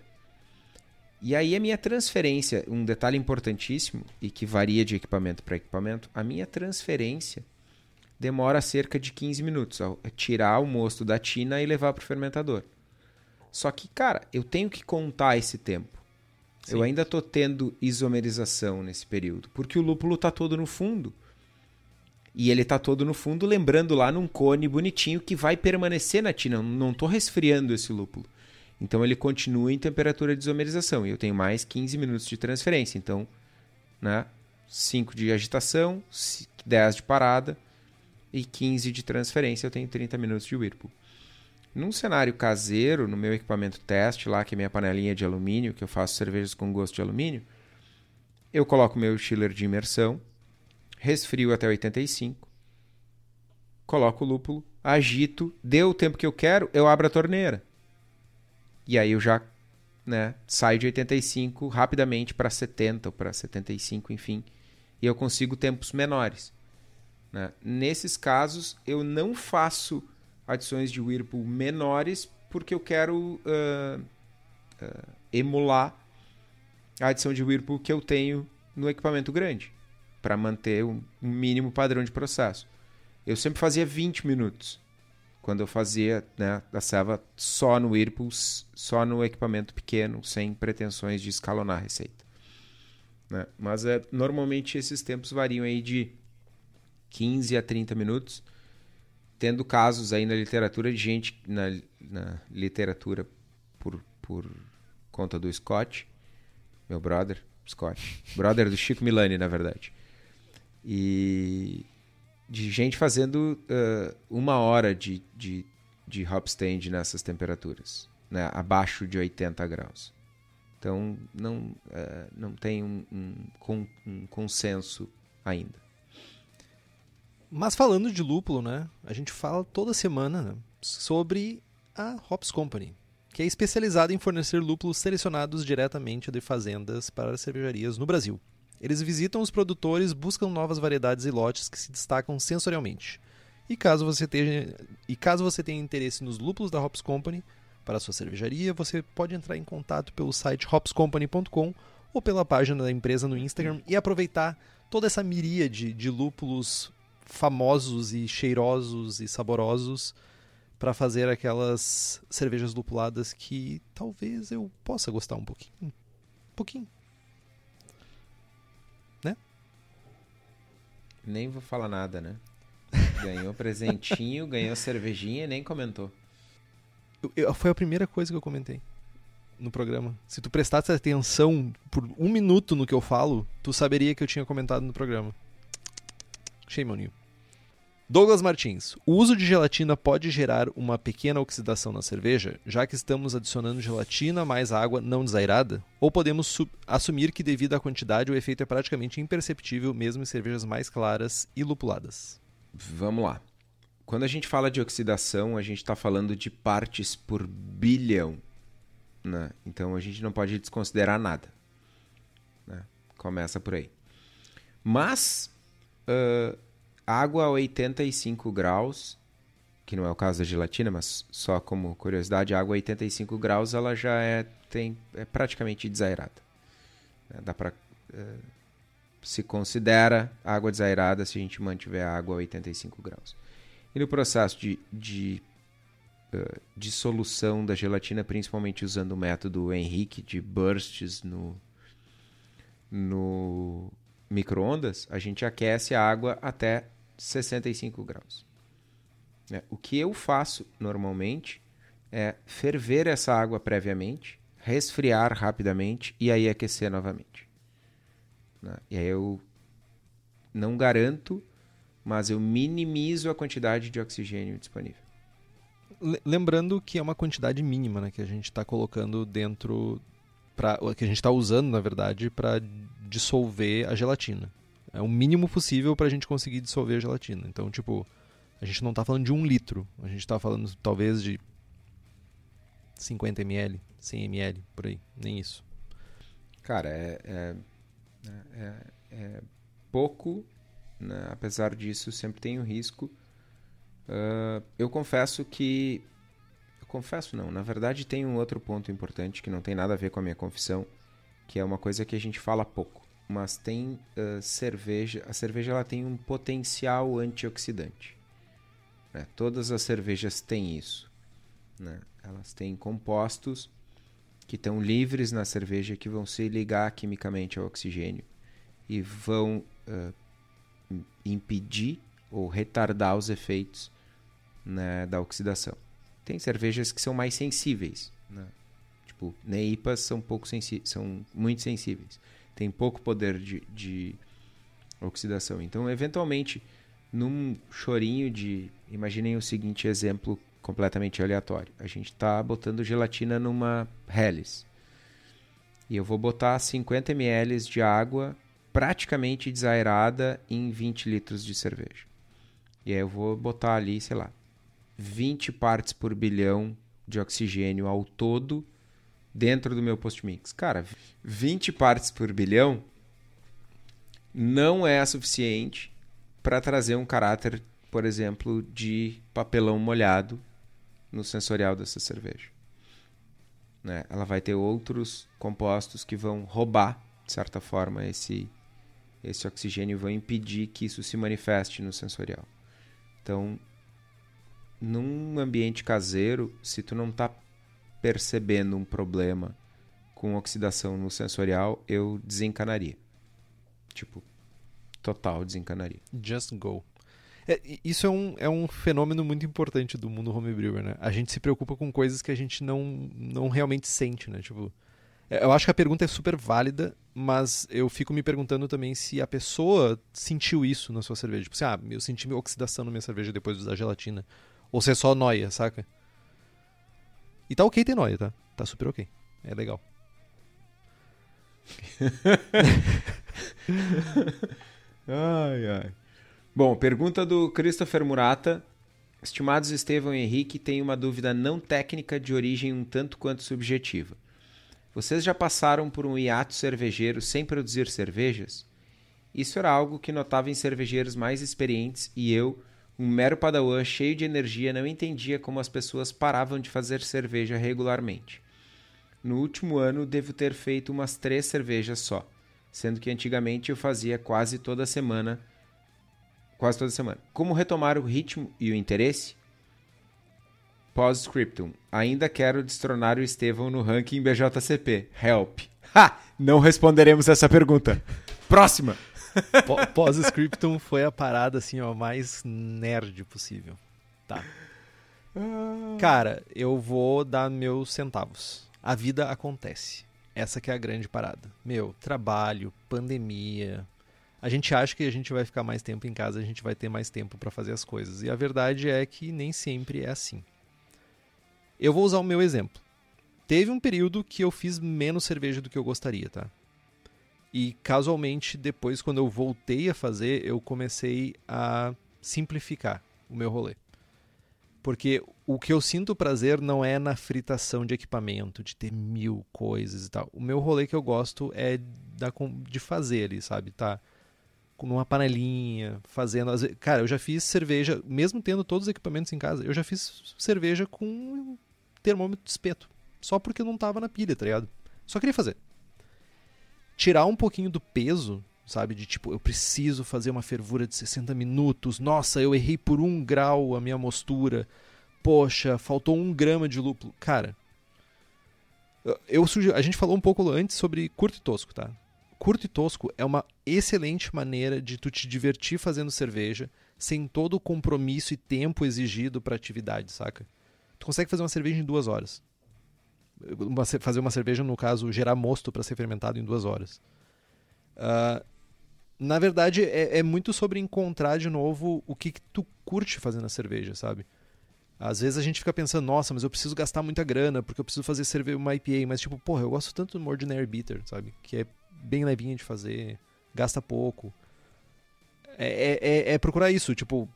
E aí a minha transferência, um detalhe importantíssimo e que varia de equipamento para equipamento, a minha transferência demora cerca de 15 minutos ao tirar o mosto da tina e levar para o fermentador. Só que, cara, eu tenho que contar esse tempo. Sim. Eu ainda estou tendo isomerização nesse período, porque o lúpulo está todo no fundo. E ele tá todo no fundo, lembrando lá num cone bonitinho que vai permanecer na tina. Não tô resfriando esse lúpulo. Então ele continua em temperatura de isomerização. E eu tenho mais 15 minutos de transferência. Então, né? 5 de agitação, 10 de parada e 15 de transferência. Eu tenho 30 minutos de Whirlpool. Num cenário caseiro, no meu equipamento teste lá, que é minha panelinha de alumínio, que eu faço cervejas com gosto de alumínio, eu coloco meu chiller de imersão, resfrio até 85, coloco o lúpulo, agito, deu o tempo que eu quero, eu abro a torneira. E aí eu já né, saio de 85 rapidamente para 70 ou para 75, enfim, e eu consigo tempos menores. Né? Nesses casos, eu não faço adições de Whirlpool menores porque eu quero uh, uh, emular a adição de Whirlpool que eu tenho no equipamento grande para manter um mínimo padrão de processo. Eu sempre fazia 20 minutos quando eu fazia né, a serva só no Whirlpool, só no equipamento pequeno, sem pretensões de escalonar a receita. Né? Mas é, normalmente esses tempos variam aí de 15 a 30 minutos tendo casos aí na literatura de gente na, na literatura por, por conta do Scott, meu brother, Scott, brother do Chico Milani, na verdade, e de gente fazendo uh, uma hora de, de, de hop stand nessas temperaturas, né, abaixo de 80 graus. Então não, uh, não tem um, um, um consenso ainda. Mas falando de lúpulo, né? A gente fala toda semana né, sobre a Hops Company, que é especializada em fornecer lúpulos selecionados diretamente de fazendas para cervejarias no Brasil. Eles visitam os produtores, buscam novas variedades e lotes que se destacam sensorialmente. E caso você tenha, e caso você tenha interesse nos lúpulos da Hops Company para a sua cervejaria, você pode entrar em contato pelo site hopscompany.com ou pela página da empresa no Instagram e aproveitar toda essa miríade de lúpulos famosos e cheirosos e saborosos para fazer aquelas cervejas lupuladas que talvez eu possa gostar um pouquinho. Um pouquinho. Né? Nem vou falar nada, né? Ganhou presentinho, ganhou cervejinha e nem comentou. Eu, eu, foi a primeira coisa que eu comentei no programa. Se tu prestasse atenção por um minuto no que eu falo, tu saberia que eu tinha comentado no programa. Shame on you. Douglas Martins, o uso de gelatina pode gerar uma pequena oxidação na cerveja, já que estamos adicionando gelatina mais água não desairada? Ou podemos assumir que, devido à quantidade, o efeito é praticamente imperceptível mesmo em cervejas mais claras e lupuladas? Vamos lá. Quando a gente fala de oxidação, a gente está falando de partes por bilhão. Né? Então a gente não pode desconsiderar nada. Né? Começa por aí. Mas. Uh água a 85 graus, que não é o caso da gelatina, mas só como curiosidade, água a 85 graus ela já é, tem, é praticamente desairada. É, dá para é, se considera água desairada se a gente mantiver a água a 85 graus. E no processo de, de uh, dissolução da gelatina, principalmente usando o método Henrique de bursts no, no microondas, a gente aquece a água até 65 graus. É, o que eu faço normalmente é ferver essa água previamente, resfriar rapidamente e aí aquecer novamente. Né? E aí eu não garanto, mas eu minimizo a quantidade de oxigênio disponível. Lembrando que é uma quantidade mínima né, que a gente está colocando dentro, pra, que a gente está usando, na verdade, para dissolver a gelatina. É o mínimo possível para a gente conseguir dissolver a gelatina. Então, tipo, a gente não está falando de um litro. A gente está falando talvez de 50 ml, 100 ml, por aí. Nem isso. Cara, é, é, é, é pouco. Né? Apesar disso, sempre tem o um risco. Uh, eu confesso que. Eu confesso, não. Na verdade, tem um outro ponto importante que não tem nada a ver com a minha confissão, que é uma coisa que a gente fala pouco mas tem uh, cerveja. A cerveja ela tem um potencial antioxidante. Né? Todas as cervejas têm isso. Né? Elas têm compostos que estão livres na cerveja que vão se ligar quimicamente ao oxigênio e vão uh, impedir ou retardar os efeitos né, da oxidação. Tem cervejas que são mais sensíveis, né? tipo neipas são pouco são muito sensíveis, tem pouco poder de, de oxidação. Então, eventualmente, num chorinho de, imaginem o seguinte exemplo completamente aleatório. A gente está botando gelatina numa Helles. E eu vou botar 50 ml de água praticamente desaerada em 20 litros de cerveja. E aí eu vou botar ali, sei lá, 20 partes por bilhão de oxigênio ao todo dentro do meu post-mix. Cara, 20 partes por bilhão não é suficiente para trazer um caráter, por exemplo, de papelão molhado no sensorial dessa cerveja. Né? Ela vai ter outros compostos que vão roubar, de certa forma, esse, esse oxigênio e vão impedir que isso se manifeste no sensorial. Então, num ambiente caseiro, se tu não está percebendo um problema com oxidação no sensorial, eu desencanaria. Tipo, total desencanaria. Just go. É, isso é um, é um fenômeno muito importante do mundo homebrewer, né? A gente se preocupa com coisas que a gente não, não realmente sente, né? Tipo, é, eu acho que a pergunta é super válida, mas eu fico me perguntando também se a pessoa sentiu isso na sua cerveja. Tipo assim, ah, eu senti oxidação na minha cerveja depois de usar gelatina. Ou se é só noia, saca? E tá ok ter noia, tá? Tá super ok. É legal. ai, ai. Bom, pergunta do Christopher Murata. Estimados Estevão e Henrique, tem uma dúvida não técnica de origem um tanto quanto subjetiva. Vocês já passaram por um hiato cervejeiro sem produzir cervejas? Isso era algo que notava em cervejeiros mais experientes e eu, um mero padawan cheio de energia, não entendia como as pessoas paravam de fazer cerveja regularmente. No último ano, devo ter feito umas três cervejas só, sendo que antigamente eu fazia quase toda semana quase toda semana. Como retomar o ritmo e o interesse? Pós-scriptum. Ainda quero destronar o Estevão no ranking BJCP. Help. Ha! Não responderemos essa pergunta. Próxima. Pós-scriptum foi a parada assim, ó, mais nerd possível. Tá. Ah. Cara, eu vou dar meus centavos. A vida acontece. Essa que é a grande parada. Meu, trabalho, pandemia, a gente acha que a gente vai ficar mais tempo em casa, a gente vai ter mais tempo para fazer as coisas. E a verdade é que nem sempre é assim. Eu vou usar o meu exemplo. Teve um período que eu fiz menos cerveja do que eu gostaria, tá? E casualmente, depois, quando eu voltei a fazer, eu comecei a simplificar o meu rolê. Porque o que eu sinto prazer não é na fritação de equipamento, de ter mil coisas e tal. O meu rolê que eu gosto é de fazer ali, sabe? Tá numa panelinha, fazendo. Cara, eu já fiz cerveja, mesmo tendo todos os equipamentos em casa, eu já fiz cerveja com termômetro de espeto. Só porque não tava na pilha, tá ligado? Só queria fazer. Tirar um pouquinho do peso, sabe? De tipo, eu preciso fazer uma fervura de 60 minutos. Nossa, eu errei por um grau a minha mostura. Poxa, faltou um grama de lúpulo. Cara, eu, eu a gente falou um pouco antes sobre curto e tosco, tá? curto e tosco é uma excelente maneira de tu te divertir fazendo cerveja sem todo o compromisso e tempo exigido para atividade, saca? Tu consegue fazer uma cerveja em duas horas. Uma, fazer uma cerveja, no caso, gerar mosto para ser fermentado em duas horas. Uh, na verdade, é, é, muito sobre encontrar de novo o que, que tu curte fazendo a cerveja, sabe? Às vezes a gente fica pensando, nossa, mas eu preciso gastar muita grana porque eu preciso fazer cerveja uma IPA, mas tipo, porra, eu gosto tanto do Ordinary Bitter, sabe? Que é bem levinha de fazer, gasta pouco. É, é, é, é procurar isso, tipo,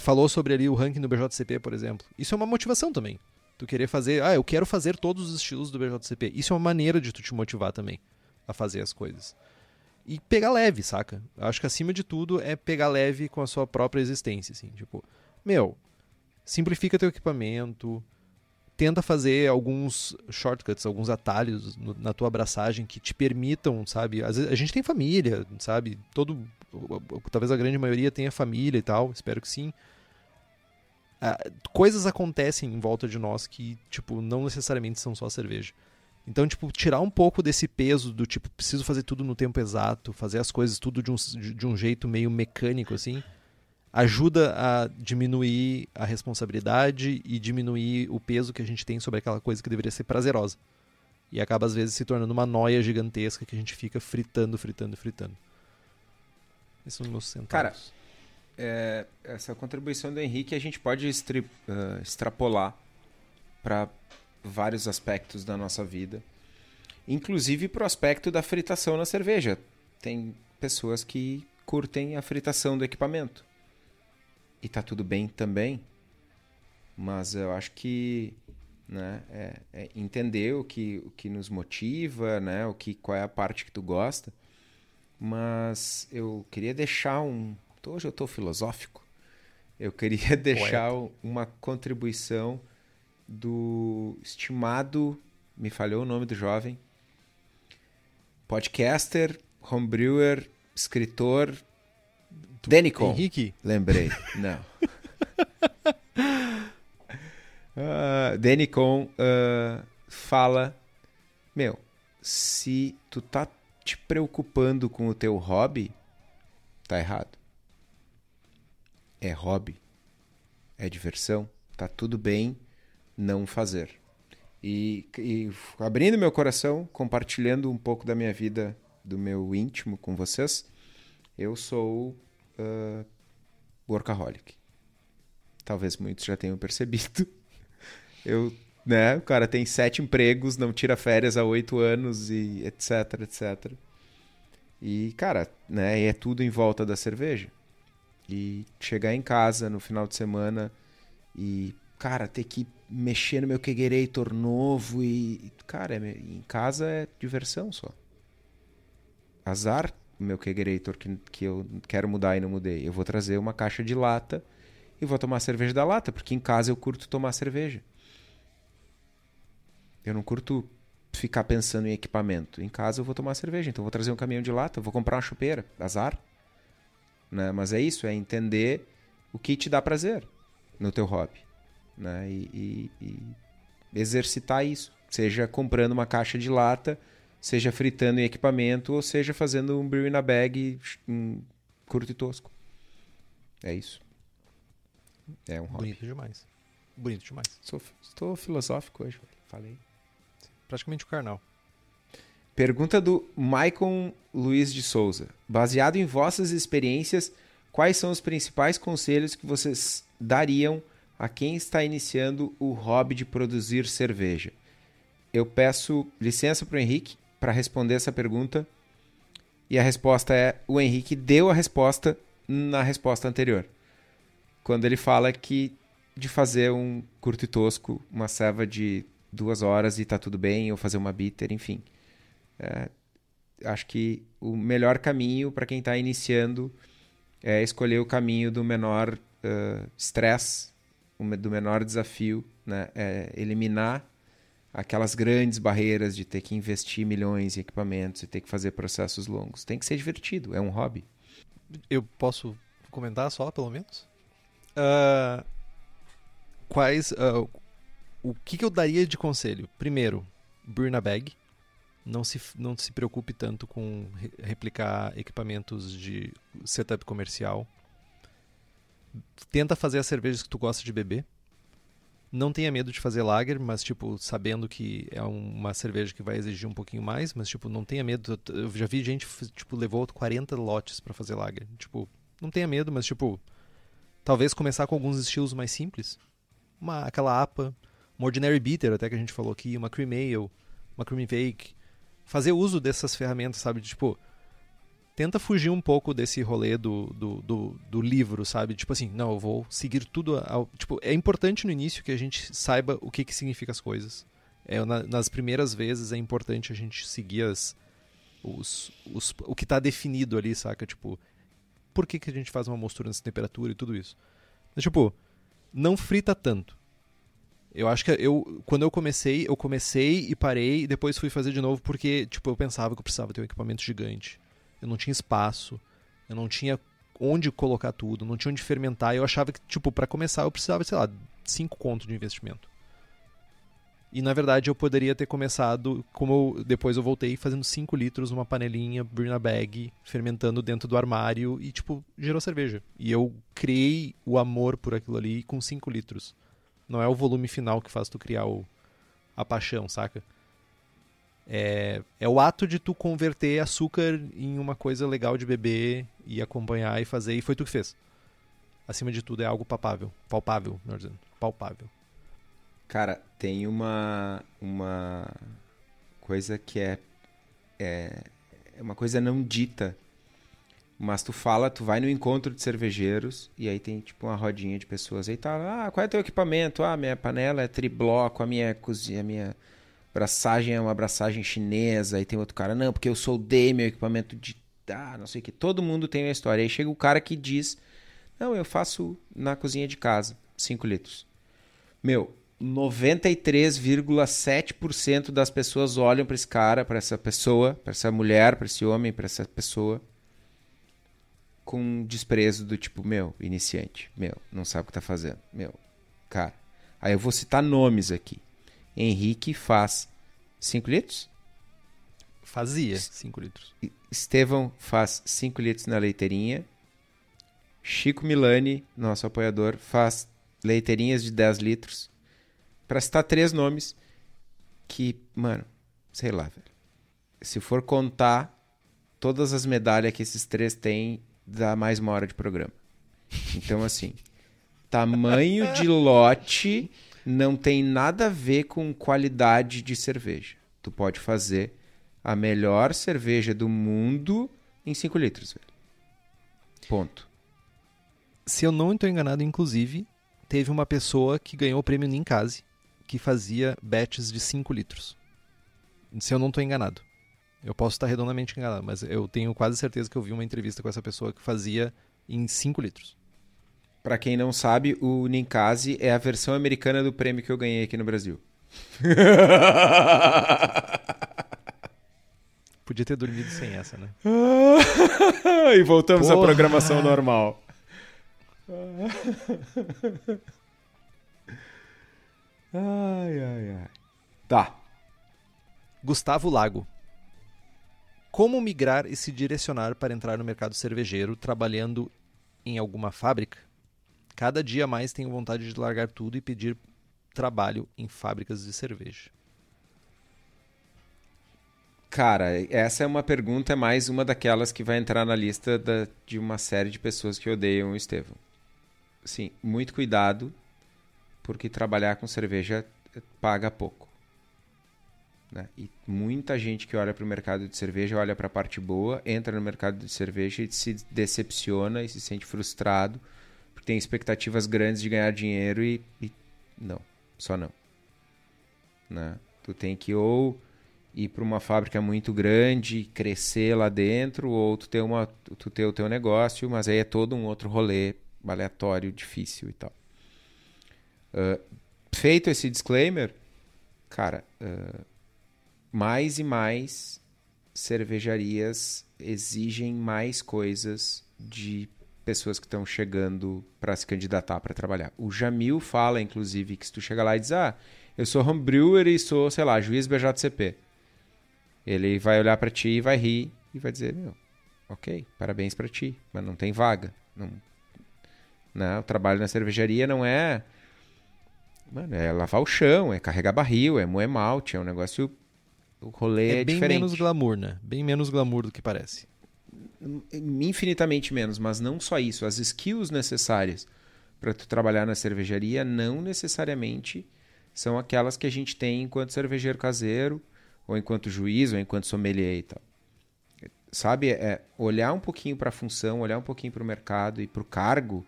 falou sobre ali o ranking do BJCP, por exemplo. Isso é uma motivação também. Tu querer fazer, ah, eu quero fazer todos os estilos do BJCP. Isso é uma maneira de tu te motivar também a fazer as coisas. E pegar leve, saca? Acho que acima de tudo é pegar leve com a sua própria existência, assim. Tipo, meu, simplifica teu equipamento, tenta fazer alguns shortcuts, alguns atalhos no, na tua abraçagem que te permitam, sabe? Às vezes, a gente tem família, sabe? Todo, talvez a grande maioria tenha família e tal, espero que sim. Ah, coisas acontecem em volta de nós que, tipo, não necessariamente são só cerveja. Então, tipo, tirar um pouco desse peso do tipo, preciso fazer tudo no tempo exato, fazer as coisas tudo de um, de um jeito meio mecânico, assim, ajuda a diminuir a responsabilidade e diminuir o peso que a gente tem sobre aquela coisa que deveria ser prazerosa. E acaba, às vezes, se tornando uma noia gigantesca que a gente fica fritando, fritando, fritando. Esses são os meus centavos. Cara, é, essa contribuição do Henrique a gente pode uh, extrapolar para vários aspectos da nossa vida, inclusive para o aspecto da fritação na cerveja. Tem pessoas que curtem a fritação do equipamento e tá tudo bem também, mas eu acho que né, é, é entender o que, o que nos motiva, né, o que qual é a parte que tu gosta, mas eu queria deixar um hoje eu estou filosófico. Eu queria deixar Poeta. uma contribuição do estimado, me falhou o nome do jovem, podcaster, homebrewer, escritor, tu, Denicon. Henrique? Lembrei. Não. uh, Denicon uh, fala, meu, se tu tá te preocupando com o teu hobby, tá errado é hobby, é diversão, tá tudo bem não fazer. E, e, abrindo meu coração, compartilhando um pouco da minha vida, do meu íntimo com vocês, eu sou uh, workaholic. Talvez muitos já tenham percebido. Eu, né, o cara tem sete empregos, não tira férias há oito anos e etc, etc. E, cara, né, é tudo em volta da cerveja. E chegar em casa no final de semana e, cara, ter que mexer no meu kegerator novo e, cara, é, em casa é diversão só. Azar meu kegerator que, que eu quero mudar e não mudei. Eu vou trazer uma caixa de lata e vou tomar cerveja da lata, porque em casa eu curto tomar cerveja. Eu não curto ficar pensando em equipamento. Em casa eu vou tomar cerveja, então eu vou trazer um caminhão de lata, vou comprar uma chupeira. Azar. Né? Mas é isso, é entender o que te dá prazer no teu hobby. Né? E, e, e exercitar isso. Seja comprando uma caixa de lata, seja fritando em equipamento, ou seja fazendo um brew na bag um curto e tosco. É isso. É um hobby. Bonito demais. Bonito demais. Sou, estou filosófico hoje, falei. Praticamente o carnal. Pergunta do Maicon Luiz de Souza. Baseado em vossas experiências, quais são os principais conselhos que vocês dariam a quem está iniciando o hobby de produzir cerveja? Eu peço licença para o Henrique para responder essa pergunta. E a resposta é: o Henrique deu a resposta na resposta anterior. Quando ele fala que de fazer um curto e tosco, uma serva de duas horas e tá tudo bem, ou fazer uma bitter, enfim. É, acho que o melhor caminho para quem está iniciando é escolher o caminho do menor estresse, uh, do menor desafio, né? É eliminar aquelas grandes barreiras de ter que investir milhões em equipamentos e ter que fazer processos longos. Tem que ser divertido, é um hobby. Eu posso comentar só, pelo menos? Uh, quais. Uh, o que, que eu daria de conselho? Primeiro, burn a bag não se, não se preocupe tanto com replicar equipamentos de setup comercial. Tenta fazer as cervejas que tu gosta de beber. Não tenha medo de fazer lager, mas tipo, sabendo que é uma cerveja que vai exigir um pouquinho mais, mas tipo, não tenha medo. Eu já vi gente tipo levou 40 lotes para fazer lager. Tipo, não tenha medo, mas tipo, talvez começar com alguns estilos mais simples. Uma aquela APA, uma Ordinary Bitter até que a gente falou aqui, uma Cream Ale, uma Cream Fake fazer uso dessas ferramentas, sabe? Tipo, tenta fugir um pouco desse rolê do, do, do, do, livro, sabe? Tipo assim, não, eu vou seguir tudo. Ao... Tipo, é importante no início que a gente saiba o que, que significa as coisas. É, na, nas primeiras vezes é importante a gente seguir as, os, os, o que está definido ali, saca? Tipo, por que, que a gente faz uma mostura nessa temperatura e tudo isso. Mas, tipo, não frita tanto. Eu acho que eu, quando eu comecei, eu comecei e parei e depois fui fazer de novo porque, tipo, eu pensava que eu precisava ter um equipamento gigante. Eu não tinha espaço, eu não tinha onde colocar tudo, não tinha onde fermentar. Eu achava que, tipo, para começar eu precisava, sei lá, 5 contos de investimento. E na verdade eu poderia ter começado, como eu, depois eu voltei fazendo 5 litros numa panelinha, Brina Bag, fermentando dentro do armário e tipo, gerou cerveja. E eu criei o amor por aquilo ali com 5 litros. Não é o volume final que faz tu criar o, a paixão, saca? É, é o ato de tu converter açúcar em uma coisa legal de beber e acompanhar e fazer, e foi tu que fez. Acima de tudo, é algo palpável. Palpável, melhor dizendo. Palpável. Cara, tem uma, uma coisa que é, é, é uma coisa não dita. Mas tu fala, tu vai no encontro de cervejeiros e aí tem tipo uma rodinha de pessoas aí tá, ah, qual é teu equipamento? Ah, minha panela é tribloco, a minha cozinha, a minha braçagem é uma braçagem chinesa, aí tem outro cara, não, porque eu soldei meu equipamento de ah, não sei o que. Todo mundo tem uma história. Aí chega o cara que diz, não, eu faço na cozinha de casa, 5 litros. Meu, 93,7% das pessoas olham para esse cara, para essa pessoa, para essa mulher, para esse homem, para essa pessoa com desprezo do tipo, meu, iniciante, meu, não sabe o que tá fazendo, meu, cara. Aí eu vou citar nomes aqui. Henrique faz 5 litros? Fazia 5 litros. Estevão faz 5 litros na leiteirinha. Chico Milani, nosso apoiador, faz leiteirinhas de 10 litros para citar três nomes que, mano, sei lá, velho. Se for contar todas as medalhas que esses três têm, dá mais uma hora de programa. Então, assim, tamanho de lote não tem nada a ver com qualidade de cerveja. Tu pode fazer a melhor cerveja do mundo em 5 litros, velho. Ponto. Se eu não estou enganado, inclusive, teve uma pessoa que ganhou o prêmio Ninkasi que fazia batches de 5 litros. Se eu não estou enganado. Eu posso estar redondamente enganado, mas eu tenho quase certeza que eu vi uma entrevista com essa pessoa que fazia em 5 litros. Para quem não sabe, o Ninkasi é a versão americana do prêmio que eu ganhei aqui no Brasil. Podia ter dormido sem essa, né? e voltamos Porra. à programação normal. Ai, ai, ai. Tá. Gustavo Lago. Como migrar e se direcionar para entrar no mercado cervejeiro trabalhando em alguma fábrica? Cada dia mais tenho vontade de largar tudo e pedir trabalho em fábricas de cerveja. Cara, essa é uma pergunta, é mais uma daquelas que vai entrar na lista da, de uma série de pessoas que odeiam o Estevão. Sim, muito cuidado porque trabalhar com cerveja paga pouco. Né? E muita gente que olha para o mercado de cerveja olha para a parte boa, entra no mercado de cerveja e se decepciona e se sente frustrado porque tem expectativas grandes de ganhar dinheiro e, e não, só não. Né? Tu tem que ou ir para uma fábrica muito grande, crescer lá dentro, ou tu ter, uma, tu ter o teu negócio, mas aí é todo um outro rolê aleatório, difícil e tal. Uh, feito esse disclaimer, cara, uh, mais e mais cervejarias exigem mais coisas de pessoas que estão chegando para se candidatar para trabalhar. O Jamil fala, inclusive, que se tu chega lá e diz, ah, eu sou homebrewer e sou, sei lá, juiz BJCP. Ele vai olhar para ti e vai rir e vai dizer, meu, ok, parabéns para ti, mas não tem vaga. Não, né, o trabalho na cervejaria não é Mano, é lavar o chão, é carregar barril, é moer malte, é um negócio. O rolê é, é bem diferente. menos glamour, né? Bem menos glamour do que parece. Infinitamente menos, mas não só isso. As skills necessárias para tu trabalhar na cervejaria não necessariamente são aquelas que a gente tem enquanto cervejeiro caseiro, ou enquanto juiz, ou enquanto sommelier e tal. Sabe, é olhar um pouquinho para a função, olhar um pouquinho para o mercado e para o cargo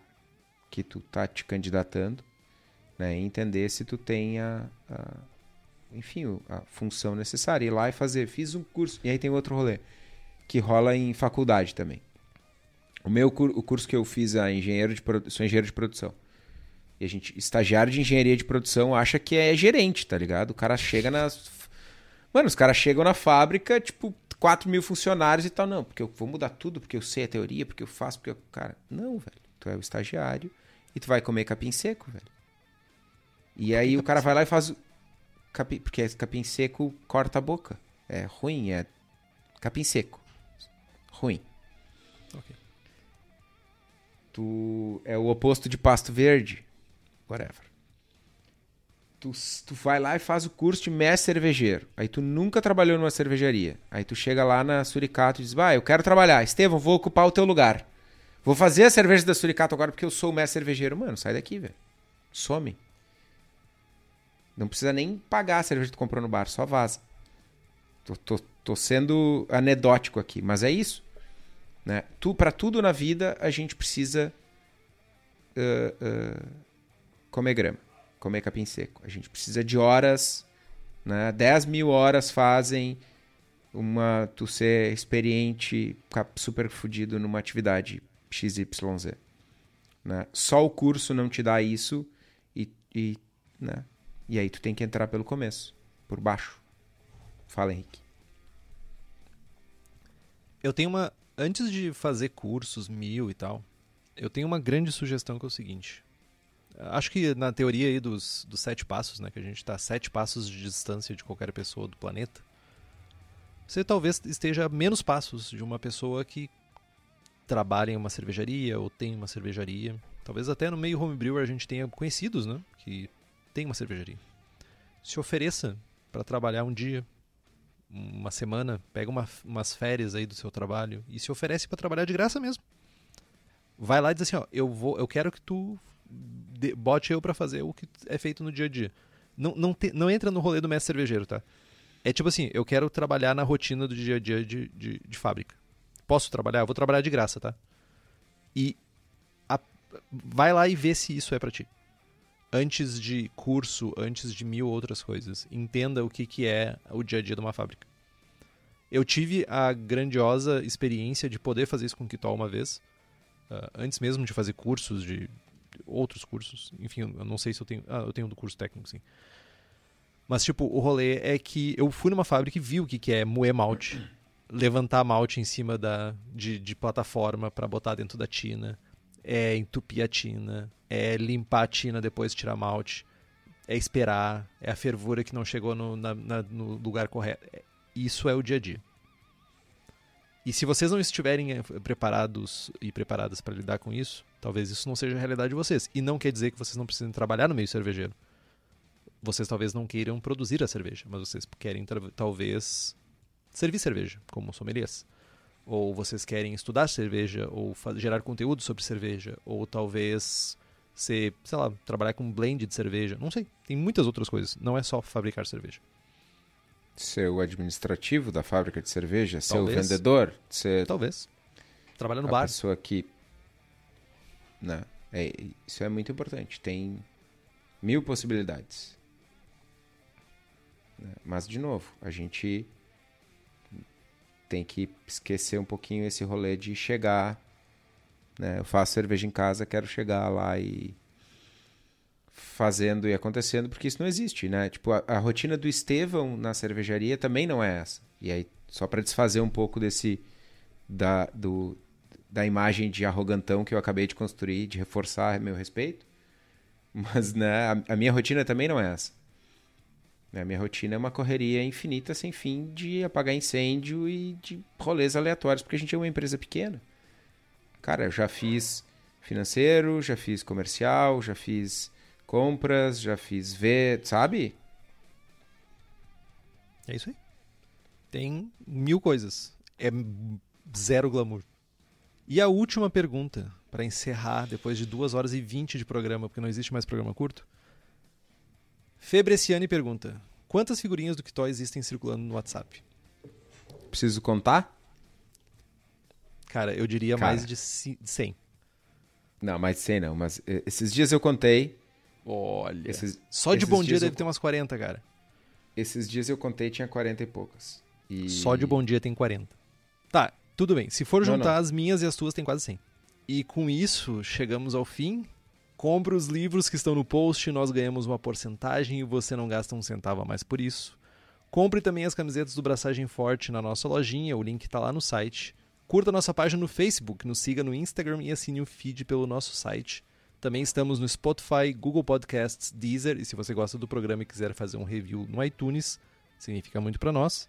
que tu tá te candidatando né? E entender se tu tem a, a, enfim, a função necessária. Ir lá e fazer, fiz um curso. E aí tem outro rolê, que rola em faculdade também. O meu o curso que eu fiz a engenheiro de sou engenheiro de produção. E a gente, estagiário de engenharia de produção, acha que é gerente, tá ligado? O cara chega nas. Mano, os caras chegam na fábrica, tipo, 4 mil funcionários e tal. Não, porque eu vou mudar tudo, porque eu sei a teoria, porque eu faço, porque eu. Cara, não, velho. Tu é o estagiário e tu vai comer capim seco, velho. E aí o cara vai lá e faz. Capim, porque capim seco corta a boca. É ruim, é capim seco. Ruim. Ok. Tu é o oposto de pasto verde. Whatever. Tu, tu vai lá e faz o curso de mestre cervejeiro. Aí tu nunca trabalhou numa cervejaria. Aí tu chega lá na Suricato e diz: Vai, eu quero trabalhar. Estevão, vou ocupar o teu lugar. Vou fazer a cerveja da Suricato agora porque eu sou o mestre cervejeiro. Mano, sai daqui, velho. Some. Não precisa nem pagar a cerveja que tu comprou no bar, só vaza. Tô, tô, tô sendo anedótico aqui, mas é isso. Né? Tu, para tudo na vida, a gente precisa uh, uh, comer grama, comer capim seco. A gente precisa de horas, né? 10 mil horas fazem uma tu ser experiente, ficar super fudido numa atividade XYZ. Né? Só o curso não te dá isso e, e, né? E aí tu tem que entrar pelo começo, por baixo. Fala, Henrique. Eu tenho uma. Antes de fazer cursos mil e tal, eu tenho uma grande sugestão que é o seguinte. Acho que na teoria aí dos, dos sete passos, né? Que a gente está sete passos de distância de qualquer pessoa do planeta. Você talvez esteja a menos passos de uma pessoa que trabalha em uma cervejaria ou tem uma cervejaria. Talvez até no meio homebrew a gente tenha conhecidos, né? Que tem uma cervejaria. Se ofereça para trabalhar um dia, uma semana, pega uma, umas férias aí do seu trabalho e se oferece para trabalhar de graça mesmo. Vai lá e diz assim, ó, eu vou, eu quero que tu de, bote eu para fazer o que é feito no dia a dia. Não, não, te, não entra no rolê do mestre cervejeiro, tá? É tipo assim, eu quero trabalhar na rotina do dia a dia de, de, de fábrica. Posso trabalhar? Eu vou trabalhar de graça, tá? E a, vai lá e vê se isso é para ti antes de curso, antes de mil outras coisas. Entenda o que, que é o dia a dia de uma fábrica. Eu tive a grandiosa experiência de poder fazer isso com o Kitol uma vez, uh, antes mesmo de fazer cursos, de outros cursos. Enfim, eu não sei se eu tenho. Ah, eu tenho do curso técnico, sim. Mas, tipo, o rolê é que eu fui numa fábrica e vi o que, que é moer malte. Levantar malte em cima da, de, de plataforma para botar dentro da tina. É entupir a tina é limpar a tina depois de tirar malte, é esperar, é a fervura que não chegou no, na, na, no lugar correto. É, isso é o dia a dia. E se vocês não estiverem eh, preparados e preparadas para lidar com isso, talvez isso não seja a realidade de vocês. E não quer dizer que vocês não precisem trabalhar no meio cervejeiro. Vocês talvez não queiram produzir a cerveja, mas vocês querem talvez servir cerveja, como sommeliers ou vocês querem estudar cerveja, ou gerar conteúdo sobre cerveja, ou talvez ser, sei lá, trabalhar com blend de cerveja. Não sei, tem muitas outras coisas. Não é só fabricar cerveja. Ser o administrativo da fábrica de cerveja, Talvez. ser o vendedor, ser. Talvez. Trabalhar no a bar. pessoa que. Né? É, isso é muito importante. Tem mil possibilidades. Né? Mas, de novo, a gente tem que esquecer um pouquinho esse rolê de chegar né? Eu faço cerveja em casa, quero chegar lá e fazendo e acontecendo, porque isso não existe, né? Tipo, a, a rotina do Estevão na cervejaria também não é essa. E aí, só para desfazer um pouco desse da, do, da imagem de arrogantão que eu acabei de construir, de reforçar meu respeito, mas né, a, a minha rotina também não é essa. A minha rotina é uma correria infinita sem fim de apagar incêndio e de rolês aleatórios, porque a gente é uma empresa pequena. Cara, eu já fiz financeiro, já fiz comercial, já fiz compras, já fiz ver, sabe? É isso aí. Tem mil coisas. É zero glamour. E a última pergunta, para encerrar depois de duas horas e vinte de programa, porque não existe mais programa curto. Febreciane pergunta: Quantas figurinhas do Kitó existem circulando no WhatsApp? Preciso contar? Cara, eu diria Cara. mais de 100. Não, mais de 100 não, mas eh, esses dias eu contei. Olha. Esses, Só de bom dia deve eu... ter umas 40, cara. Esses dias eu contei tinha 40 e poucas. E... Só de bom dia tem 40. Tá, tudo bem. Se for juntar não, não. as minhas e as tuas, tem quase 100. E com isso, chegamos ao fim. Compre os livros que estão no post, nós ganhamos uma porcentagem e você não gasta um centavo a mais por isso. Compre também as camisetas do Braçagem Forte na nossa lojinha, o link está lá no site. Curta nossa página no Facebook, nos siga no Instagram e assine o feed pelo nosso site. Também estamos no Spotify, Google Podcasts, Deezer. E se você gosta do programa e quiser fazer um review no iTunes, significa muito para nós.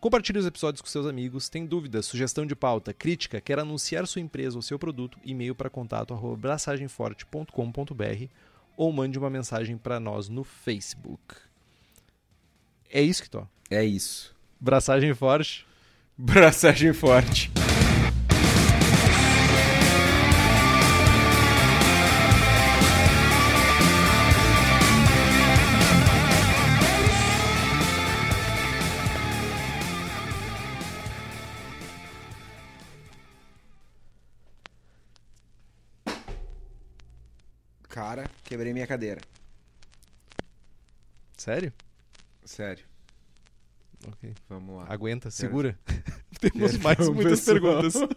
Compartilhe os episódios com seus amigos. Tem dúvida, sugestão de pauta, crítica, quer anunciar sua empresa ou seu produto? E-mail para contato arroba braçagemforte.com.br ou mande uma mensagem para nós no Facebook. É isso que tô. É isso. Braçagem forte. Braçagem forte. Cara, quebrei minha cadeira. Sério? Sério. Ok. Vamos lá. Aguenta, segura. Temos Perdão, mais muitas pessoal. perguntas.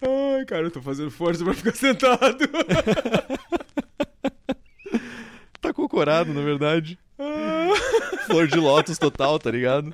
Ai, cara, eu tô fazendo força pra ficar sentado. Tá cocorado, na verdade. Flor de lótus total, tá ligado?